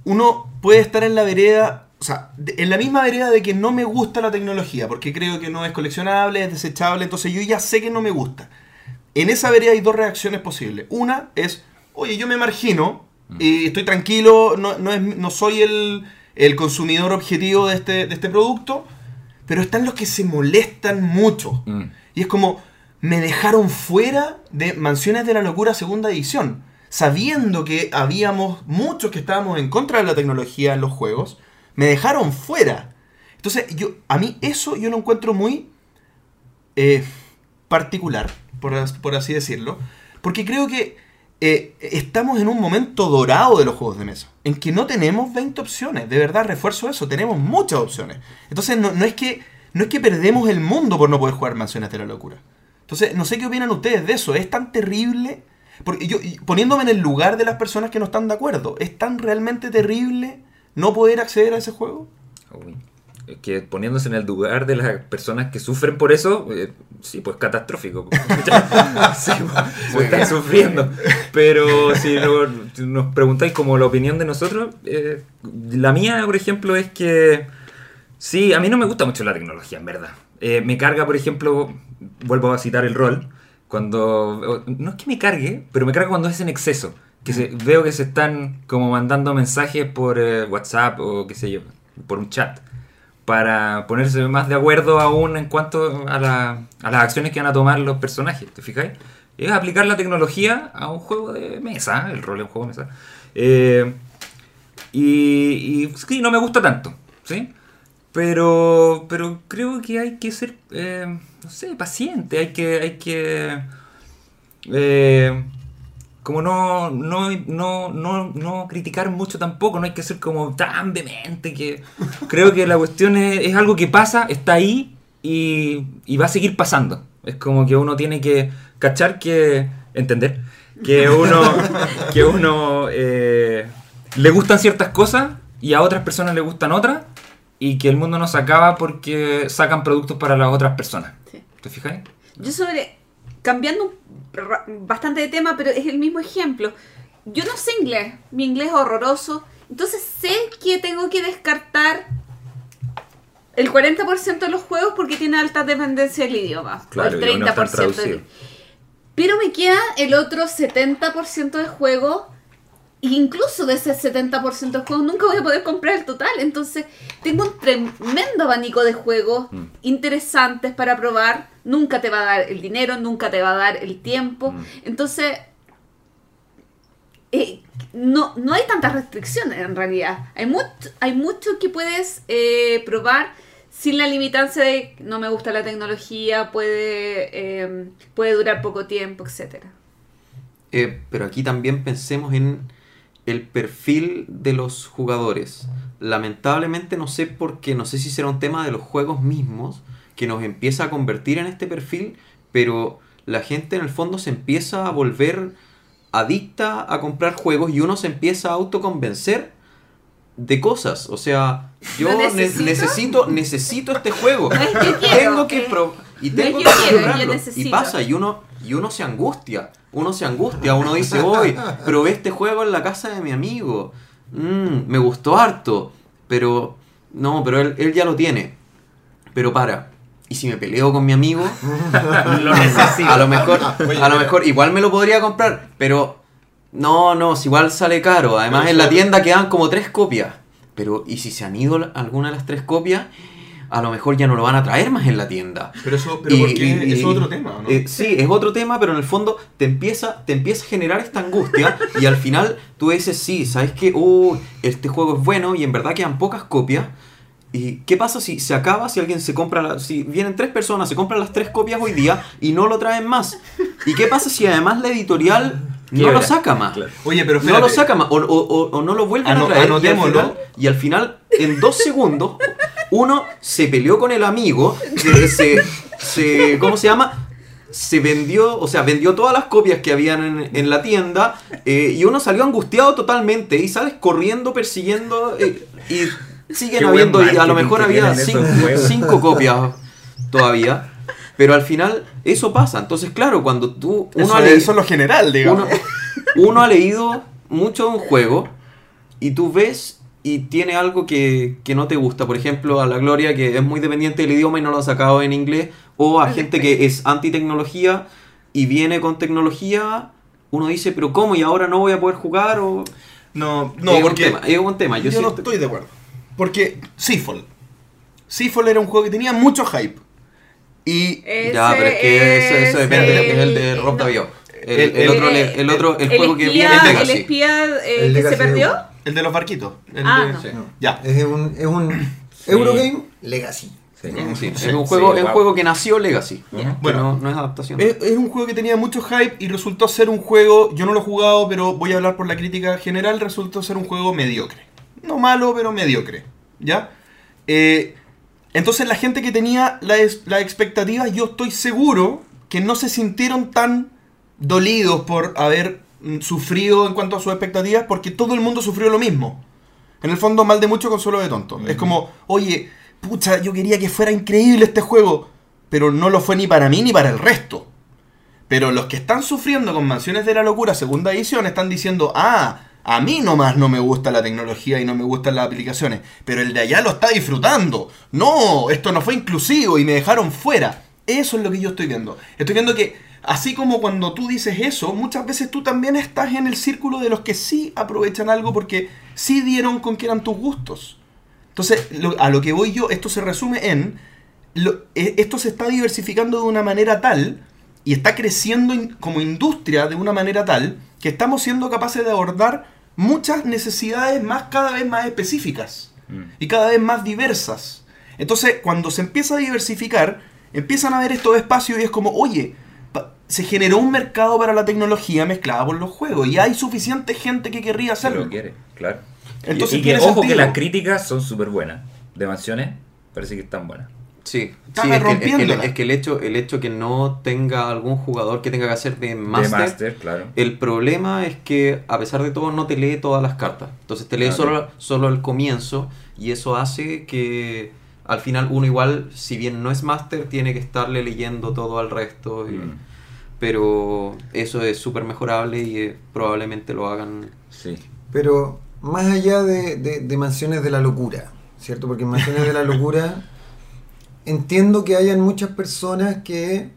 uno puede estar en la vereda, o sea, en la misma vereda de que no me gusta la tecnología, porque creo que no es coleccionable, es desechable, entonces yo ya sé que no me gusta. En esa vereda hay dos reacciones posibles. Una es, oye, yo me margino, y estoy tranquilo, no, no, es- no soy el, el consumidor objetivo de este, de este producto, pero están los que se molestan mucho. Mm. Y es como, me dejaron fuera de Mansiones de la Locura segunda edición. Sabiendo que habíamos muchos que estábamos en contra de la tecnología en los juegos, me dejaron fuera. Entonces, yo, a mí eso yo lo encuentro muy eh, particular, por, por así decirlo. Porque creo que eh, estamos en un momento dorado de los juegos de mesa. En que no tenemos 20 opciones. De verdad, refuerzo eso. Tenemos muchas opciones. Entonces, no, no es que no es que perdemos el mundo por no poder jugar Mansiones de la Locura. Entonces, no sé qué opinan ustedes de eso. ¿Es tan terrible? Porque yo, poniéndome en el lugar de las personas que no están de acuerdo, ¿es tan realmente terrible no poder acceder a ese juego? Uy. Es Que poniéndose en el lugar de las personas que sufren por eso, eh, sí, pues catastrófico. sí, pues, están sufriendo. Pero si lo- nos preguntáis como la opinión de nosotros, eh, la mía, por ejemplo, es que sí, a mí no me gusta mucho la tecnología, en verdad. Eh, me carga, por ejemplo, vuelvo a citar el rol, cuando... No es que me cargue, pero me carga cuando es en exceso. Que se- veo que se están como mandando mensajes por eh, WhatsApp o qué sé yo, por un chat para ponerse más de acuerdo aún en cuanto a, la- a las acciones que van a tomar los personajes, ¿te fijáis? Es aplicar la tecnología a un juego de mesa, el rol es un juego de mesa. Eh, y, y sí, no me gusta tanto, ¿sí? Pero, pero creo que hay que ser, eh, no sé, paciente, hay que, hay que, como no, no, no, no, no criticar mucho tampoco, no hay que ser como tan vehemente que creo que la cuestión es, es algo que pasa, está ahí y, y va a seguir pasando. Es como que uno tiene que cachar que, entender, que uno, que uno eh, le gustan ciertas cosas y a otras personas le gustan otras y que el mundo no se acaba porque sacan productos para las otras personas. Sí. ¿Te fijáis? Yo sobre, cambiando bastante de tema, pero es el mismo ejemplo. Yo no sé inglés, mi inglés es horroroso, entonces sé que tengo que descartar el 40% de los juegos porque tiene alta dependencia del idioma. Claro, el no están 30%. traducidos. del- pero me queda el otro 70% de juegos. Incluso de ese 70% de juegos nunca voy a poder comprar el total. Entonces tengo un tremendo abanico de juegos Mm. interesantes para probar. Nunca te va a dar el dinero, nunca te va a dar el tiempo. Mm. Entonces, eh, no, no hay tantas restricciones en realidad. Hay, mucho hay mucho que puedes eh, probar sin la limitancia de no me gusta la tecnología, puede, eh, puede durar poco tiempo, etcétera. Eh, pero aquí también pensemos en el perfil de los jugadores. Lamentablemente no sé por qué, no sé si será un tema de los juegos mismos que nos empieza a convertir en este perfil, pero la gente en el fondo se empieza a volver adicta a comprar juegos y uno se empieza a autoconvencer de cosas. O sea, yo ¿Lo ne- necesito? necesito, necesito este juego. No es que quiero, tengo que pro- y no es tengo que quiero, yo comprarlo. Y necesito. pasa, y uno, y uno se angustia. Uno se angustia, uno dice, voy, probé este juego en la casa de mi amigo. Mm, me gustó harto. Pero, no, pero él, él ya lo tiene. Pero para. Y si me peleo con mi amigo, Lo necesito. a lo mejor, a lo mejor igual me lo podría comprar, pero no, no, si igual sale caro. Además en la tienda quedan como tres copias. Pero, ¿y si se han ido alguna de las tres copias? A lo mejor ya no lo van a traer más en la tienda. Pero eso, pero Y- ¿por qué? y- Eso es otro tema, ¿o ¿no? eh, sí, es otro tema, pero en el fondo te empieza, te empieza a generar esta angustia y al final tú dices, sí, ¿sabes qué? Uh, este juego es bueno y en verdad quedan pocas copias. ¿Y qué pasa si se acaba, si alguien se compra, la- si vienen tres personas, se compran las tres copias hoy día y no lo traen más? ¿Y qué pasa si además la editorial no lo saca más? Claro. Oye, pero No lo saca más, o, o- o- o no lo vuelven Ano- a traer. Y al, anotémoslo. final, y al final, en dos segundos, uno se peleó con el amigo, se, se- se- ¿cómo se llama? Se vendió, o sea, vendió todas las copias que habían en, en la tienda eh, y uno salió angustiado totalmente y sales corriendo persiguiendo eh, y siguen Qué habiendo, y a lo marketing mejor que había tienen esos cinco, juegos. cinco copias todavía. Pero al final eso pasa. Entonces, claro, cuando tú... Uno Eso, ha es, leído- eso es lo general, digamos. uno, uno ha leído mucho de un juego y tú ves y tiene algo que, que no te gusta. Por ejemplo, a la Gloria que es muy dependiente del idioma y no lo ha sacado en inglés. O a gente que es anti-tecnología y viene con tecnología. Uno dice, pero ¿cómo? ¿Y ahora no voy a poder jugar? O... No, no, es porque un tema. Es un tema. Yo, yo no estoy de acuerdo. Porque Seafall. Seafall era un juego que tenía mucho hype. Y Ya, pero es que eso, eso depende. el- es el de Rob no. Daviau. El, El- el otro, el otro, el, el juego que viene El Legacy. espía eh, El que se perdió. de- el de los barquitos. el Ah, de- no. Sí. Ya. Es un, es un Eurogame Legacy. Sí. Sí, es un juego, sí, es un wow. juego que nació Legacy. Que Bueno. no, no es adaptación. Es, es un juego que tenía mucho hype y resultó ser un juego, yo no lo he jugado, pero voy a hablar por la crítica general, resultó ser un juego mediocre. No malo, pero mediocre. ¿Ya? Eh, Entonces la gente que tenía la, es- la expectativa, yo estoy seguro que no se sintieron tan dolidos por haber mm, sufrido en cuanto a sus expectativas, porque todo el mundo sufrió lo mismo. En el fondo, mal de mucho, consuelo de tonto. Es como, oye, pucha, yo quería que fuera increíble este juego, pero no lo fue ni para mí ni para el resto. Pero los que están sufriendo con Mansiones de la Locura segunda edición están diciendo, ah, a mí nomás no me gusta la tecnología y no me gustan las aplicaciones, pero el de allá lo está disfrutando. No, esto no fue inclusivo y me dejaron fuera. Eso es lo que yo estoy viendo. Estoy viendo que, así como cuando tú dices eso, muchas veces tú también estás en el círculo de los que sí aprovechan algo porque sí dieron con que eran tus gustos. Entonces, lo- a lo que voy yo, esto se resume en, lo- e- esto se está diversificando de una manera tal y está creciendo como industria de una manera tal que estamos siendo capaces de abordar muchas necesidades más cada vez más específicas Mm. y cada vez más diversas. Entonces, cuando se empieza a diversificar, empiezan a ver estos espacios y es como, oye, se generó un mercado para la tecnología mezclada con los juegos y hay suficiente gente que querría hacerlo. lo quiere, claro. Entonces y, y que, ojo sentido. que las críticas son súper buenas. De mansiones, parece que están buenas. Sí, Está sí, es, que, es, que, rompiéndola. es que el hecho, el hecho que no tenga algún jugador que tenga que hacer de Master, claro. el problema es que a pesar de todo no te lee todas las cartas. Entonces te lee Claro. solo, solo el comienzo y eso hace que al final uno igual, si bien no es máster, tiene que estarle leyendo todo al resto. y- Mm. Pero eso es súper mejorable y eh, probablemente lo hagan. Sí. Pero más allá de, de- de Mansiones de la Locura, ¿cierto? Porque en Mansiones de la Locura entiendo que hayan muchas personas que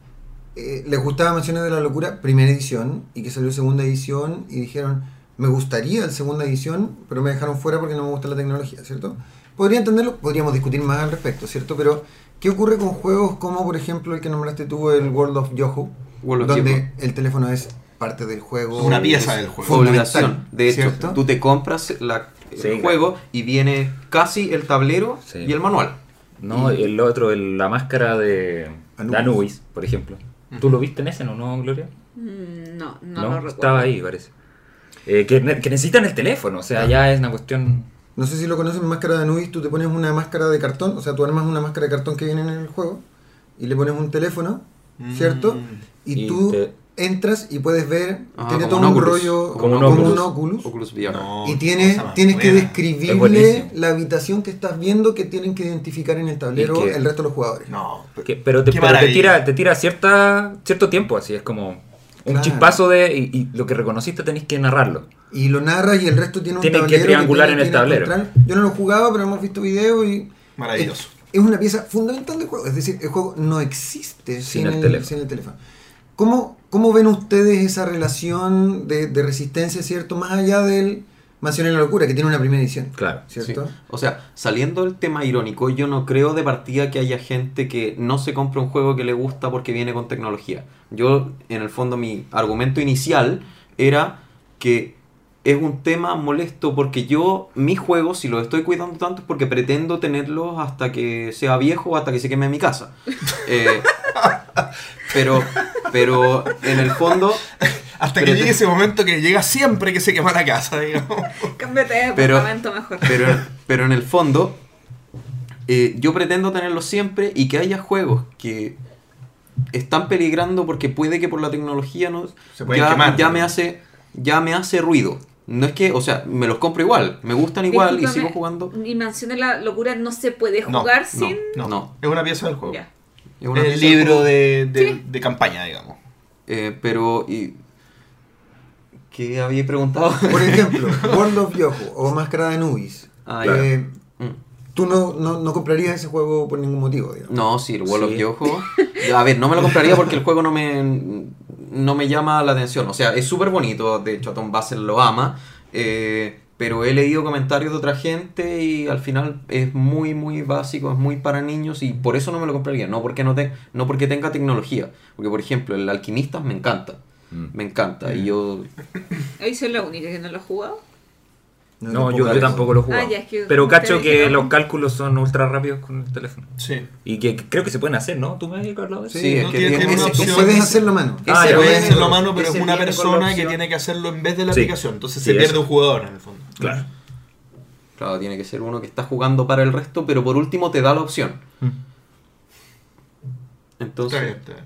eh, les gustaba Mansiones de la Locura primera edición y que salió segunda edición y dijeron, me gustaría la segunda edición, pero me dejaron fuera porque no me gusta la tecnología, ¿cierto? Podría entenderlo, podríamos discutir más al respecto, ¿cierto? Pero, ¿qué ocurre con juegos como, por ejemplo, el que nombraste tú, el World of Yoho? World of donde Yoho. el teléfono es parte del juego. Una pieza del juego. Obligación. De hecho, ¿cierto? tú te compras la- el Sí, juego y viene casi el tablero Sí. y el manual. No, Y- el otro, el- la máscara de Anubis. por ejemplo. ¿Tú lo viste en ese, no, no Gloria? Mm, No, no, lo recuerdo. estaba ahí, parece. Eh, que, ne- que necesitan el teléfono, o sea, ya es una cuestión... No sé si lo conocen, máscara de Anubis, tú te pones una máscara de cartón, o sea, tú armas una máscara de cartón que viene en el juego y le pones un teléfono, ¿cierto? Mm. Y, Y tú te- entras y puedes ver, Ah, tiene como todo un Oculus. rollo Como como, un un Oculus. Oculus. Oculus VR. No, Y tienes, tienes que describirle la habitación que estás viendo que tienen que identificar en el tablero que- el resto de los jugadores. No, que- pero te, pero te tira, te tira cierta, cierto tiempo, así es como un Claro. chispazo de... Y, y lo que reconociste tenéis que narrarlo. Y lo narras y el resto tiene un Tienen que triangular tiene en el tablero. encontrar. Yo no lo jugaba, pero hemos visto videos y Maravilloso. Es, es una pieza fundamental del juego. Es decir, el juego no existe sin, Sin el el, teléfono. sin el teléfono. ¿Cómo, cómo ven ustedes esa relación de, de resistencia, cierto? Más allá del Mansión en la Locura, que tiene una primera edición. Claro. ¿Cierto? Sí. O sea, saliendo del tema irónico, yo no creo de partida que haya gente que no se compre un juego que le gusta porque viene con tecnología. Yo, en el fondo, mi argumento inicial era que es un tema molesto porque yo, mis juegos, si los estoy cuidando tanto, es porque pretendo tenerlos hasta que sea viejo o hasta que se queme mi casa. Eh, pero, pero en el fondo, Hasta que llegue ese momento que llega siempre que se quema la casa, digamos. Cámbiate de departamento mejor. Pero, pero en el fondo, eh, yo pretendo tenerlo siempre y que haya juegos que están peligrando porque puede que por la tecnología no Se ya, quemar, ya ¿no? me hace ya me hace ruido. No es que, o sea, me los compro igual, me gustan igual y sigo jugando. Mi mansión de la locura no se puede jugar no. sin. No, No. es una pieza del juego. Es una el libro de, de, Sí. de campaña, digamos. Eh, pero y ¿qué había preguntado? Por ejemplo, World of Yoho o Máscara de Nubis. Ah, Eh, Mm. Tú no, no, no comprarías ese juego por ningún motivo, digamos. No, sí, el Wall Sí. of Yoho. A ver, no me lo compraría porque el juego no me, no me llama la atención. O sea, es súper bonito, de hecho Tom Basel lo ama. eh, pero he leído comentarios de otra gente y al final es muy, muy básico, es muy para niños y por eso no me lo compraría. No porque, no te, no porque tenga tecnología. Porque, por ejemplo, el Alquimistas me encanta. Mm. Me encanta. Y yo... Ahí soy la única que no lo ha jugado. No, yo, yo tampoco lo juego. Ah, es que Pero cacho que los cálculos son ultra rápidos con el teléfono. Sí. Y que creo que se pueden hacer, ¿no? ¿Tú me habías hablado de eso? Sí, es no que tiene- una opción. Puedes hacerlo a mano. Ah, ya, puede hacerlo a mano, pero es una persona que tiene que hacerlo en vez de la Sí. aplicación. Entonces Sí, se pierde eso. un jugador en el fondo. Claro. Claro, tiene que ser uno que está jugando para el resto, pero por último te da la opción. Entonces, Está bien, está bien.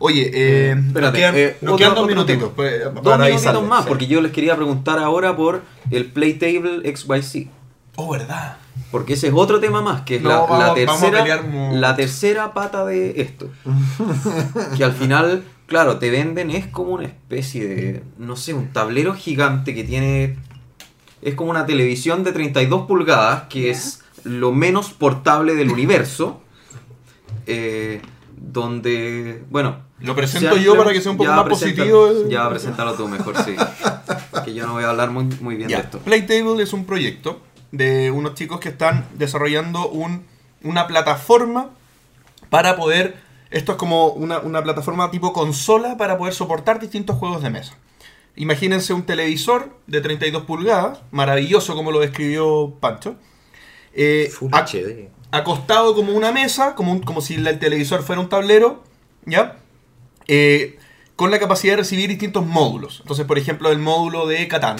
Oye, eh, nos espérate, quedan, eh, nos otro- quedan dos otro minutitos. pues, dos para minutitos más, sí. porque yo les quería preguntar ahora por el Playtable XYZ. Oh, ¿verdad? Porque ese es otro tema más, que es No, la, vamos- tercera, la tercera pata de esto. que al final, claro, te venden, es como una especie de, no sé, un tablero gigante que tiene... Es como una televisión de 32 pulgadas, que es lo menos portable del universo. eh, donde, bueno... Lo presento se yo para que sea un poco más positivo. eh. Ya, preséntalo tú mejor, sí. que yo no voy a hablar muy, muy bien Ya, de esto. Playtable es un proyecto de unos chicos que están desarrollando un, una plataforma para poder. Esto es como una, una plataforma tipo consola para poder soportar distintos juegos de mesa. Imagínense un televisor de 32 pulgadas, maravilloso como lo describió Pancho. eh, Full HD. Acostado como una mesa, como, como si el televisor fuera un tablero, ¿ya? Eh, con la capacidad de recibir distintos módulos. Entonces, por ejemplo, el módulo de Catán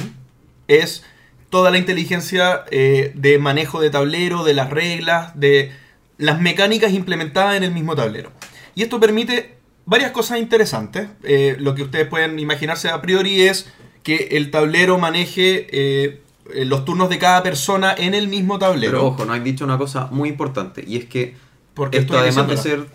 es toda la inteligencia eh, de manejo de tablero, de las reglas, de las mecánicas implementadas en el mismo tablero. Y esto permite varias cosas interesantes. Eh, lo que ustedes pueden imaginarse a priori es que el tablero maneje los turnos de cada persona en el mismo tablero. Pero ojo, no has dicho una cosa muy importante, y es que Porque esto además de ser...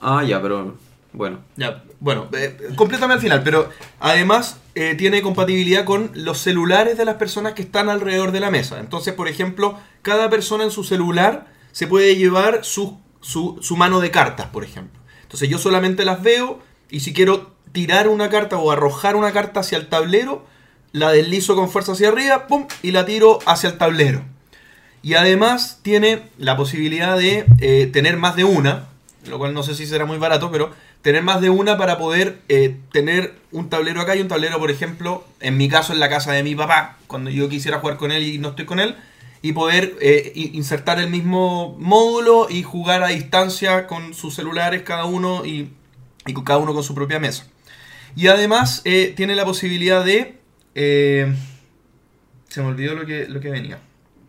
Ah, ya, pero bueno. Ya, bueno, eh, complétame al final, pero además eh, tiene compatibilidad con los celulares de las personas que están alrededor de la mesa. Entonces, por ejemplo, cada persona en su celular se puede llevar su, su, su mano de cartas, por ejemplo. Entonces yo solamente las veo y si quiero tirar una carta o arrojar una carta hacia el tablero, la deslizo con fuerza hacia arriba, ¡pum! y la tiro hacia el tablero. Y además tiene la posibilidad de eh, tener más de una, lo cual no sé si será muy barato, pero tener más de una para poder eh, tener un tablero acá y un tablero, por ejemplo, en mi caso en la casa de mi papá, cuando yo quisiera jugar con él y no estoy con él, y poder eh, insertar el mismo módulo y jugar a distancia con sus celulares cada uno y, y cada uno con su propia mesa. Y además tiene la posibilidad de... eh, se me olvidó lo que, lo que venía.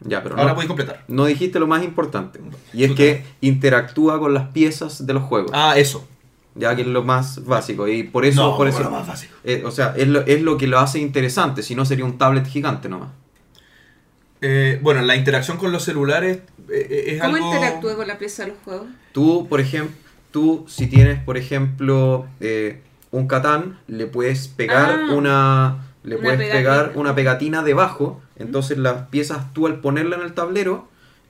Ya, pero Ahora no, podéis completar. no dijiste lo más importante. Y es que interactúa con las piezas de los juegos. Ah, eso. Ya que es lo más básico. Y por eso... No, por eso lo más básico. eh, o sea, es lo, es lo que lo hace interesante. Si no, sería un tablet gigante nomás. Eh, bueno, la interacción con los celulares eh, es ¿Cómo algo... interactúa con la pieza de los juegos? Tú, por ejemplo, tú si tienes, por ejemplo, eh, un Catán, le puedes pegar Ah. una, le Una puedes pegatina. pegar una pegatina debajo. Entonces las piezas tú al ponerla en el tablero,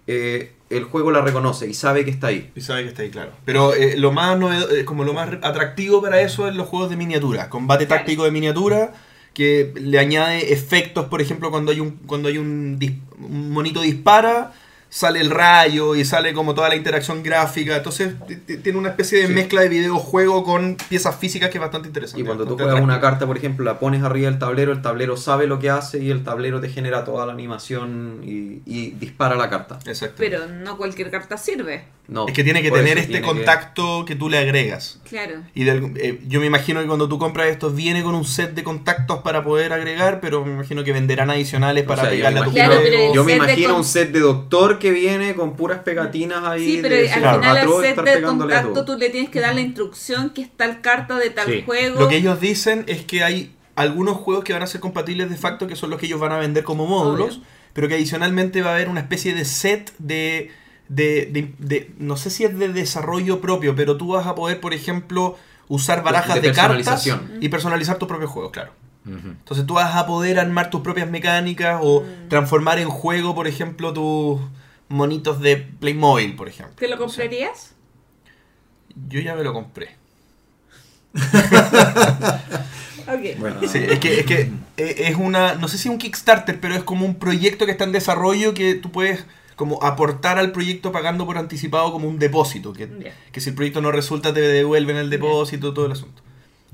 eh, el juego la reconoce y sabe que está ahí. Y sabe que está ahí, claro. Pero eh, lo más eh, como lo más atractivo para eso es los juegos de miniatura. Combate Claro. táctico de miniatura que le añade efectos, por ejemplo, cuando hay un, cuando hay un, dis- un monito dispara, sale el rayo y sale como toda la interacción gráfica. Entonces tiene una especie de Sí. mezcla de videojuego con piezas físicas que es bastante interesante. Y cuando tú juegas una carta, por ejemplo, la pones arriba del tablero, el tablero sabe lo que hace y el tablero te genera toda la animación y, y dispara la carta. Exacto. Pero no cualquier carta sirve. No, es que tiene que tener eso este que- contacto que... tú le agregas. Claro. Y de algún- eh, yo me imagino que cuando tú compras estos viene con un set de contactos para poder agregar, pero me imagino que venderán adicionales O para sea, yo pegarle a tu Claro, yo me imagino con- un set de doctor que viene con puras pegatinas ahí. Sí, pero de al Claro. final al set de contacto tú le tienes que dar la instrucción que es tal carta de tal Sí. juego. Lo que ellos dicen es que hay algunos juegos que van a ser compatibles de facto, que son los que ellos van a vender como módulos, Obvio. pero que adicionalmente va a haber una especie de set de, de, de- de- no sé si es de desarrollo propio, pero tú vas a poder, por ejemplo, usar barajas de de, cartas y personalizar tus propios juegos, claro. Entonces tú vas a poder armar tus propias mecánicas o transformar en juego, por ejemplo, tus monitos de Playmobil, por ejemplo. ¿Te lo comprarías? Yo ya me lo compré. Ok. Bueno, Sí, es que, es que eh, es una, no sé si un Kickstarter, pero es como un proyecto que está en desarrollo que tú puedes como aportar al proyecto pagando por anticipado como un depósito, que, que si el proyecto no resulta te devuelven el depósito, todo el asunto.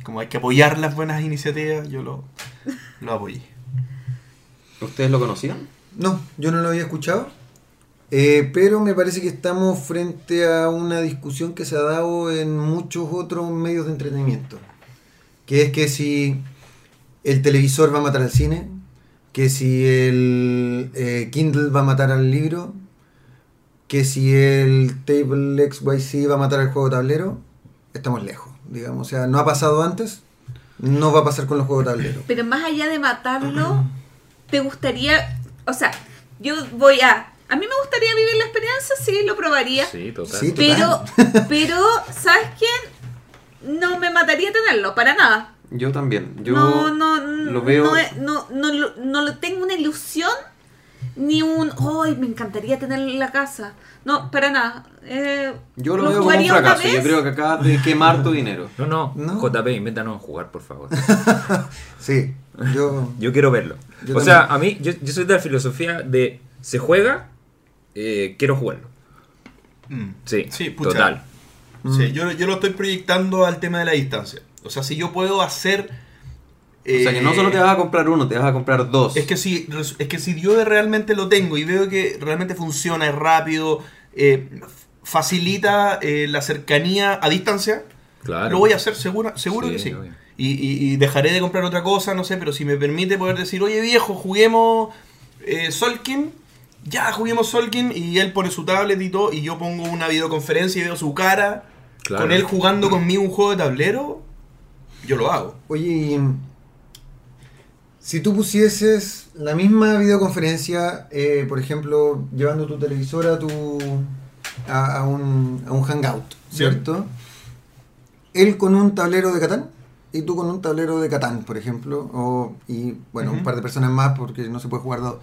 Como hay que apoyar las buenas iniciativas, yo lo, lo apoyé. ¿Ustedes lo conocían? No, yo no lo había escuchado. Eh, pero me parece que estamos frente a una discusión que se ha dado en muchos otros medios de entretenimiento. Que es que si el televisor va a matar al cine, que si el eh, Kindle va a matar al libro, que si el Table XYZ va a matar al juego tablero, estamos lejos, digamos. O sea, no ha pasado antes, no va a pasar con los juegos de tablero. Pero más allá de matarlo, ¿te gustaría, o sea, yo voy a, a mí me gustaría vivir la experiencia, sí, lo probaría. Sí, total. Sí. Pero, pero, ¿sabes quién? No me mataría tenerlo, para nada. Yo también. Yo no, no, lo veo. No, es- no, no, lo- no tengo una ilusión ni un, ¡ay, me encantaría tenerlo en la casa! No, para nada. Eh, Yo lo, veo como un fracaso. Yo creo que acabas de quemar tu dinero. No, no, No. JP, invéntanos a jugar, por favor. Sí, yo... Yo quiero verlo. Yo o sea, a mí, yo, yo soy de la filosofía de se juega, eh, quiero jugarlo. Mm. Sí, Sí, pucha. total. Sí, yo, yo lo estoy proyectando al tema de la distancia. O sea, si yo puedo hacer... O sea que no eh, solo te vas a comprar uno, te vas a comprar dos. Es que si, es que si yo realmente lo tengo y veo que realmente funciona, es rápido, eh, facilita eh, la cercanía a distancia, Claro. lo voy a hacer seguro, seguro Sí, que sí. obvio. Y, y- y dejaré de comprar otra cosa, no sé, pero si me permite poder decir, oye viejo, juguemos eh, Solkin, ya juguemos Solkin, y él pone su tablet y todo, y yo pongo una videoconferencia y veo su cara, Claro. con él jugando conmigo un juego de tablero, yo lo hago. Oye, y, si tú pusieses la misma videoconferencia, eh, por ejemplo, llevando tu televisor a, tu, a, a un, a un hangout, ¿cierto? Él con un tablero de Catán y tú con un tablero de Catán, por ejemplo, o, y bueno, un par de personas más porque no se puede jugar dos.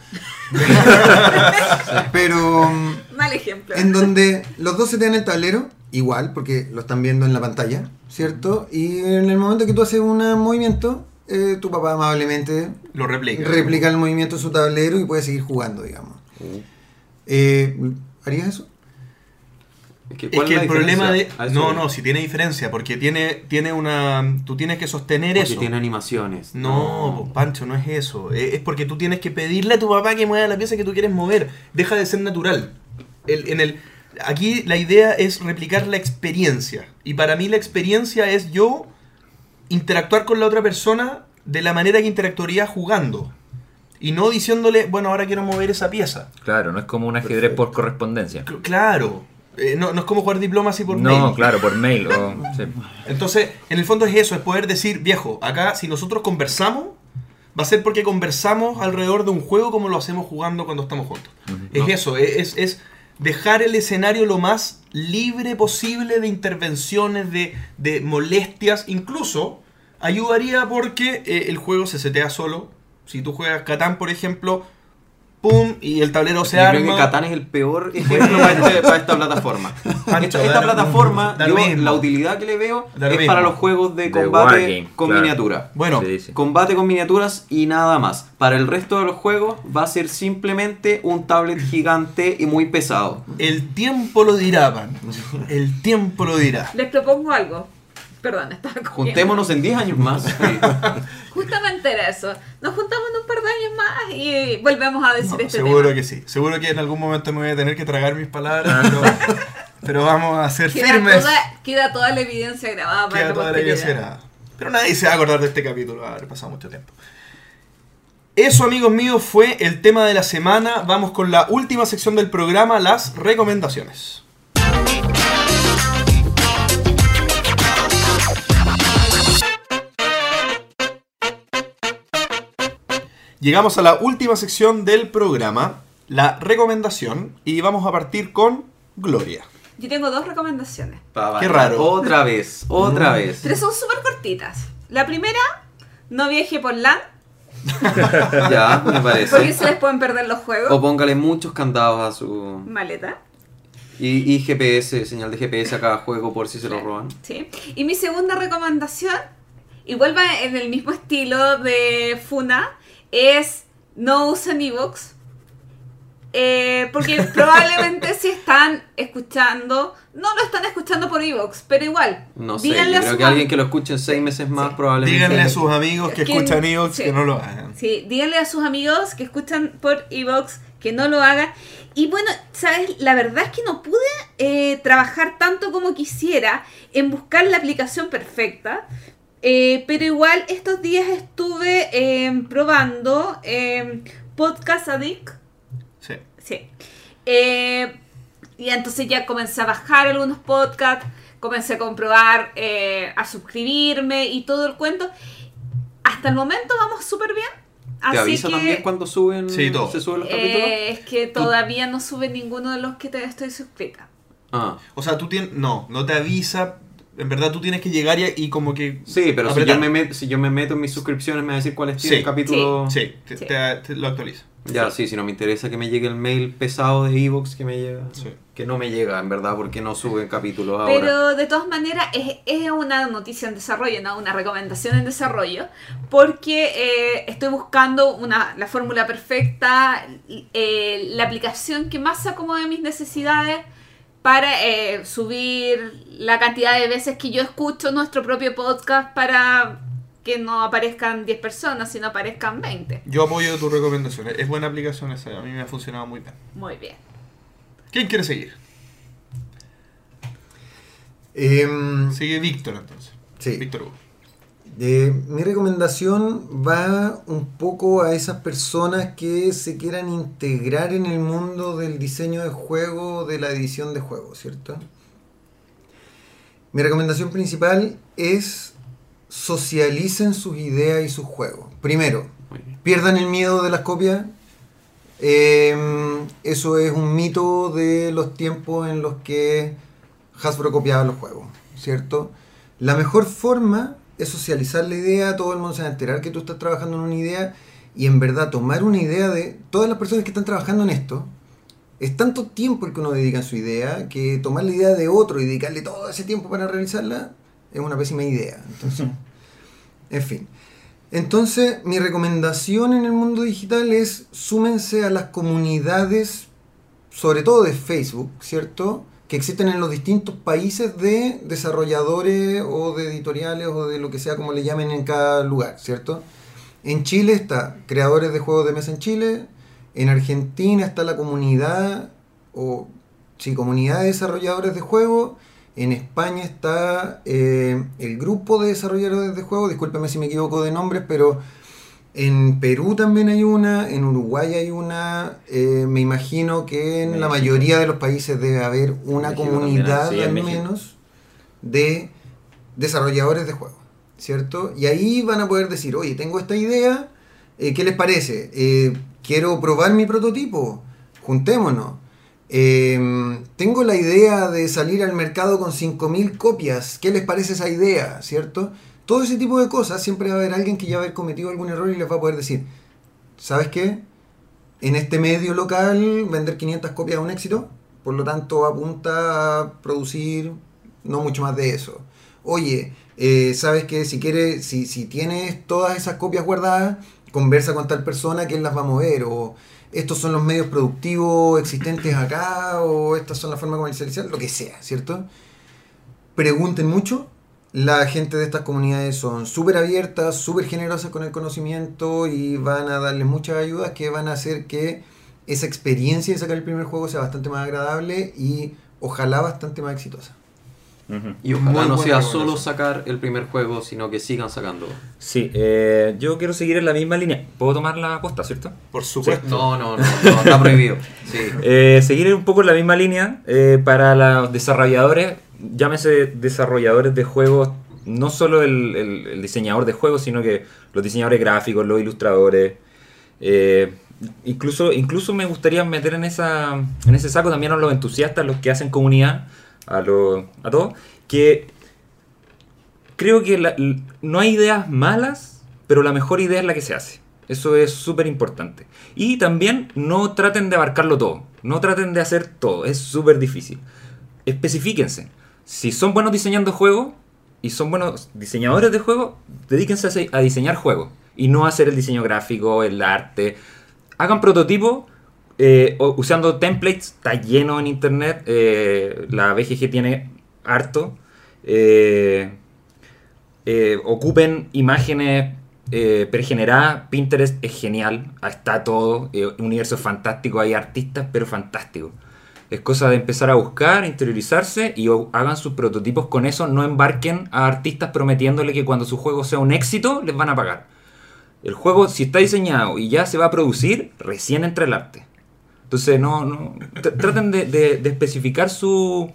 Pero mm, Mal ejemplo. en donde los dos se te dan el tablero, igual, porque lo están viendo en la pantalla, ¿cierto? Y en el momento que tú haces un movimiento, eh, tu papá amablemente Lo replica. replica el movimiento de su tablero y puede seguir jugando, digamos. Uh, Eh, ¿Harías eso? Es que, Es ¿cuál que es la el problema de... No, no, si tiene diferencia, porque tiene, tiene una... Tú tienes que sostener Porque eso. tiene animaciones. No, pues, Pancho, no es eso. Es porque tú tienes que pedirle a tu papá que mueva la pieza que tú quieres mover. Deja de ser natural. El- en el, aquí la idea es replicar la experiencia. Y para mí la experiencia es yo interactuar con la otra persona de la manera que interactuaría jugando. Y no diciéndole, bueno, ahora quiero mover esa pieza. Claro, no es como un ajedrez por correspondencia. C- claro. Eh, no, no es como jugar diplomacy por No, mail. claro, por mail. o- sí. Entonces, en el fondo es eso, es poder decir, viejo, acá si nosotros conversamos, va a ser porque conversamos alrededor de un juego como lo hacemos jugando cuando estamos juntos. Es No. eso, es, es dejar el escenario lo más libre posible de intervenciones, de, de molestias, incluso ayudaría porque eh, el juego se setea solo. Si tú juegas Catán, por ejemplo, pum, y el tablero se Yo arma. creo que Catán es el peor ejemplo para, este- para esta plataforma. Pancho, esta esta plataforma, yo la utilidad que le veo es mismo. para los juegos de combate con claro. miniatura. Bueno, Sí, sí. Combate con miniaturas y nada más. Para el resto de los juegos va a ser simplemente un tablet gigante y muy pesado. el tiempo lo dirá, Pan. El tiempo lo dirá. Les propongo algo. Perdón, estaba comiendo. Juntémonos en 10 años más. Sí. Justamente era eso. Nos juntamos en un par de años más y volvemos a decir No, este seguro tema. que sí. Seguro que en algún momento me voy a tener que tragar mis palabras, pero, pero vamos a ser Queda firmes. toda, queda toda la evidencia grabada para Queda toda la evidencia grabada. Pero nadie se va a acordar de este capítulo, va a haber pasado mucho tiempo. Eso, amigos míos, fue el tema de la semana. Vamos con la última sección del programa, las recomendaciones. Llegamos a la última sección del programa, la recomendación, y vamos a partir con Gloria. Yo tengo dos recomendaciones. Pa- Qué raro. Otra vez, otra vez. Pero son súper cortitas. La primera, no viaje por LAN, Ya, me porque parece. se les pueden perder los juegos. O póngale muchos candados a su... Maleta. Y, y GPS, señal de GPS a cada juego por si se lo roban. Sí. Y mi segunda recomendación, igual va en el mismo estilo de Funa, es no usen Evox. Eh, porque probablemente si están escuchando, no lo están escuchando por Evox, pero igual. No sé, díganle yo a creo sus que alguien que lo escuche en seis meses más Sí. probablemente... Díganle a sus amigos que Que- escuchan Evox sí. que no lo hagan. Sí, díganle a sus amigos que escuchan por Evox que no lo hagan. Y bueno, ¿sabes? La verdad es que no pude eh, trabajar tanto como quisiera en buscar la aplicación perfecta. Eh, pero igual estos días estuve eh, probando eh, Podcast Addict. Sí. Sí. Eh, y entonces ya comencé a bajar algunos podcasts, comencé a comprobar, eh, a suscribirme y todo el cuento. Hasta el momento vamos súper bien. ¿Te avisa que, también cuando suben, Sí, todo. se suben los capítulos? eh, es que todavía no sube ninguno de los que te estoy suscrita. Ah. O sea, tú tienes. No, no te avisa. En verdad tú tienes que llegar y, y como que. Sí, pero si yo, me met- si yo me meto en mis suscripciones me va a decir cuáles Sí. tienen capítulo. Sí, te, Sí. te- te lo actualiza. Ya, sí, si no me interesa que me llegue el mail pesado de Evox que me llega. Sí. Que no me llega, en verdad, porque no suben capítulos ahora. Pero de todas maneras es, es una noticia en desarrollo, no una recomendación en desarrollo, porque eh, estoy buscando una, la fórmula perfecta, eh, la aplicación que más acomode mis necesidades para eh, subir la cantidad de veces que yo escucho nuestro propio podcast para que no aparezcan 10 personas, sino aparezcan 20. Yo apoyo tu recomendación. Es buena aplicación esa. A mí me ha funcionado muy bien. Muy bien. ¿Quién quiere seguir? Em, Sigue Víctor entonces. sí. Víctor Hugo. Eh, mi recomendación va un poco a esas personas que se quieran integrar en el mundo del diseño de juego, de la edición de juegos, ¿cierto? Mi recomendación principal es socialicen sus ideas y sus juegos. Primero, pierdan el miedo de las copias. Eh, eso es un mito de los tiempos en los que Hasbro copiaba los juegos, ¿cierto? La mejor forma es socializar la idea, todo el mundo se va a enterar que tú estás trabajando en una idea y en verdad tomar una idea de todas las personas que están trabajando en esto. Es tanto tiempo el que uno dedica en su idea que tomar la idea de otro y dedicarle todo ese tiempo para realizarla es una pésima idea. Entonces, en fin. Entonces, mi recomendación en el mundo digital es súmense a las comunidades, sobre todo de Facebook, ¿cierto? Que existen en los distintos países de desarrolladores o de editoriales o de lo que sea como le llamen en cada lugar, ¿cierto? En Chile está Creadores de Juegos de Mesa en Chile, en Argentina está la comunidad, o sí, comunidad de desarrolladores de juegos, en España está eh, el grupo de desarrolladores de juegos, discúlpeme si me equivoco de nombres, pero en Perú también hay una, en Uruguay hay una, eh, me imagino que en la mayoría de los países debe haber una México comunidad sí, al menos de desarrolladores de juegos, ¿cierto? Y ahí van a poder decir, oye, tengo esta idea, eh, ¿qué les parece? Eh, quiero probar mi prototipo, juntémonos. Eh, tengo la idea de salir al mercado con 5.000 copias, ¿qué les parece esa idea? ¿Cierto? Todo ese tipo de cosas, siempre va a haber alguien que ya va a haber cometido algún error y les va a poder decir, ¿sabes qué? En este medio local vender 500 copias es un éxito, por lo tanto apunta a producir no mucho más de eso. Oye, eh, ¿sabes qué? Si quieres, si, si tienes todas esas copias guardadas, conversa con tal persona que él las va a mover, o estos son los medios productivos existentes acá, o estas son las formas de comercializar, lo que sea, ¿cierto? Pregunten mucho. La gente de estas comunidades son súper abiertas, súper generosas con el conocimiento y van a darles muchas ayudas que van a hacer que esa experiencia de sacar el primer juego sea bastante más agradable y ojalá bastante más exitosa. Ujú. Y ojalá Muy no sea solo sacar el primer juego, sino que sigan sacando. Sí, eh, yo quiero seguir en la misma línea. ¿Puedo tomar la posta, cierto? Por supuesto. No, no, no, no, está prohibido. Sí. Eh, seguir un poco en la misma línea eh, para los desarrolladores, llámese desarrolladores de juegos, no solo el, el- diseñador de juegos, sino que los diseñadores gráficos, los ilustradores. eh, incluso, incluso me gustaría meter en, esa, en ese saco también a los entusiastas, los que hacen comunidad, a, los a todos, que creo que no hay ideas malas, pero la mejor idea es la que se hace. Eso es súper importante. Y también no traten de abarcarlo todo. No traten de hacer todo. Es súper difícil. Especifíquense. Si son buenos diseñando juegos y son buenos diseñadores de juegos, dedíquense a, se- a diseñar juegos. Y no a hacer el diseño gráfico, el arte. Hagan prototipos eh, usando templates. Está lleno en internet. eh, la BGG tiene harto. Eh, eh, ocupen imágenes eh, pregeneradas. Pinterest es genial, está todo. un universo fantástico, hay artistas, pero fantástico. Es cosa de empezar a buscar, interiorizarse y hagan sus prototipos con eso. No embarquen a artistas prometiéndole que cuando su juego sea un éxito les van a pagar. El juego, si está diseñado y ya se va a producir, recién entra el arte. Entonces, no, no tr- traten de, especificar su,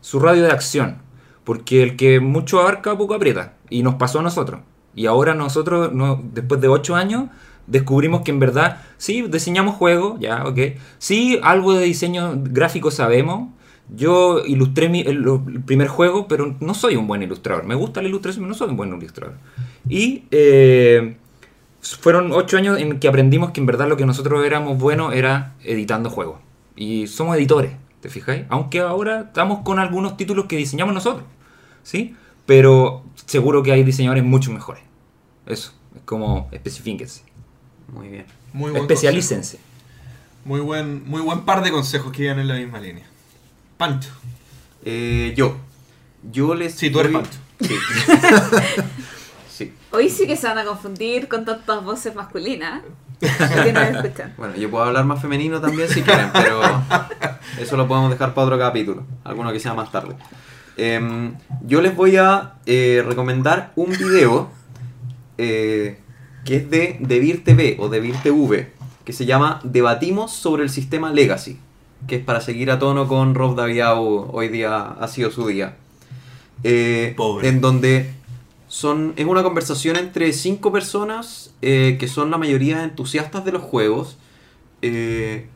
su radio de acción. Porque el que mucho abarca, poco aprieta. Y nos pasó a nosotros. Y ahora nosotros, no, después de 8 años, descubrimos que en verdad, sí, diseñamos juegos, ya, ok. Sí, algo de diseño gráfico sabemos. Yo ilustré mi, el, el primer juego, pero no soy un buen ilustrador. Me gusta la ilustración, pero no soy un buen ilustrador. Y eh, fueron ocho años en que aprendimos que en verdad lo que nosotros éramos buenos era editando juegos. Y somos editores, ¿te fijáis? Aunque ahora estamos con algunos títulos que diseñamos nosotros, ¿sí? Pero seguro que hay diseñadores mucho mejores. Eso, es como especifíquense. Muy bien. Muy buen Especialícense. consejo. Muy buen, muy buen par de consejos que iban en la misma línea. Pancho. Eh, yo. Yo les. Sí, tú eres Pancho. Sí. sí. Hoy sí que se van a confundir con tantas voces masculinas. que no escuchan. Bueno, yo puedo hablar más femenino también si quieren, pero eso lo podemos dejar para otro capítulo, alguno que sea más tarde. Em, yo les voy a eh, recomendar un video eh, que es de Devir TV o Devir TV, que se llama Debatimos sobre el sistema Legacy, que es para seguir a tono con Rob Daviau, hoy día ha sido su día. Eh, Pobre. En donde son, es una conversación entre cinco personas eh, que son la mayoría entusiastas de los juegos, eh,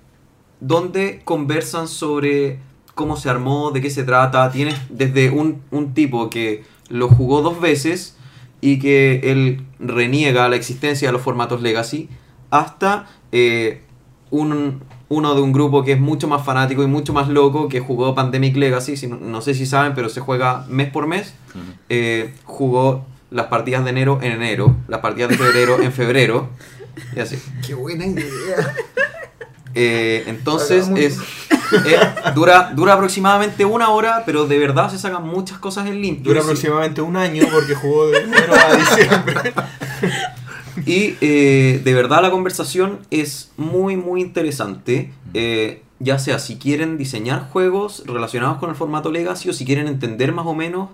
donde conversan sobre cómo se armó, de qué se trata. Tienes desde un, un tipo que lo jugó dos veces y que él reniega la existencia de los formatos Legacy, hasta eh, un, uno de un grupo que es mucho más fanático y mucho más loco, que jugó Pandemic Legacy, si no, no sé si saben, pero se juega mes por mes. Eh, jugó las partidas de enero en enero, las partidas de febrero en febrero, y así. Qué buena idea. Eh, entonces es, es- dura, dura aproximadamente una hora, pero de verdad se sacan muchas cosas en limpio. Dura Sí. aproximadamente un año porque jugó de enero a diciembre. Y eh, de verdad la conversación es muy, muy interesante. Eh, ya sea si quieren diseñar juegos relacionados con el formato Legacy o si quieren entender más o menos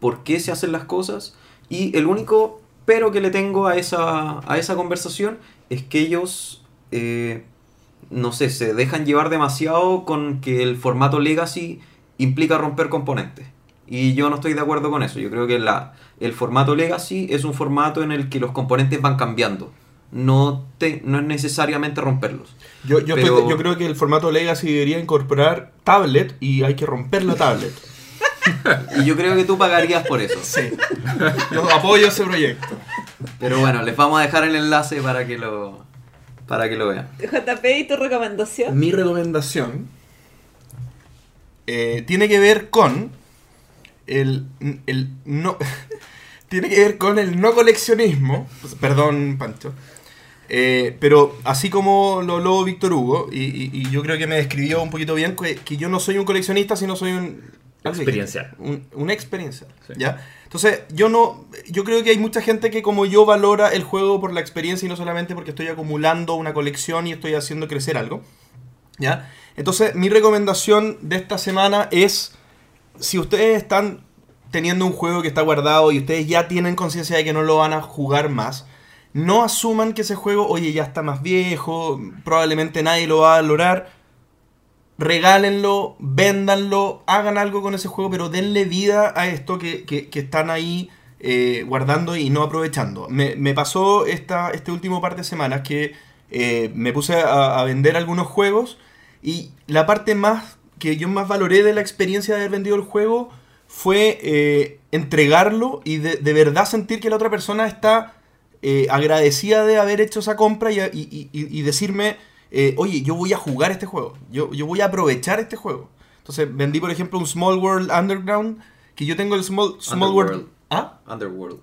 por qué se hacen las cosas. Y el único pero que le tengo a esa, a esa conversación es que ellos, eh, no sé, se dejan llevar demasiado con que el formato Legacy implica romper componentes. Y yo no estoy de acuerdo con eso. Yo creo que la, el formato Legacy es un formato en el que los componentes van cambiando. No, te, no es necesariamente romperlos. Yo, yo, Pero- estoy- yo creo que el formato Legacy debería incorporar tablet y hay que romper la tablet. Y yo creo que tú pagarías por eso. Sí. Yo apoyo ese proyecto. Pero bueno, les vamos a dejar el enlace para que lo, para que lo vean. JP, ¿y tu recomendación? Mi recomendación eh, tiene que ver con el, el no tiene que ver con el no coleccionismo. Perdón, Pancho. Eh, pero así como lo habló Víctor Hugo, y, y- y yo creo que me describió un poquito bien, que, que yo no soy un coleccionista, sino soy un... Experiencial. Un, un experiencial. Sí. ¿ya? Entonces, yo no. Yo creo que hay mucha gente que, como yo, valora el juego por la experiencia y no solamente porque estoy acumulando una colección y estoy haciendo crecer algo. ¿Ya? Entonces, mi recomendación de esta semana es: si ustedes están teniendo un juego que está guardado y ustedes ya tienen conciencia de que no lo van a jugar más, no asuman que ese juego, oye, ya está más viejo, probablemente nadie lo va a valorar. Regálenlo, véndanlo, hagan algo con ese juego, pero denle vida a esto que, que- están ahí eh, guardando y no aprovechando. Me, me pasó esta, este último par de semanas que eh, me puse a, vender algunos juegos y la parte más que yo más valoré de la experiencia de haber vendido el juego fue eh, entregarlo y de, de verdad sentir que la otra persona está agradecida de haber hecho esa compra y- y- y decirme, eh, oye, yo voy a jugar este juego, yo, yo voy a aprovechar este juego. Entonces vendí, por ejemplo, un Small World Underground, que yo tengo el Small, small World... ¿Ah? Underworld.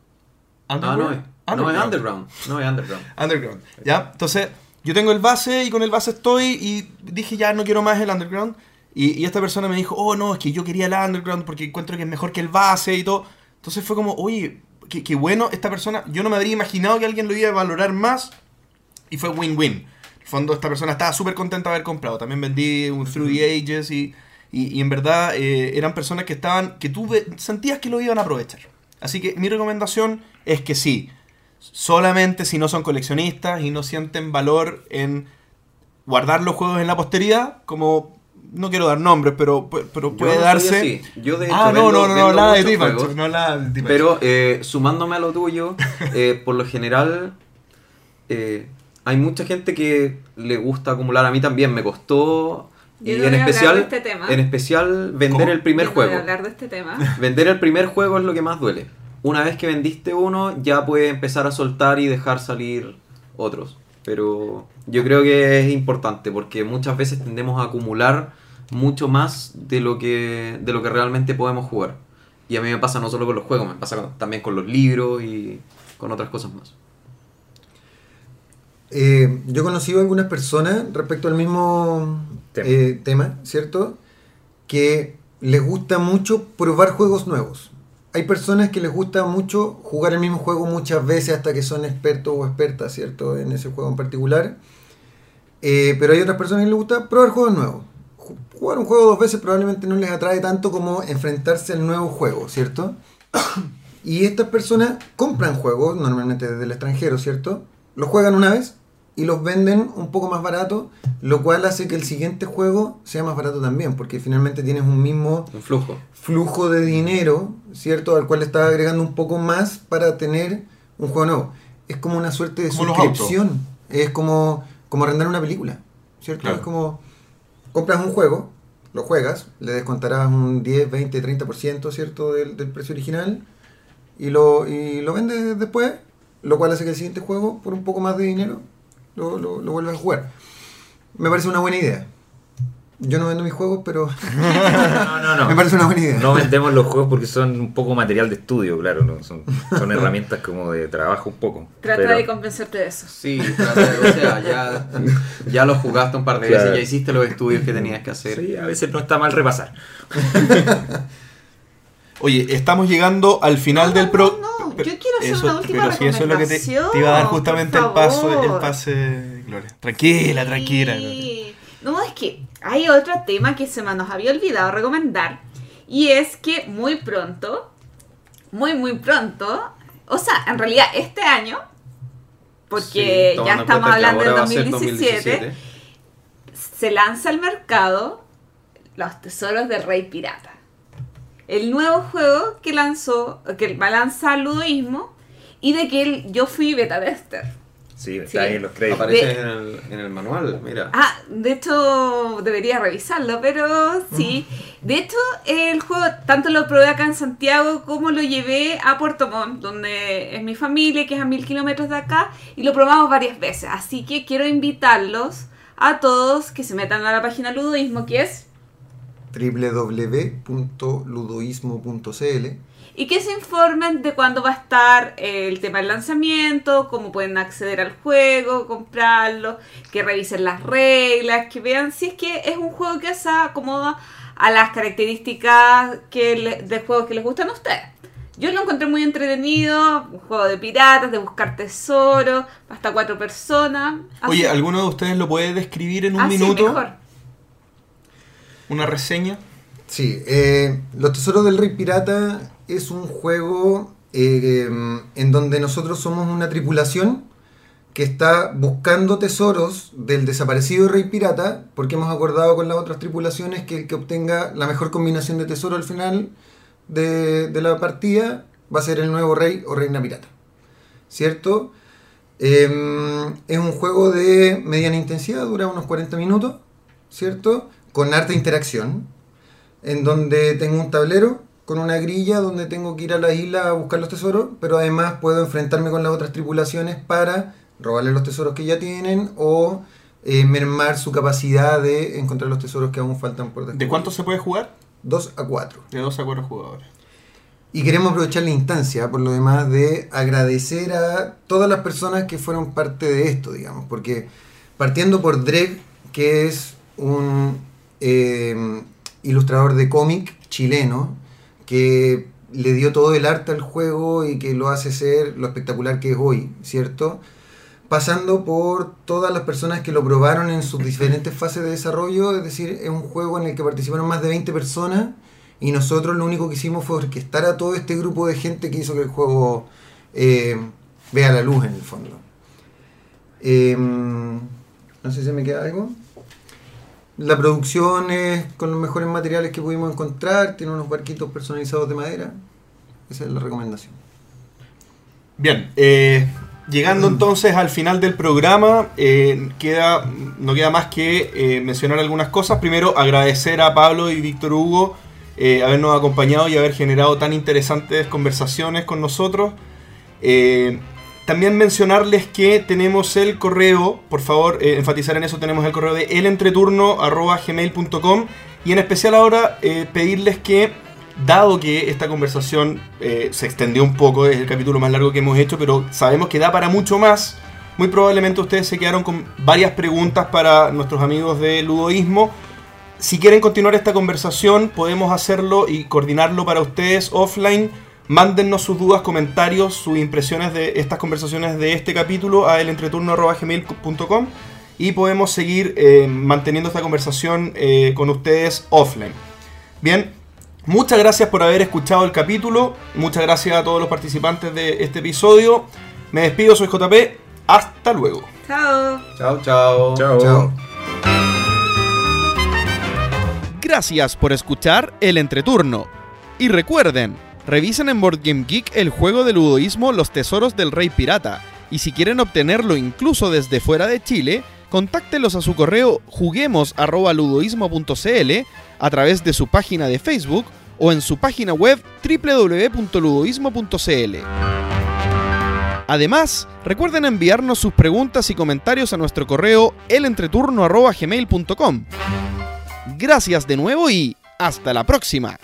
Ah, no es. No es Underground. No es Underground. Underground. ¿Ya? Entonces, yo tengo el base y con el base estoy y dije ya no quiero más el Underground. Y, y esta persona me dijo, oh no, es que yo quería el Underground porque encuentro que es mejor que el base y todo. Entonces fue como, oye, qué, qué bueno esta persona. Yo no me habría imaginado que alguien lo iba a valorar más y fue win-win. El fondo esta persona estaba súper contenta de haber comprado. También vendí un Through the Ages y, y, y en verdad eh, eran personas que estaban, que tú sentías que lo iban a aprovechar. Así que mi recomendación es que sí, solamente si no son coleccionistas y no sienten valor en guardar los juegos en la posteridad, como no quiero dar nombres, pero, pero Yo puede no soy darse... así. Yo de hecho ah, no, vendo- no, no, no, vendo nada de juegos, no nada de. Pero eh, sumándome a lo tuyo, eh, por lo general eh, hay mucha gente que le gusta acumular. A mí también me costó. Yo y no en especial, este tema. en especial vender ¿Cómo? el primer Yo no juego. hablar de este tema. Vender el primer juego es lo que más duele. Una vez que vendiste uno, ya puedes empezar a soltar y dejar salir otros. Pero yo creo que es importante porque muchas veces tendemos a acumular mucho más de lo que, de lo que realmente podemos jugar. Y a mí me pasa no solo con los juegos, me pasa también con los libros y con otras cosas más. Eh, yo he conocido a algunas personas respecto al mismo Tema. eh, tema, ¿cierto? Que les gusta mucho probar juegos nuevos. Hay personas que les gusta mucho jugar el mismo juego muchas veces hasta que son expertos o expertas, ¿cierto? En ese juego en particular. Eh, pero hay otras personas que les gusta probar juegos nuevos. Ju- Jugar un juego dos veces probablemente no les atrae tanto como enfrentarse al nuevo juego, ¿cierto? Y estas personas compran juegos, normalmente desde el extranjero, ¿cierto? Los juegan una vez y los venden un poco más barato, lo cual hace que el siguiente juego sea más barato también, porque finalmente tienes un mismo Un flujo. flujo de dinero, ¿cierto? Al cual le estás agregando un poco más para tener un juego nuevo. Es como una suerte de Como suscripción. Es como, como arrendar una película, ¿cierto? Claro. Es como compras un juego, lo juegas, le descontarás un 10, 20, 30%, ¿cierto? Del, del precio original y lo, y lo vendes después, lo cual hace que el siguiente juego, por un poco más de dinero, lo, lo, lo a jugar. Me parece una buena idea. Yo no vendo mis juegos, pero No, no, no. me parece una buena idea. No vendemos los juegos porque son un poco material de estudio, claro, ¿no? son, son herramientas como de trabajo un poco. Trata pero- de convencerte de eso. Sí, trata de- o sea, ya, ya lo jugaste un par de veces, ya hiciste los estudios que tenías que hacer. Sí, a veces no está mal repasar. Oye, estamos llegando al final No, del no, pro. no, no. Yo quiero hacer una última Pero si eso es lo que te, recomendación, te iba a dar justamente el paso, el pase, Gloria. Tranquila, tranquila. Gloria. No, es que hay otro tema que se me nos había olvidado recomendar. Y es que muy pronto, muy, muy pronto, o sea, en realidad este año, porque Sí, ya estamos hablando del ahora va a ser 2017, se lanza al mercado Los Tesoros del Rey Pirata. El nuevo juego que lanzó, que va a lanzar Ludoísmo y de que el- yo fui beta tester. Sí, está Sí. ahí en los créditos. Aparece De- en, el, en el manual, mira. Ah, de hecho debería revisarlo, pero sí. De hecho, el juego tanto lo probé acá en Santiago como lo llevé a Puerto Montt, donde es mi familia, que es a mil kilómetros de acá, y lo probamos varias veces. Así que quiero invitarlos a todos que se metan a la página Ludoísmo, que es, www.ludoismo.cl y que se informen de cuándo va a estar el tema del lanzamiento, cómo pueden acceder al juego, comprarlo, que revisen las reglas, que vean si es que es un juego que se acomoda a las características que le- de juegos que les gustan a ustedes. Yo lo encontré muy entretenido, un juego de piratas, de buscar tesoros, hasta cuatro personas. Oye, ¿alguno de ustedes lo puede describir en un así minuto? mejor. ¿Una reseña? Sí, eh, Los Tesoros del Rey Pirata es un juego eh, en donde nosotros somos una tripulación que está buscando tesoros del desaparecido Rey Pirata, porque hemos acordado con las otras tripulaciones que el que obtenga la mejor combinación de tesoro al final de, de la partida va a ser el nuevo Rey o Reina Pirata. ¿Cierto? Eh, es un juego de mediana intensidad, dura unos 40 minutos, ¿cierto? Con harta interacción en donde tengo un tablero con una grilla donde tengo que ir a la isla a buscar los tesoros, pero además puedo enfrentarme con las otras tripulaciones para robarle los tesoros que ya tienen o eh, mermar su capacidad de encontrar los tesoros que aún faltan por descubrir. ¿De cuánto se puede jugar? 2 a 4. De dos a cuatro jugadores. Y queremos aprovechar la instancia, por lo demás, de agradecer a todas las personas que fueron parte de esto, digamos, porque partiendo por Dreg, que es un eh, ilustrador de cómic chileno, que le dio todo el arte al juego y que lo hace ser lo espectacular que es hoy, ¿cierto? pasando por todas las personas que lo probaron en sus diferentes fases de desarrollo, es decir, es un juego en el que participaron más de 20 personas y nosotros lo único que hicimos fue orquestar a todo este grupo de gente que hizo que el juego eh, vea la luz en el fondo. Em, no sé si me queda algo. La producción es con los mejores materiales que pudimos encontrar, tiene unos barquitos personalizados de madera. Esa es la recomendación. Bien, eh, llegando entonces al final del programa, eh, queda, no queda más que eh, mencionar algunas cosas. Primero, agradecer a Pablo y Víctor Hugo habernos acompañado y haber generado tan interesantes conversaciones con nosotros. También mencionarles que tenemos el correo, por favor, eh, enfatizar en eso, tenemos el correo de elentreturno.gmail.com y en especial ahora eh, pedirles que, dado que esta conversación eh, se extendió un poco, es el capítulo más largo que hemos hecho, pero sabemos que da para mucho más, muy probablemente ustedes se quedaron con varias preguntas para nuestros amigos de Ludoísmo. Si quieren continuar esta conversación, podemos hacerlo y coordinarlo para ustedes offline. Mándennos sus dudas, comentarios, sus impresiones de estas conversaciones de este capítulo a elentreturno.gmail.com y podemos seguir eh, manteniendo esta conversación eh, con ustedes offline. Bien, muchas gracias por haber escuchado el capítulo. Muchas gracias a todos los participantes de este episodio. Me despido, soy JP. Hasta luego. Chao. Chao, chao. Chao. Chao. Gracias por escuchar el entreturno. Y recuerden, revisen en Board Game Geek el juego de ludoísmo Los Tesoros del Rey Pirata. Y si quieren obtenerlo incluso desde fuera de Chile, contáctelos a su correo juguemos@ludoismo.cl a través de su página de Facebook o en su página web www.ludoismo.cl. Además, recuerden enviarnos sus preguntas y comentarios a nuestro correo elentreturno.gmail.com. Gracias de nuevo y hasta la próxima.